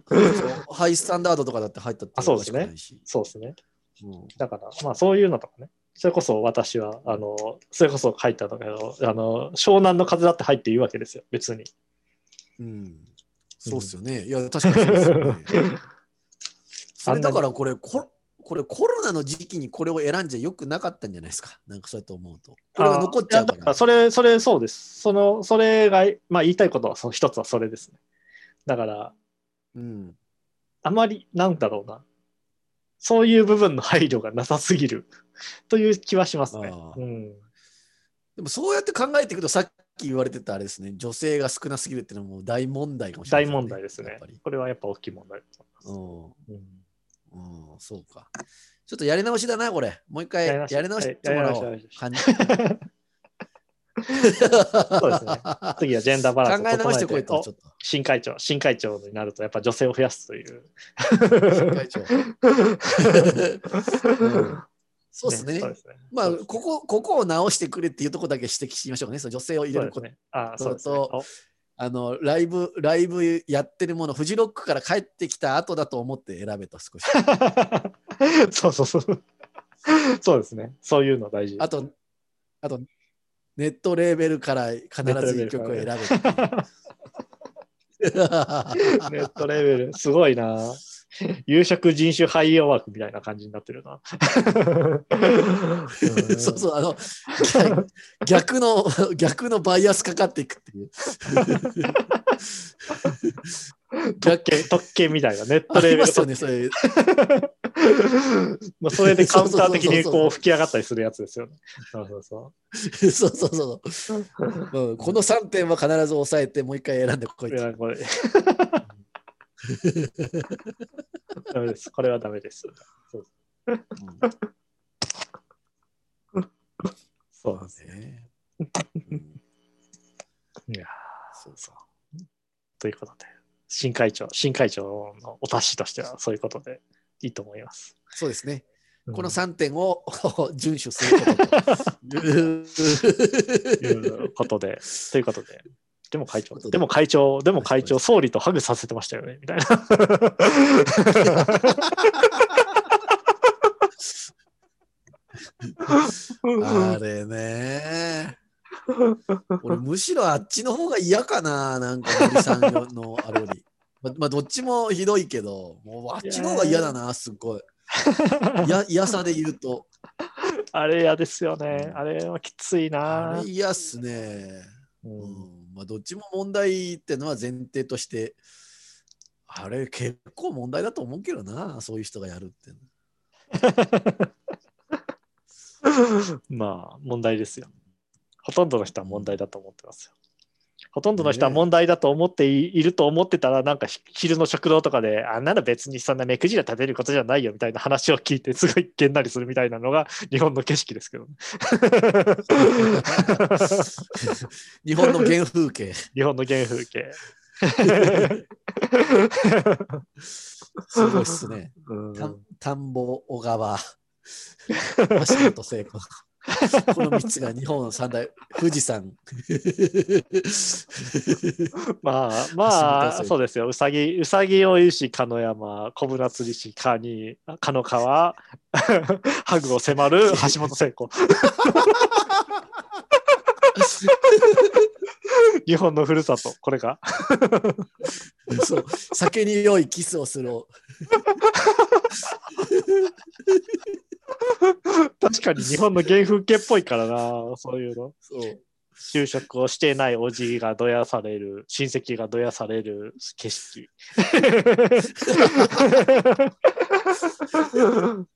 か。ハイスタンダードとかだって入ったってあそうですねそうですね。うんだから、まあそういうのとかね。それこそ私は、あの、それこそ書いたんだけど、あの、湘南の風だって入っていいわけですよ、別に。うん、そうっすよね。いや、確かにそうですよね。(laughs) それだからこれコ、これコロナの時期にこれを選んじゃよくなかったんじゃないですか？なんかそうやって思うと。これが残っちゃうか。あいやだかららそれ、それ、そうです。その、それが、まあ言いたいことは、その一つはそれですね。だから、うん。あまり、なんだろうな。そういう部分の配慮がなさすぎる (laughs) という気はしますね。うん、でもそうやって考えていくと、さっき言われてたあれですね、女性が少なすぎるっていうのはもう大問題かもしれない、大問題ですねやっぱり。これはやっぱ大きい問題だとうん。思います。うん、そうか。ちょっとやり直しだな、これ。もう一回やり直してもらおう。感じそうですね。(laughs) 次はジェンダーバランスを考え直してこいと、ちょっと。新会長、新会長になるとやっぱ女性を増やすという。新会長 (laughs) うんそうですね。まあ、ここ、ここを直してくれっていうところだけ指摘しましょうね。その女性を入れること。ね。あそう。とあの、ライブ、ライブやってるもの、フジロックから帰ってきた後だと思って選べと少し。お (laughs) そうそうそう。そうですね。そういうの大事。あと、あと、ネットレーベルから必ず一曲を選べっていう。ネットレ (laughs) ベル、すごいな。(laughs) 有色人種廃用枠みたいな感じになってるな。(laughs) そうそう、あの、逆 (laughs) 逆の、逆のバイアスかかっていくっていう。特権、特権みたいな、ネットあレベルね、それ。まあそれでカウンター的にそうそうそうそうこう吹き上がったりするやつですよね。そうそうそそうそうそう。うんこの3点は必ず抑えて、もう一回選んでこい。(laughs) ダメです。これはダメです。そううんそうなんですね。いやそうそう。ということで、新会長、新会長のお達しとしてはそういうことでいいと思います。そうですね。このうん3点を (laughs) 遵守することと (laughs) いうことで、ということで、でも会長、でも会長、でも会長、総理とハグさせてましたよね、みたいな。あれね。俺むしろあっちの方が嫌かな、なんか森さんのあれより。ま (laughs) まあどっちもひどいけど、もうあっちの方が嫌だな、すっごい。や (laughs) 嫌さで言うと。あれ嫌ですよね。あれはきついなあれ。嫌っすね。ううんんまあ、どっちも問題ってのは前提として、あれ結構問題だと思うけどな、そういう人がやるって。(laughs) まあ、問題ですよ。ほとんどの人は問題だと思ってますよ。ほとんどの人は問題だと思っていいると思ってたら、なんかひ昼の食堂とかで、あんなの別にそんな目くじら立てることじゃないよみたいな話を聞いて、すごいげんなりするみたいなのが (laughs) 日本の景色ですけどね。(laughs) 日本の原風景。日本の原風景。すごいっすね。田んぼ、小川、橋本聖子。(laughs) この3つが日本三大、富士山。(laughs) まあ橋まあ、そうですよ。うさぎ、うさぎをいし、鹿の山、小舟釣りし、カニ、鹿の川、(laughs) ハグを迫る橋本聖子。日本のふるさと、これが。そう酒に酔いキスをする。(laughs) 確かに日本の原風景っぽいからな、そういうの。そう就職をしていないおじがどやされる、親戚がどやされる景色。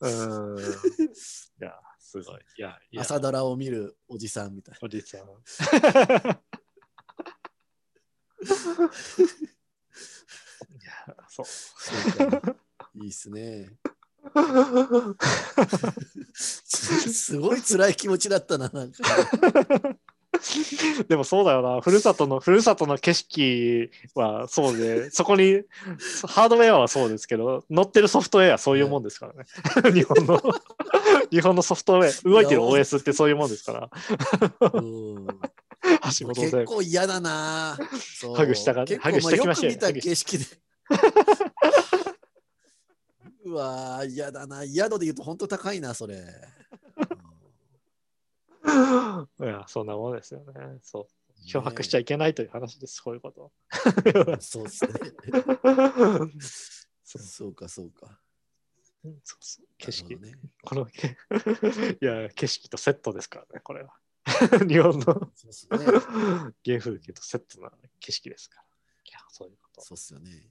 うん。(laughs) いや、すごい。いや、いや、朝ドラを見るおじさんみたいおじさん。(laughs) いや、そう。そうかいいっすね。す (laughs) すごい辛い気持ちだったな。なんか (laughs) でもそうだよな、ふるさとの、ふるさとの景色はそうで、そこに、ハードウェアはそうですけど、乗ってるソフトウェアはそういうもんですからね。(laughs) 日本の、日本のソフトウェア、動いてる OS ってそういうもんですから。結構嫌だな。ハグしたが結構ハグしときましょうよよく見た景色で。うわー嫌だな。宿で言うと本当高いな、それ。(laughs) いや、そんなもんですよね。そう。漂白しちゃいけないという話です、こういうこと。う (laughs) んそうですね。そうそうか、そうか。そうそう景色、なるこの、けいや、景色とセットですからね、これは。(laughs) 日本のほどねそうっすね。原風景とセットな景色ですから。いや、そういうことをそうっすよね。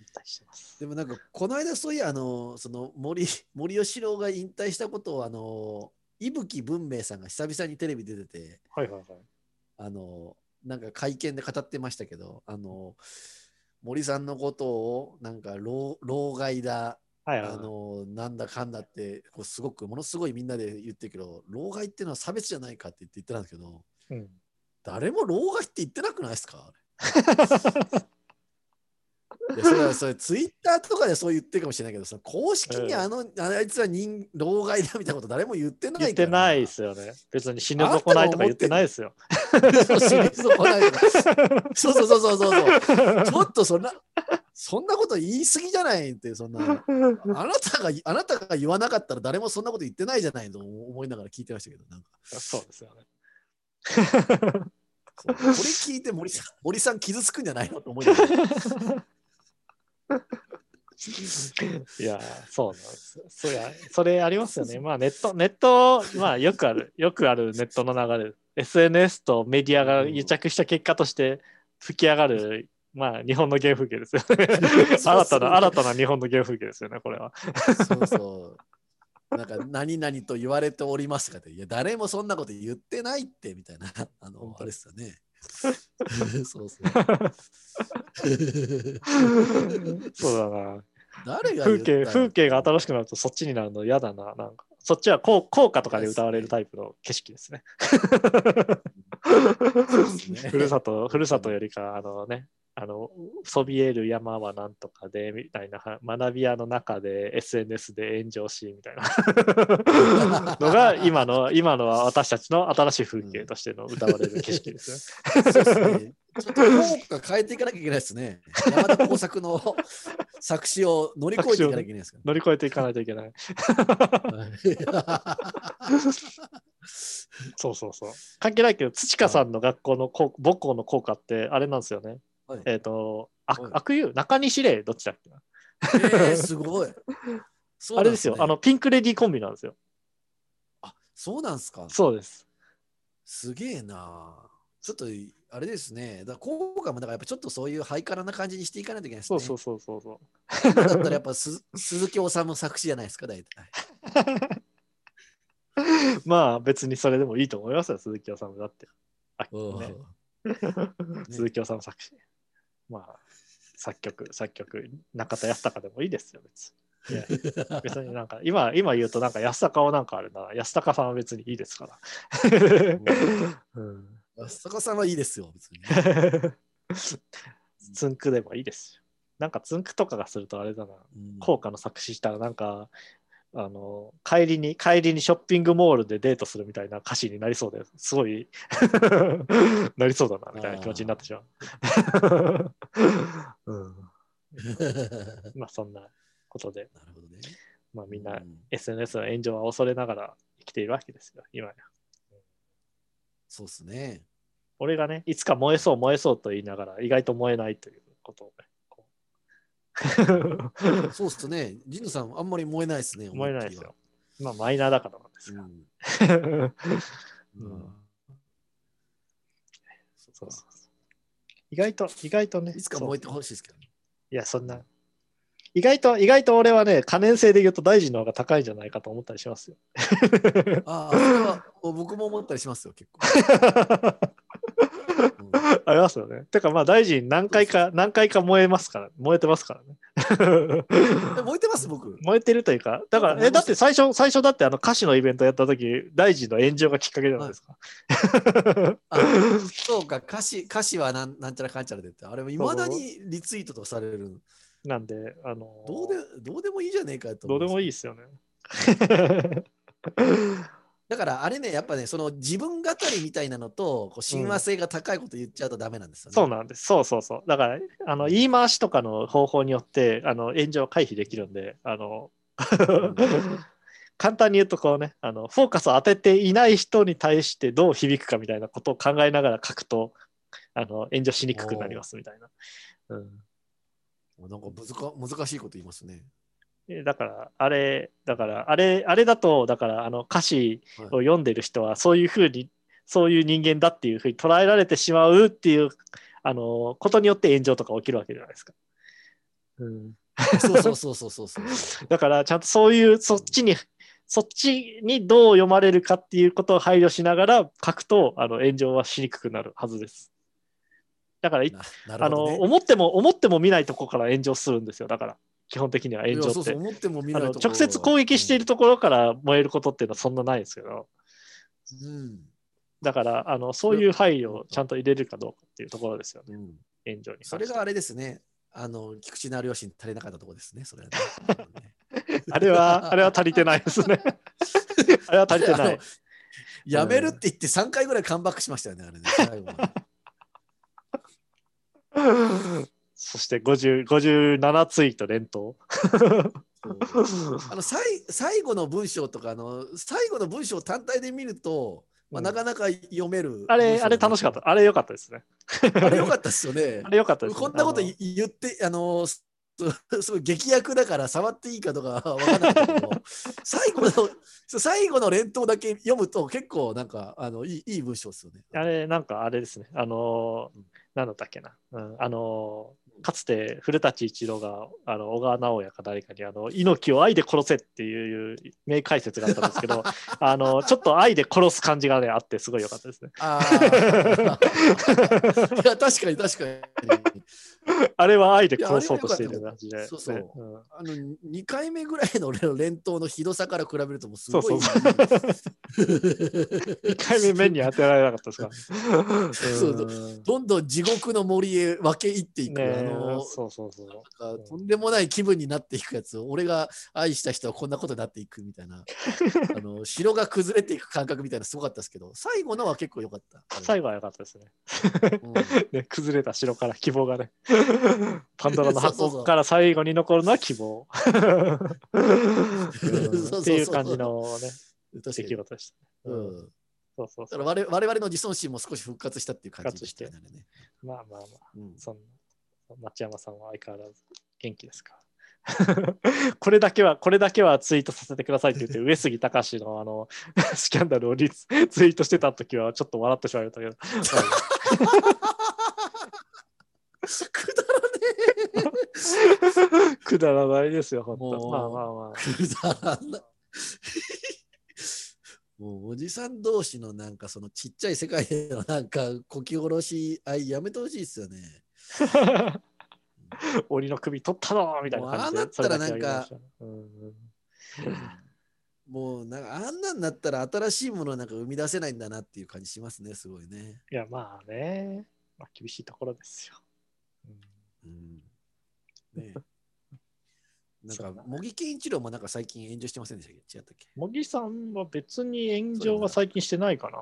引退してます。でもなんか、この間そういや、あの、その森、(laughs) 森喜朗が引退したことを、あの、伊吹文明さんが久々にテレビ出てて、はいはいはい。あの、なんか会見で語ってましたけど、あの、森さんのことを、なんか老、老害だ、はいはい、あの、なんだかんだって、こうすごく、ものすごいみんなで言ってるけど、老害っていうのは差別じゃないかって言って言ってたんですけど、うん、誰も老害って言ってなくないですか？(laughs) いやそれはそれツイッターとかでそう言ってるかもしれないけどさ公式にあの、あいつは人老害だみたいなこと誰も言ってない言ってないですよね。別に死ぬぞこないとか言ってないですよ。そう死に損ないとか。(laughs) そうそうそうそうそう。そうちょっとそんなそんなこと言い過ぎじゃないってそんなあなたがあなたが言わなかったら誰もそんなこと言ってないじゃないと思いながら聞いてましたけどなんか。そうですよね。これ聞いて森さん森さん傷つくんじゃないのと思いながら (laughs) いや、そうなんです。そりゃそれありますよね。まあネット、ネット、まあよくある、よくあるネットの流れ。SNS とメディアが癒着した結果として吹き上がる、まあ日本の原風景ですよね。(laughs) 新たな、新たな日本の原風景ですよね、これは。そうそう。なんか何々と言われておりますかって、いや、誰もそんなこと言ってないってみたいな、あの、あれですよね。(laughs) そうそう。(laughs) そうだな。誰が言風景、風景が新しくなるとそっちになるの嫌だな。なんかそっちは効効果とかで歌われるタイプの景色ですね。ですね (laughs) ふるさと、ふるさとよりか、あのね、あの、そびえる山はなんとかで、みたいな、は学び屋の中で SNS で炎上し、みたいな (laughs) のが、今の、今の私たちの新しい風景としての歌われる景色ですね。そうですねちょっと効果変えていかなきゃいけないですね。山田耕作の (laughs) 作詞を乗り越えていかなきゃいけないですか乗り越えていかないといけない。ら。(laughs) そうそうそう。関係ないけど、土香さんの学校の校母校の校歌って、あれなんですよね。はいえっ、と、あはい悪友、中西礼、どっちだっけな？えー、すごい。そうなんあれですよ、あの、ピンクレディーコンビなんですよ。あそうなんですか？そうです。すげえな。ちょっとあれですね。だ効果もだからやっぱちょっとそういうハイカラな感じにしていかないといけないですね。そうそうそうそうそう。今だったらやっぱす鈴木治作詞じゃないですか、大体。(laughs) まあ別にそれでもいいと思いますよ、鈴木治だって。あうんね、鈴木治作詞。まあ、作曲、作曲、中田康隆でもいいですよ、別に。いや。別になんか今今言うとなんか安高はなんかあるな。安高さんは別にいいですから、うん、安坂さんはいいですよ、別に。(laughs) つんくでもいいですよ。なんかつんくとかがするとあれだな。うん。効果の作詞したらなんかあの帰りに帰りにショッピングモールでデートするみたいな歌詞になりそうですごい (laughs) なりそうだなみたいな気持ちになってしまう。うん、(laughs) まあそんなことで、なるほどね。まあ、みんなうん SNS の炎上は恐れながら生きているわけですよ、今や。そうですね。俺がね、いつか燃えそう燃えそうと言いながら意外と燃えないということをね。(laughs) そうっすね。ジンさん、あんまり燃えないですね。燃えないですよ。まあマイナーだからなんですが。(laughs) そうそう意外と、意外とね。いつか燃えてほしいですけどね。いや、そんな。意外と、意外と俺はね、可燃性で言うと大臣の方が高いんじゃないかと思ったりしますよ。ああ、僕も思ったりしますよ、結構。(laughs) うんありますよね。てかまあ大臣何回か、何回か燃えますから、燃えてますからね。え燃えてます、僕。燃えてるというか、だから、え、だって最初、最初だってあの歌手のイベントやった時、大臣の炎上がきっかけじゃないですか。あそうか、歌詞歌詞はなんなんちゃらかんちゃらでって、あれもいまだにリツイートとかされる。なんで、あのどうでどうでもいいじゃねえかとどうでもいいい。ですよね。だからあれね、やっぱね、その自分語りみたいなのと、こう親和性が高いこと言っちゃうとダメなんですよね。そうなんです。そうそうそう。だから、あの言い回しとかの方法によって、あの炎上を回避できるんで、あの (laughs) 簡単に言うと、こうねあの、フォーカスを当てていない人に対してどう響くかみたいなことを考えながら書くと、あの炎上しにくくなりますみたいな。うんなんか難難しいこと言いますね。えだから、あれ、だから、あれ、あれだと、だから、あの歌詞を読んでる人は、そういうふうに、そういう人間だっていうふうに捉えられてしまうっていう、あの、ことによって炎上とか起きるわけじゃないですか。うん、そうそうそうそうそうそう。(laughs) だから、ちゃんとそういう、そっちに、そっちにどう読まれるかっていうことを配慮しながら書くと、あの炎上はしにくくなるはずです。だから、いななあの。思っても、思っても見ないとこから炎上するんですよ。だから、基本的には炎上っていやそうそう。思っても見あのないところ直接攻撃しているところから燃えることっていうのはそんなないですけど、うんだからあのそういう配慮をちゃんと入れるかどうかっていうところですよね、うん炎上にそれがあれですね。あの菊池の両親足りなかったところですね、それはね。(laughs) あれは、あれは足りてないですね。(laughs) あれは足りてない。やめるって言って3回ぐらいカムバックしましたよね、あれね。最後 (laughs) そして50 57ツイート連投。あの最最後の文章とかあの最後の文章を単体で見ると、まあ、うんなかなか読める、あれ、あれ楽しかった。。あれ良かったですね。あれよかったですよねあ。れ良かったですね。こんなこと言言ってあのす (laughs) すごい劇薬だから触っていいかとかわからなかったけど (laughs) 最後の最後の連投だけ読むと結構なんかあのいいいい文章ですよね。あれ、なんかあれですね。あのー、なんだったっけな。うん、あのー、かつて古舘一郎があの小川直也か誰かにあの猪木を愛で殺せっていう名解説があったんですけど (laughs) あのちょっと愛で殺す感じがねあってすごい良かったですね。(laughs) いや確かに確かに。あれは愛で殺そうとしている感じで。そうそうねんあの2回目ぐらいの俺の連投のひどさから比べるともうすごいそうそう1回目目に当てられなかったですか？(laughs) そううんどんどん地獄の森へ分け入っていく、ねあのそうそうそう。なんかとんでもない気分になっていくやつを俺が愛した人はこんなことになっていくみたいな (laughs) あの城が崩れていく感覚みたいなすごかったですけど最後のは結構良かった。最後は良かったですね。うん (laughs) ね崩れた城から希望がね。(laughs) パンドラの箱から最後に残るのは希望。っていう感じのね、出来事でしたね。ううんんそうそうそう。だから我々我々の自尊心も少し復活したっていう感じでしたよねまあまあまあ、うんそんな。町山さんは相変わらず元気ですか？(laughs) これだけは、これだけはツイートさせてくださいって言って、上杉隆のあの、(laughs) スキャンダルをリツツイートしてた時はちょっと笑ってしまいましたけど。くだらねくだらないですよ、本当。まあまあまあ。え。くだらない。(laughs) もうおじさん同士のなんかそのちっちゃい世界でのなんかこき下ろし愛やめてほしいですよね。(laughs) 鬼の首取ったのみたいな感じで。ああなったらなんかもうなんかあんなんなったら新しいものをなんか生み出せないんだなっていう感じしますね、すごいね。いや、まあね、まあ、厳しいところですよ。うんうん、ねえ (laughs) なんか茂木健一郎もなんか最近炎上してませんでしたっけ？違ったっけ？茂木さんは別に炎上は最近してないかな。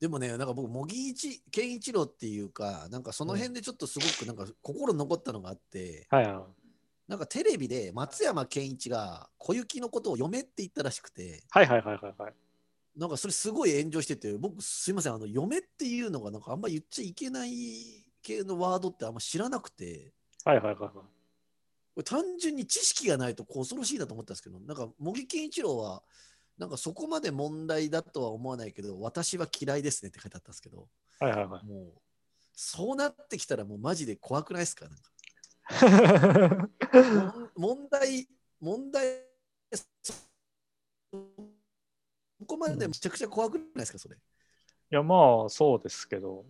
うんでもね、なんか僕、茂木一健一郎っていうか、なんかその辺でちょっとすごくなんか心に残ったのがあって、はいはい。なんかテレビで松山ケンイチが小雪のことを嫁って言ったらしくて、はいはいはいはいはい。なんかそれすごい炎上してて、僕すいません、あの嫁っていうのがなんかあんま言っちゃいけない系のワードってあんま知らなくて、はいはいはいはい。単純に知識がないと恐ろしいなと思ったんですけど、なんか茂木健一郎は、なんかそこまで問題だとは思わないけど、私は嫌いですねって書いてあったんですけど、はいはいはい。もう、そうなってきたらもうマジで怖くないですか？なんか (laughs) 問題、問題、そこまでめちゃくちゃ怖くないですか、それ？いやまあそうですけど。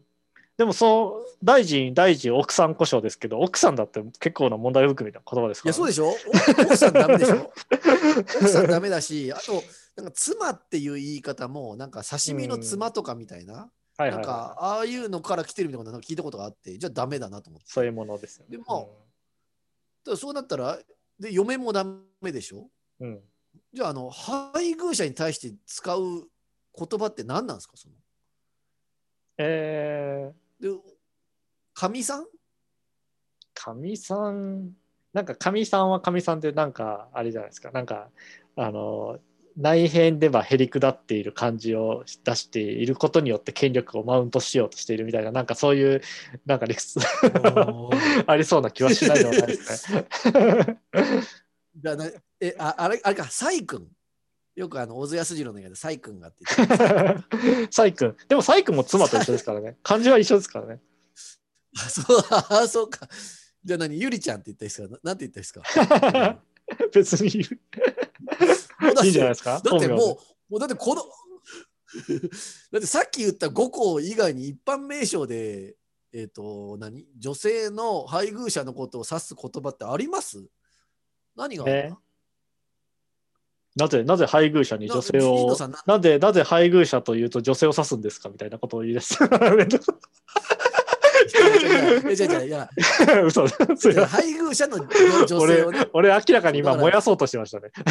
でもそう、大臣、大臣、奥さん故障ですけど、奥さんだって結構な問題含みな言葉ですから、いや、そうでしょ？お奥さんダメでしょ？奥さんダメだし、あと、なんか妻っていう言い方も、なんか刺身の妻とかみたいな、はいはいはい、なんか、ああいうのから来てるみたいなことなんか聞いたことがあって、じゃあダメだなと思って。そういうものですよね。でもそうなったら、で、嫁もダメでしょ？うん、うん。じゃあ、あの、配偶者に対して使う言葉って何なんですかその？えー、で、かみさん？かみさん、なんかかみさんはかみさんで、なんかあれじゃないですか、なんか、あの、内辺ではへりくだっている感じを出していることによって権力をマウントしようとしているみたいな、なんかそういう、なんか理屈 (laughs) ありそうな気はしないではないですね。じゃあなえああれあれか、サイ君？よくあの、小津安二郎の映画でサイ君がって言って (laughs) サイ君。でもサイ君も妻と一緒ですからね。漢字は一緒ですからね。あそうあそうか。じゃあ何、ゆりちゃんって言った人かななんて言った人ですか？(laughs) 別にいいいいんじゃないですか？だってもうもうだってこの、(laughs) だってさっき言った5個以外に一般名称で、えっ、と、何？女性の配偶者のことを指す言葉ってあります？何があるの、なぜ、なぜ配偶者に女性なをな、なぜ、なぜ配偶者というと女性を指すんですかみたいなことを言い出す。い (laughs) えじゃあじゃあいや、嘘じゃあ (laughs) 配偶者の女女性をね。俺、俺明らかに今燃やそうとしてましたね。(laughs)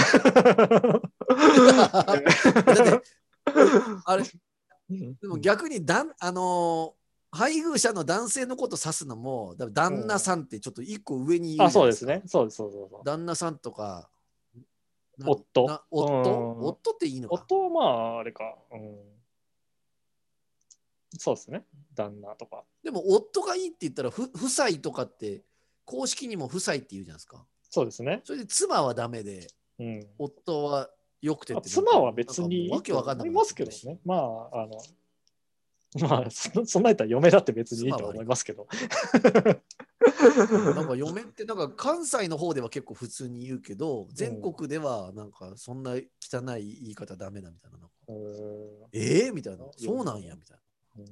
あれ、でも逆にだん、あのー配偶者の男性のこと指すのも、旦那さんってちょっと一個上に言うじゃあ、ないそうですね。。そうです、そうそうそう。旦那さんとか、な夫？な夫？うん夫っていいのか。夫はまあ、あれか。うん。そうですね。旦那とか。でも夫がいいって言ったら、ふ夫妻とかって、公式にも夫妻って言うじゃないですか。そうですね。それで妻はダメで、うん。夫はよくてって。妻は別にわけわかんないいますけどね。まあ、あの、まあ、そそんなやったら嫁だって別にいいと思いますけど。(laughs) なんか嫁ってなんか関西の方では結構普通に言うけど、全国ではなんかそんな汚い言い方ダメだみたいな。なんかうーんえー、みたいな。そうなんやみたいうんな。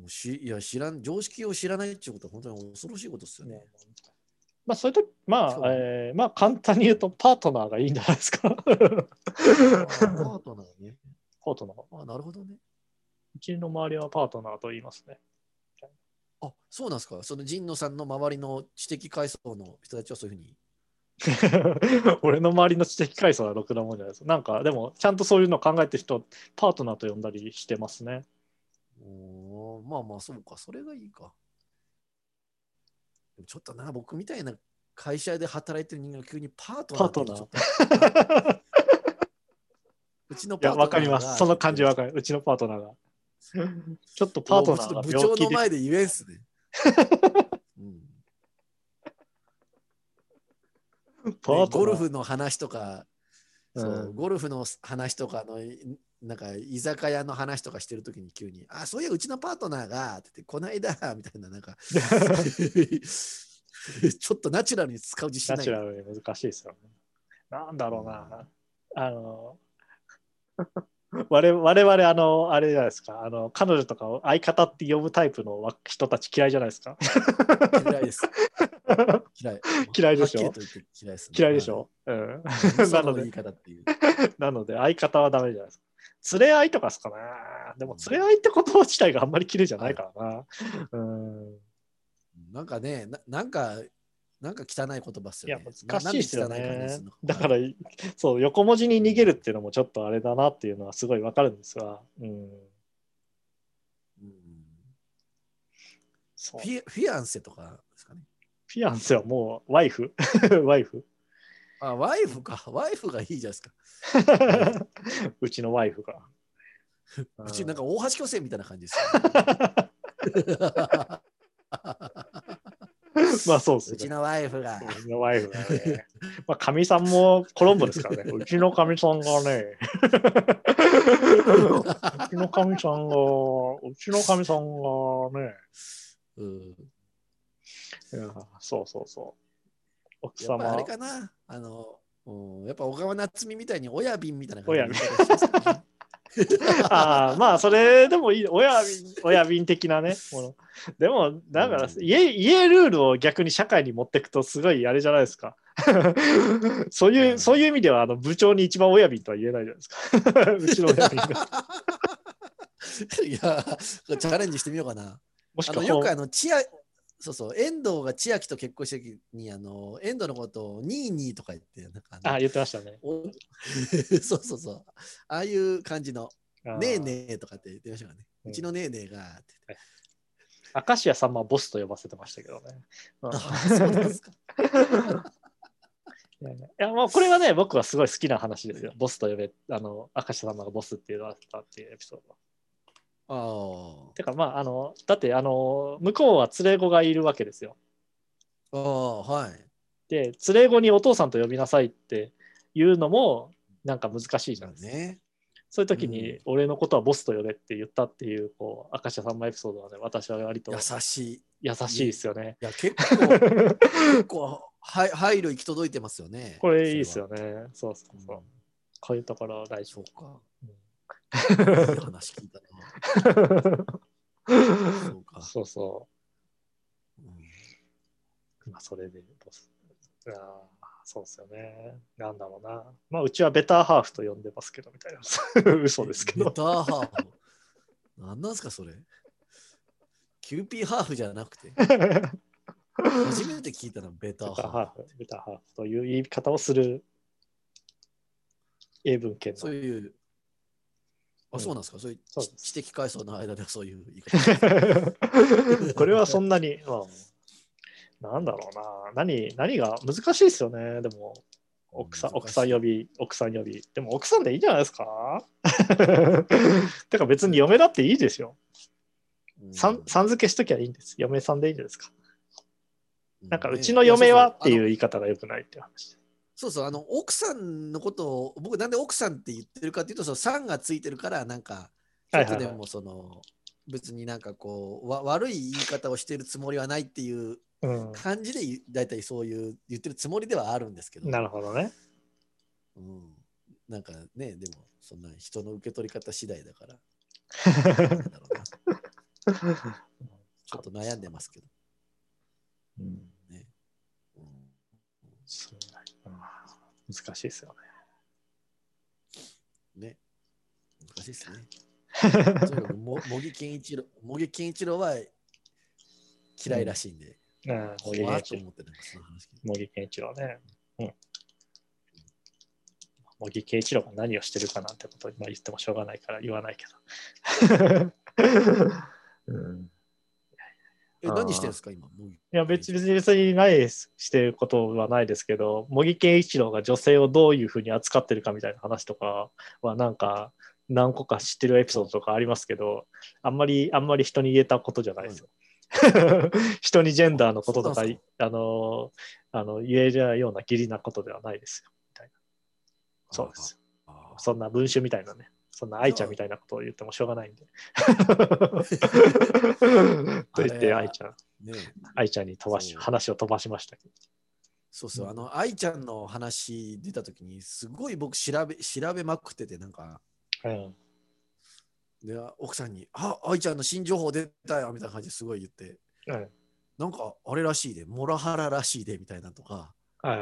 もうしいや知らん、常識を知らないっていうことは本当に恐ろしいことですよね。まあ、それと、まそうあ、えーまあ、簡単に言うと、パートナーがいいんじゃないですか。(laughs) あパートナーね。パートナー。あなるほどね。うちの周りはパートナーと言いますね。あそうなんですか。その神野さんの周りの知的階層の人たちはそういうふうに？(laughs) 俺の周りの知的階層はろくなもんじゃないです。なんか、でも、ちゃんとそういうのを考えてる人、パートナーと呼んだりしてますね。おーまあまあそうか。それがいいか。ちょっとな、僕みたいな会社で働いてる人間が急にパートナーって言うとちょっとうちのいや、わかります。その感じわはかる。うちのパートナーが。ちょっとパートナーが。部病気で。長の前で言えんすね。うんパートナーゴルフの話とか、そううんゴルフの話とかのい。なんか居酒屋の話とかしてるときに急に、あ、そうい。やうちのパートナーがって言って、こない。だみたい。な、なんか、ちょっとナチュラルに使う自信ない。ナチュラルに難しい。ですよね。なんだろうな。あの、(laughs) 我々、我々あの、あれじゃないですか、あの、彼女とかを相方って呼ぶタイプの人たち嫌いじゃないですか。嫌いです。嫌い。(laughs) 嫌いでしょ？嫌いです、ね。嫌いでしょ、うん。はいそなのでの言い、方っていう。(laughs) なので相方はダメじゃないですか。連れ合いとかですかね。でも連れ合いって言葉自体があんまり綺麗じゃないからな。うん。なんかね、ななんか、なんか汚い言葉っすいやよね。、難しいですよね。だから、そう、横文字に逃げるっていうのもちょっとあれだなっていうのはすごいわかるんですが、うん。うんそうフィフィアンセとかですかね。フィアンセはもうワイフ？(laughs) ワイフ？あ、ワイフか。ワイフがいいじゃないですか。(laughs) うちのワイフが。うちなんか大橋巨泉みたいな感じですよ、(laughs) (laughs) まあそうですね。うちのワイフが。うちのワイフがね。まあ、かみさんもコロンボですからね。(laughs) うちのかみさんがね。うちのかみさんが、うちのかみさんがね。うん、いやそうそうそう。奥やっぱあれ様。かな。あの、うん、やっぱ小川夏美みたいに親瓶みたいな親感瓶じで言い方しますかね (laughs) ああ、まあ、それでもいい。親瓶、親瓶的なね。(laughs) ものでも、だから、うん家、家ルールを逆に社会に持っていくと、すごいあれじゃないですか。(laughs) そういうう、んそういう意味では、あの部長に一番親瓶とは言えないじゃないですか。うちの親瓶が。いや、チャレンジしてみようかな。もしくは、あのよくあの、千秋、そうそう、遠藤が千秋と結婚した時に、あの、遠藤のことをニーニーとか言って、なんかあのあ、言ってましたね。お (laughs) そうそうそう。ああいう感じの、ねえねえとかって言ってましたからね。うちのねえねえがって明石家さんまはボスと呼ばせてましたけどね。あそうですか。(laughs) いやもうこれはね、僕はすごい好きな話ですよ。ボスと呼べ、あの、明石家さんまがボスって言われたっていうエピソードは。あてか、まあ、あの、だって、あの、向こうは連れ子がいるわけですよ。あ。ああ、はい。で、連れ子にお父さんと呼びなさいっていうのも、なんか難しいじゃないですか。ね。そういう時うに、俺のことはボスと呼べって言ったっていう、こう、明石家さんまエピソードはね、私は割と優しい。い優しいですよね。や、結構、(laughs) 結構、はい配慮行き届いてますよね。これいいですよ。ね。そうそうそう。うんこういうところ大そう事。か。うんいい話聞いたな。(laughs) そうか。そうそうんう。まあ、それでボス。いやーそうですよね。なんだろうな。まあ、うちはベターハーフと呼んでますけど、みたいな。(laughs) 嘘ですけど。ベターハーフ？何なんすか、それ？キューピーハーフじゃなくて、(laughs) 初めて聞いたのベターハハーフ。ベターハーフという言い方をする英文圏の。そういう、うあ、んそうなんですか？そういう知的階層の間ではそういう言い方。これはそんなに、まあ、なんだろうな。何、何が難しいですよね。でも、奥さん、奥さん呼び、奥さん呼び。でも奥さんでいいんじゃないですか (laughs) てか別に嫁だっていいですよ。うんさんさん付けしときゃいいんです。嫁さんでいいんですか。なんか、ねうちの嫁はっていう言い方が良くないって話。そうそう、あの奥さんのことを、僕なんで奥さんって言ってるかっていうと、そのさんがついてるから、なんか、ちょっとでもその、別になんかこうわ、悪い言い方をしてるつもりはないっていううん。感じで言う、大体そういう言ってるつもりではあるんですけど、なるほどね。うん、なんかね、でも、そんな人の受け取り方次第だから、(laughs) ちょっと悩んでますけど。うん。ね。うん。そう。うん難しいですよね。難しいですね。(laughs) も茂木健一郎、茂木健一郎は嫌いらしいんで、ね。うん、茂木健一郎茂木健一郎ね。うん。茂木健一郎が何をしてるかなんてことを今言ってもしょうがないから言わないけど。(laughs) うん、え、何してるんですか、今。茂木いや別に別にないですしてることはないですけど、茂木健一郎が女性をどういうふうに扱ってるかみたいな話とかはなんか何個か知ってるエピソードとかありますけど、あんまりあんまり人に言えたことじゃないですよ。(laughs) 人にジェンダーのこととかあのあの言えるような義理なことではないですよ。みたいなそうです。そんな文集みたいなね、そんな愛ちゃんみたいなことを言ってもしょうがないんで。(laughs) と言って愛ちゃん、ね愛ちゃんに飛ばしそう。話を飛ばしましたけど。そうそう、あの、愛ちゃんの話出たときに、すごい僕調べ、調べまくってて、なんか、うん。で奥さんに、あ、愛ちゃんの新情報出たよみたいな感じですごい言って、うん。なんか、あれらしいで、モラハラらしいでみたいなとか、はい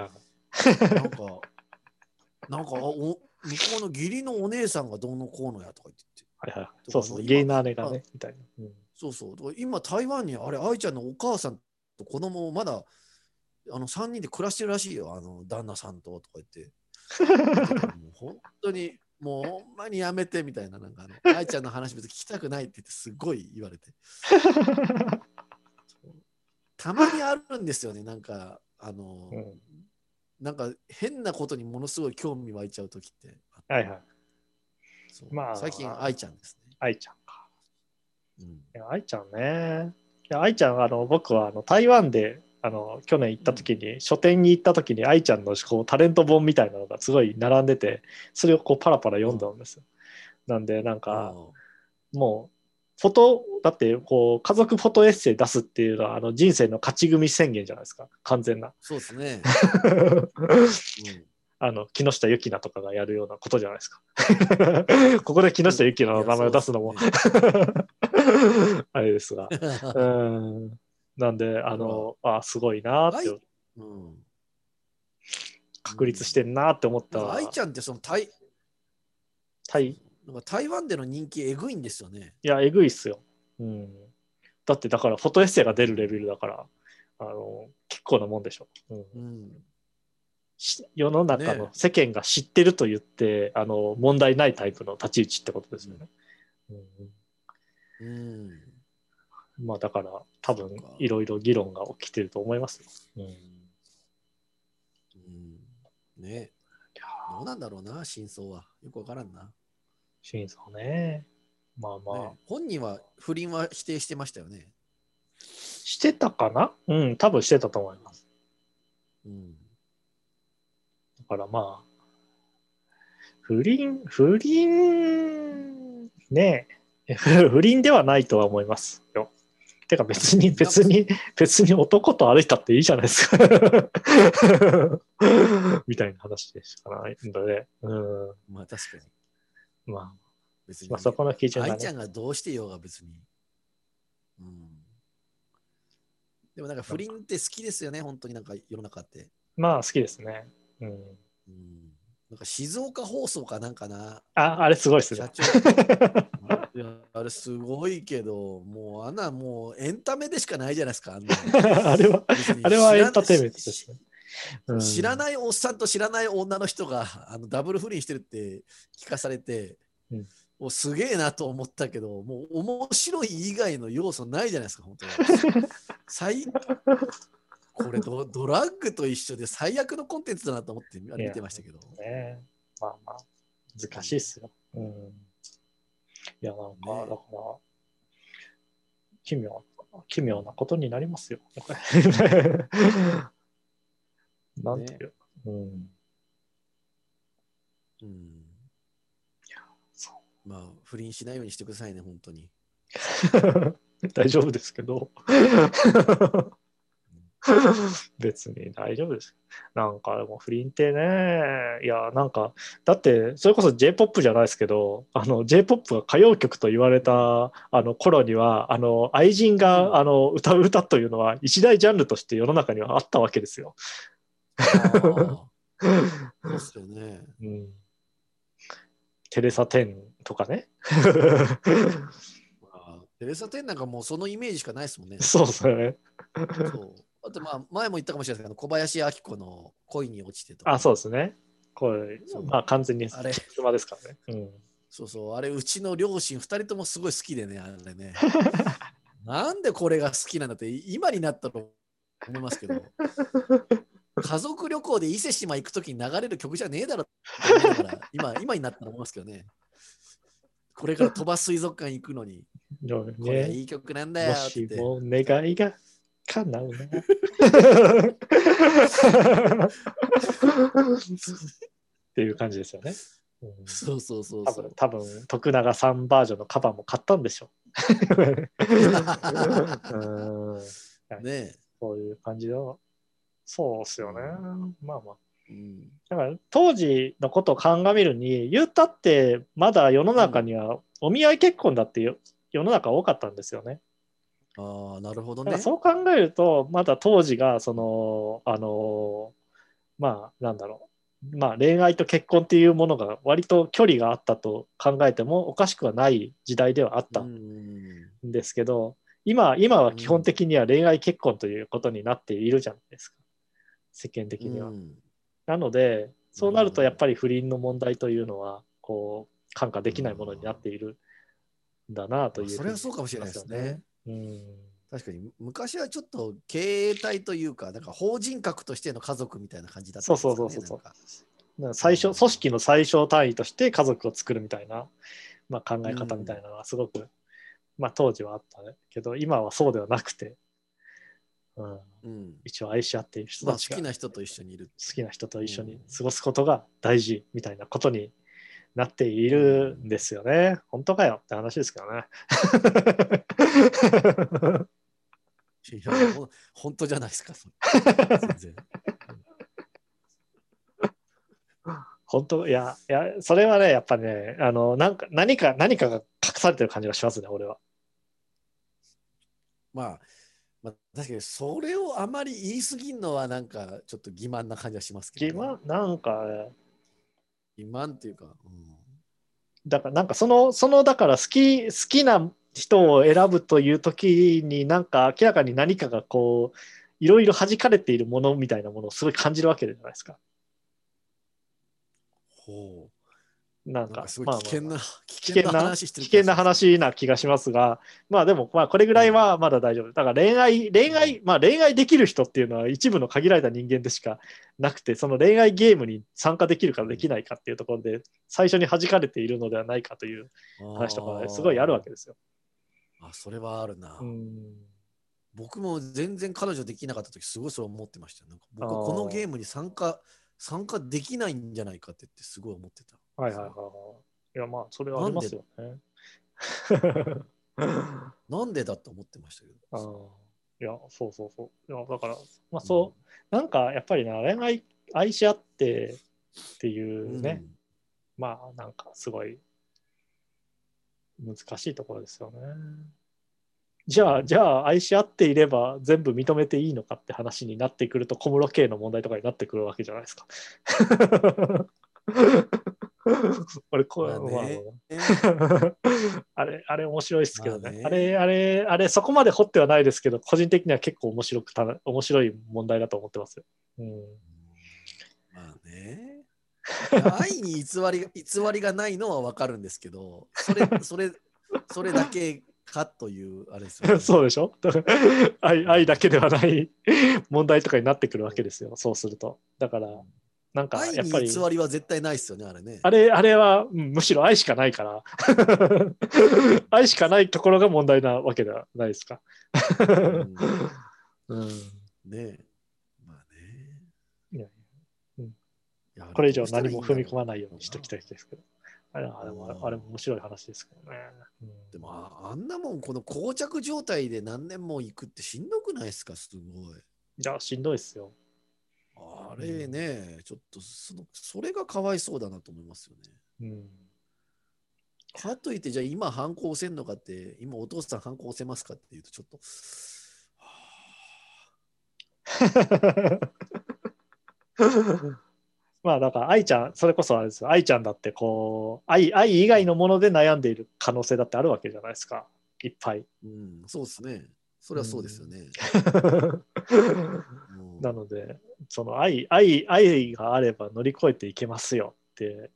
なんか、なんか、あお向こうの義理のお姉さんがどうのこうのやとか言ってて、はいはい。そうそう、ゲイの姉がね、みたいな。うんそうそう、今、台湾にあれ、愛ちゃんのお母さんと子供をまだあの3人で暮らしてるらしいよ、あの旦那さんととか言って。も (laughs) う本当に、もうほんまにやめてみたいな、なんかあの、愛ちゃんの話別に聞きたくないって言って、すごい言われて。(laughs) たまにあるんですよね、なんか、あの、うんなんか変なことにものすごい興味湧いちゃうときって。はいはい。まあ最近、愛ちゃんですね。愛ちゃんか。うん愛ちゃんね。いや愛ちゃん、あの僕はあの台湾であの去年行った時に、書店に行った時に愛ちゃんのこうタレント本みたいなのがすごい並んでて、それをこうパラパラ読んだんですよ。なんで、なんか、もう、フォト、だってこう家族フォトエッセイ出すっていうのはあの人生の勝ち組宣言じゃないですか、完全な。そうですね。う (laughs) んあの木下ゆきなとかがやるようなことじゃないですか。(laughs) ここで木下ゆきなの名前を出すのも、(laughs) あれですが。うん。なんで、あの、あすごいなーって愛、うん確立してんなーって思った愛ちゃんってその台台い？なんか台湾での人気えぐいんですよね。や、えぐいっすよ。うん。だって、だから、フォトエッセイが出るレベルだから、あの、結構なもんでしょ。うんうん。し世の中のね世間が知ってると言って、あの問題ないタイプの立ち打ちってことですよね。うんうん。まあだから多分いろいろ議論が起きてると思いますよ。うんうん、ねどうなんだろうな、真相は。よくわからんな。真相ね。まあまあ、ね本人は不倫は否定してましたよね。してたかな？うん、多分してたと思います。うん。だからまあ、不倫、不倫、ねえ、(laughs) 不倫ではないとは思いますよ。てか別に、別に、別に男と歩いたっていいじゃないですか。(laughs) みたいな話でしかないので、うん、まあ確かに。まあ、別に、まあそこの基準がね。愛ちゃんがどうしてようが別に。うん。でもなんか不倫って好きですよね、本当になんか世の中って。まあ好きですね。うん、うん。なんか静岡放送かなんかな。あ、あれすごいですねあれすごいけど、もうあんなもうエンタメでしかないじゃないですか。あ (laughs) れは、あれはエンターテインメントで知すね。ら知らい。ないおっさんと知らない女の人があのダブル不倫してるって聞かされて、うんもうすげえなと思ったけど、もう面白い以外の要素ないじゃないですか、本当に。(laughs) 最これドドラッグと一緒で最悪のコンテンツだなと思って見てましたけど。ね。まあまあ、難しいっすよ。うん。いや、なんか、ねだから、奇妙、奇妙なことになりますよ。(laughs) なんていう。うん。うんそまあ、不倫しないようにしてくださいね、本当に。(laughs) 大丈夫ですけど。(laughs) 別に大丈夫です。なんかでも不倫ってね、いや、なんか、だって、それこそ J-POP じゃないですけど、あの J-POP が歌謡曲と言われたあの頃には、あの愛人があの歌う歌というのは一大ジャンルとして世の中にはあったわけですよ。そうっすよね。うん、テレサ・テンとかね。(laughs) まあテレサ・テンなんかもうそのイメージしかないですもんね。そうですね。そうあとまあ前も言ったかもしれないですけど、小林明子の恋に落ちてとか。あ、そうですね。これまあ完全にあれ、車ですからね。うんそうそう、あれ、うちの両親2人ともすごい好きでね、あれね。なんでこれが好きなんだって、今になったと思いますけど、家族旅行で伊勢志摩行くときに流れる曲じゃねえだろって思いながら、(laughs) 今今になったら思いますけどね。これから鳥羽水族館行くのに、でもこれねいい曲なんだよもって言って。しも願いが叶うな。(laughs) っていう感じですよね。うんそうそうそう多分そう。多分徳永さんバージョンのカバーも買ったんでしょう。(laughs) うんねそういう感じの。そうっすよね。まあまあ。え。うんだから当時のことを鑑みるに、言うたってまだ世の中にはお見合い結婚だってよ世の中多かったんですよね。ああ、なるほどね。そう考えると、まだ当時が、その、あの、まあ、なんだろう、まあ、恋愛と結婚っていうものが割と距離があったと考えてもおかしくはない時代ではあったうんんですけど、今、今は基本的には恋愛結婚ということになっているじゃないですか、世間的には。うん。なので、そうなるとやっぱり不倫の問題というのは、こう、看過できないものになっているんだなというふにそれはそうかもしれないですね。うん。確かに昔はちょっと経営体というか、なんか法人格としての家族みたいな感じだったんですかねそうそうそう最小組織の最小単位として家族を作るみたいな、まあ、考え方みたいなのはすごく、まあ、当時はあったけど今はそうではなくて、うん、うん一応愛し合っている人まあ、好たちがきな人と一緒にいる。好きな人と一緒に過ごすことが大事みたいなことになっているんですよね。本当かよって話ですけどね。いや本当じゃないですか、全然。本当いやいやそれはねやっぱねあのなんか何か何かが隠されてる感じがしますね俺は。まあ、まあ、確かにそれをあまり言い過ぎるのはなんかちょっと欺瞞な感じはしますけ欺ど、ね。瞞？なんかね欺瞞っていうか、うんだからなんかそのそのだから好き好きな人を選ぶという時になんか明らかに何かがこういろいろ弾かれているものみたいなものをすごい感じるわけじゃないですか。ほう。なんか危険な、危険な話危険な話な気がしますが、まあでもまあこれぐらいはまだ大丈夫。だから恋愛、恋愛、まあ恋愛できる人っていうのは一部の限られた人間でしかなくて、その恋愛ゲームに参加できるかできないかっていうところで最初に弾かれているのではないかという話とかすごいあるわけですよ。あそれはあるな。うん僕も全然彼女できなかった時すごいそう思ってましたよ。なんか僕このゲームに参加参加できないんじゃないかって言ってすごい思ってた。はいはいはいはい。いやまあそれはありますよね。なんで？(laughs) だと思ってましたけあど。ーいや、そうそうそう。いやだから、まあそう、なんかやっぱりな、恋愛愛し合ってっていうね、まあなんかすごい難しいところですよね。じゃあ、じゃあ愛し合っていれば全部認めていいのかって話になってくると小室圭の問題とかになってくるわけじゃないですか。(laughs) (laughs) 俺こう、まあねまあ (laughs) あれ、あれ面白いですけどね。まあねあれ、あれ、あれ、そこまで掘ってはないですけど、個人的には結構面白くた面白い問題だと思ってますよ。うん、まあね。愛に偽りが (laughs) 偽りがないのは分かるんですけど、それ、それ、それだけかという、あれですよ、ね。そうでしょ？愛愛だけではない問題とかになってくるわけですよ、そうすると。だから、なんかやっぱり、偽りは絶対ないですよね、あれね。あれあれはうんむしろ愛しかないから、(laughs) 愛しかないところが問題なわけではないですか。うんうん、ねまあね。いやこれ以上何も踏み込まいないようにしておきたいですけど。あれあれもあれも面白い話ですけどね。うんでもああんなもんこの膠着状態で何年も行くってしんどくないですか？すごい。いや、しんどいですよ。あれね、ちょっとそのそれがかわいそうだなと思いますよね。うん、かといってじゃあ今反抗せんのかって今お父さん反抗せますかっていうとちょっと。(laughs) まあだから愛ちゃん、それこそあれですよ。愛ちゃんだってこう、愛愛以外のもので悩んでいる可能性だってあるわけじゃないですか。いっぱい。うん、そうですね。それはそうですよね。もう (laughs) なので、その愛、愛、愛があれば乗り越えていけますよって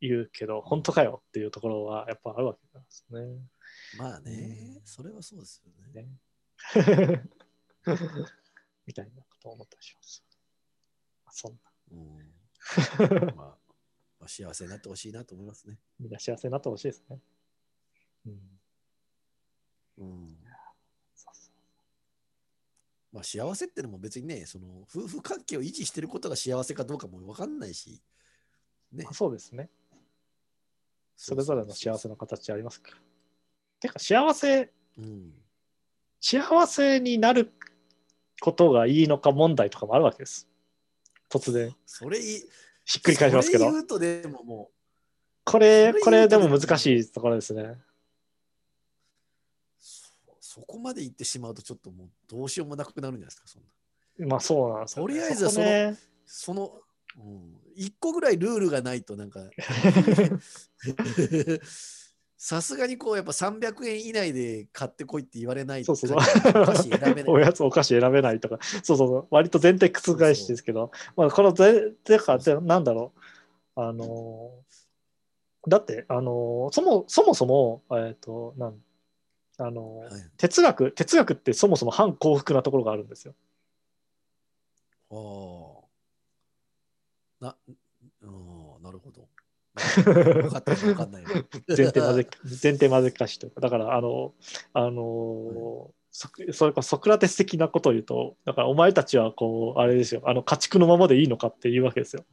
言うけど、本当かよっていうところはやっぱあるわけなんですね。まあね、それはそうですよね。ね (laughs) みたいなことを思ったりします。そんな。うん (laughs) まあ、まあ、幸せになってほしいなと思いますね。みんな幸せになってほしいですね。うん。うんまあ、幸せってのも別にね、その夫婦関係を維持してることが幸せかどうかも分かんないし、ねあ、そうですね。それぞれの幸せの形ありますから。てか、幸せ、うん、幸せになることがいいのか問題とかもあるわけです。突然、それいひっくり返しますけど。言うとでももこれ、これでも難しいところですね。うそそこまで言ってしまうとちょっともうどうしようもなくなるんじゃないですか、そんな。まあそうなんですよ、とりあえずはそこね、その、うん、一個ぐらいルールがないとなんか。(laughs) さすがにこうやっぱ300円以内で買ってこいって言われないそうそうそう。お菓子選べない。(laughs) おやつ、お菓子選べないとか、そうそうそう、割と前提覆しですけど、まあ、この前提か、でなんだろう、あのーだって、あのーそもそもそも、えっ、と、なんあのーはい哲学、哲学ってそもそも反幸福なところがあるんですよ。ああ。な、うん、なるほど。(laughs) 分かった分かんない。前提まぜ (laughs) 前提まぜかしというか、だから、あの、あのーそそれこそソクラテス的なことを言うと、だからお前たちはこう、あれですよ、あの家畜のままでいいのかっていうわけですよ。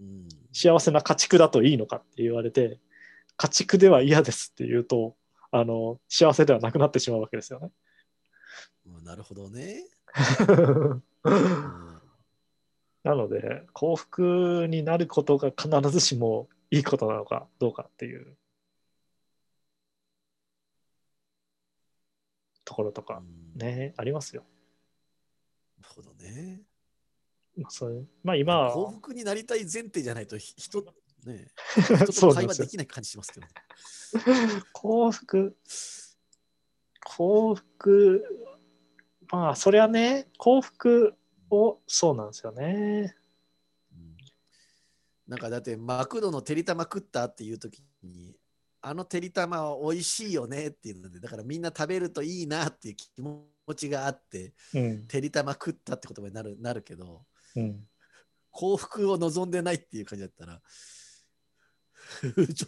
うん、幸せな家畜だといいのかって言われて、家畜では嫌ですって言うと、あの幸せではなくなってしまうわけですよね。うんなるほどね。(laughs) なうんので、幸福になることが必ずしもいいことなのかどうかっていうところとかうんね、ありますよ。なるほどね。まあ、そういうまあ今は幸福になりたい前提じゃないとひ人、ね、(laughs) 人そうなんですよと会話できない感じしますけどね。(laughs) 幸福、幸福、まあそれはね、幸福を、そうなんですよね。うんなんかだってマクドのてりたま食ったっていう時にあのてりたまは美味しいよねっていうのでだからみんな食べるといいなっていう気持ちがあってうん。てりたま食ったって言葉になるなるけどうん、幸福を望んでないっていう感じだったら (laughs) ちょ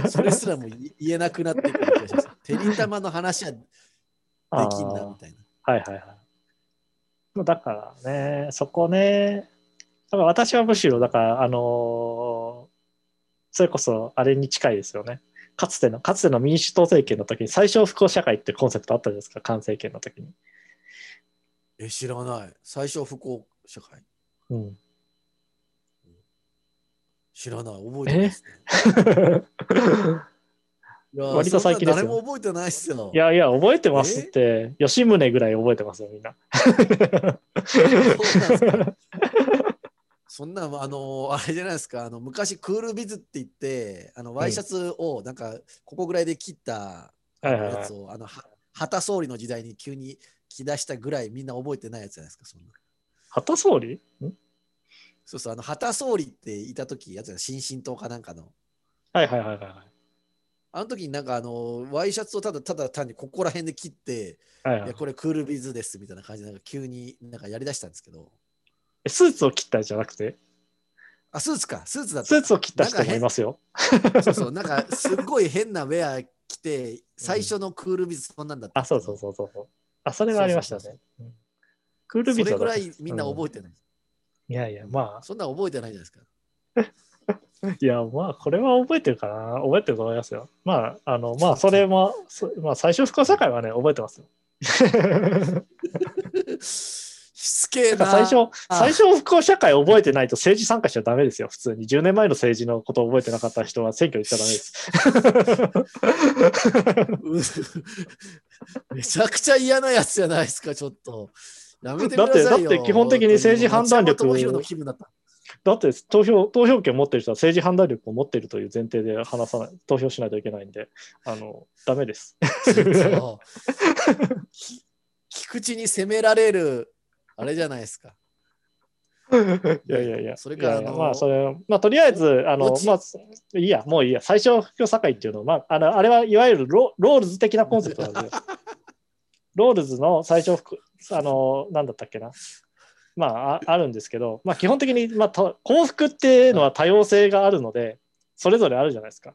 っとそれすらも言言えなくなってくる気がします。(laughs) てりたまの話はできんなみたいな。はいはいはい。だからね、そこね、だから私はむしろ、だから、あのーそれこそあれに近いですよね。かつての、かつての民主党政権の時に最小不幸社会ってコンセプトあったじゃないですか、菅政権の時に。え、知らない。最小不幸社会？うん。知らない。覚えてないですね。いや割と最近ですよ誰も覚えてないっすよ。いやいや、覚えてますって、吉宗ぐらい覚えてますよ、みんな。そんな、あの、あれじゃないですか、あの昔クールビズって言って、あのワイシャツをなんかここぐらいで切ったやつを、あのは旗総理の時代に急に着出したぐらいみんな覚えてないやつじゃないですか、そんな。旗総理？ん？そうそう、あの旗総理っていた時やつや新進党かなんかの。はいはいはいはいはい。あの時になんかあのワイシャツをただただ単にここら辺で切って、はいはいいやこれクールビズですみたいな感じでなんか急になんかやりだしたんですけど、えスーツを切ったんじゃなくて、あ、スーツか、スーツだったスーツを切った人もいますよ。そうそう、なんかすっごい変なウェア着て、最初のクールビズそんなんだったんあ。そうそうそうそう。あ、それはありましたね。うんクールビそれぐらいみんな覚えてない。いやいや、まそんな覚えてないじゃないですか。あ、(laughs) いや、まあ、これは覚えてるかな。覚えてると思いますよ。まあ、あの、まあ、それも、そまあ、最初、不社会はね、覚えてますよ。しつけえな。最初、あ最初、不幸社会覚えてないと政治参加しちゃダメですよ。普通に。10年前の政治のことを覚えてなかった人は選挙に行っちゃダメです。(laughs) う (laughs) めちゃくちゃ嫌なやつじゃないですか、ちょっと。だってだって基本的に政治判断力だった。だって投票、投票権を持ってる人は政治判断力を持っているという前提で話さない、投票しないといけないんで、あの、ダメです。菊池に責められる、あれじゃないですか。いやいやいや。それからまあ、それ、まあ、とりあえず、あのまあ、いいや、もういいや。最小不幸社会っていうのは、まあ、あの、あれはいわゆるロロールズ的なコンセプトなんで、(laughs) ロールズの最小不幸、あの、なんだったっけな。まあ、ああるんですけど、まあ、基本的に、まあ、と幸福っていうのは多様性があるので、それぞれあるじゃないですか。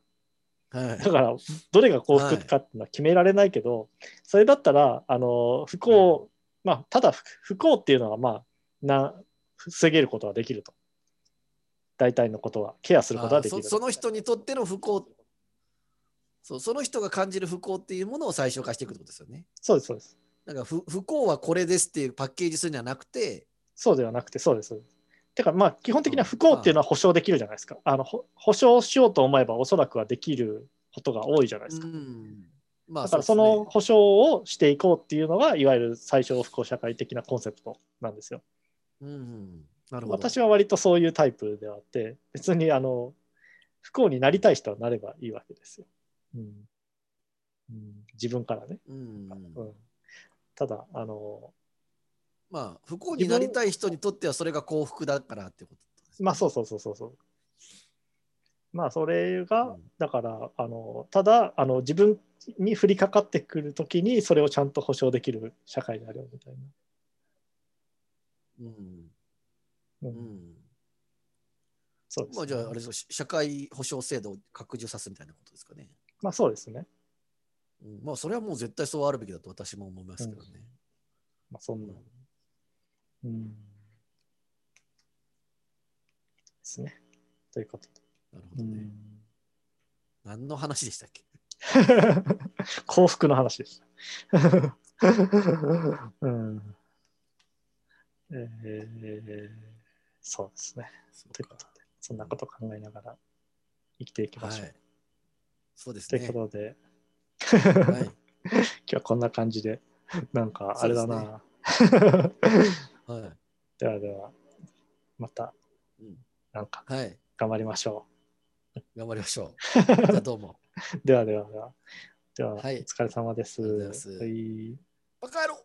はいだから、どれが幸福かっていうのは決められないけど、それだったら、あの、不幸、まあ、ただ不不幸っていうのは、まあ、な、防げることはできると。大体のことは、ケアすることはできる。その人にとっての不幸そう、その人が感じる不幸っていうものを最小化していくってことですよね。そうです、そうです。なんか不不幸はこれですっていうパッケージするんじゃなくて、そうではなくて、そうです。てか、まあ、基本的には不幸っていうのは保証できるじゃないですか。あの、ほ保証しようと思えば、おそらくはできることが多いじゃないですか。うんまあだからその保証をしていこうっていうのが、いわゆる最小不幸社会的なコンセプトなんですよ。うんうん、なるほど。私は割とそういうタイプであって、別にあの不幸になりたい人はなればいいわけですよ。うんうん、自分からね。うんうん、ただ、あの、まあ、不幸になりたい人にとってはそれが幸福だからってことですねまあそうそうそうそうそう。まあそれが、うんだから、あのただあの、自分に降りかかってくるときに、それをちゃんと保証できる社会であるみたいな。うんううんんそうですねまあじゃああれです社会保障制度を拡充さすみたいなことですかね。まあそうですね。うん、まあそれはもう絶対そうあるべきだと私も思いますけどね。まあそんな。うん。ですね。ということで。なるほどね。何の話でしたっけ？(laughs) 幸福の話でした。(laughs) うんえーそうですね。そうかということで、そんなこと考えながら生きていきましょう。はい。そうですというね。ことで、はい。(laughs) 今日はこんな感じで、なんかあれだな。はい。ではでは、またうんなんかはい。頑張りましょ頑張りましょう。じゃあどうも。う。ではではでは、では、はいお疲れ様です。はいバカ野郎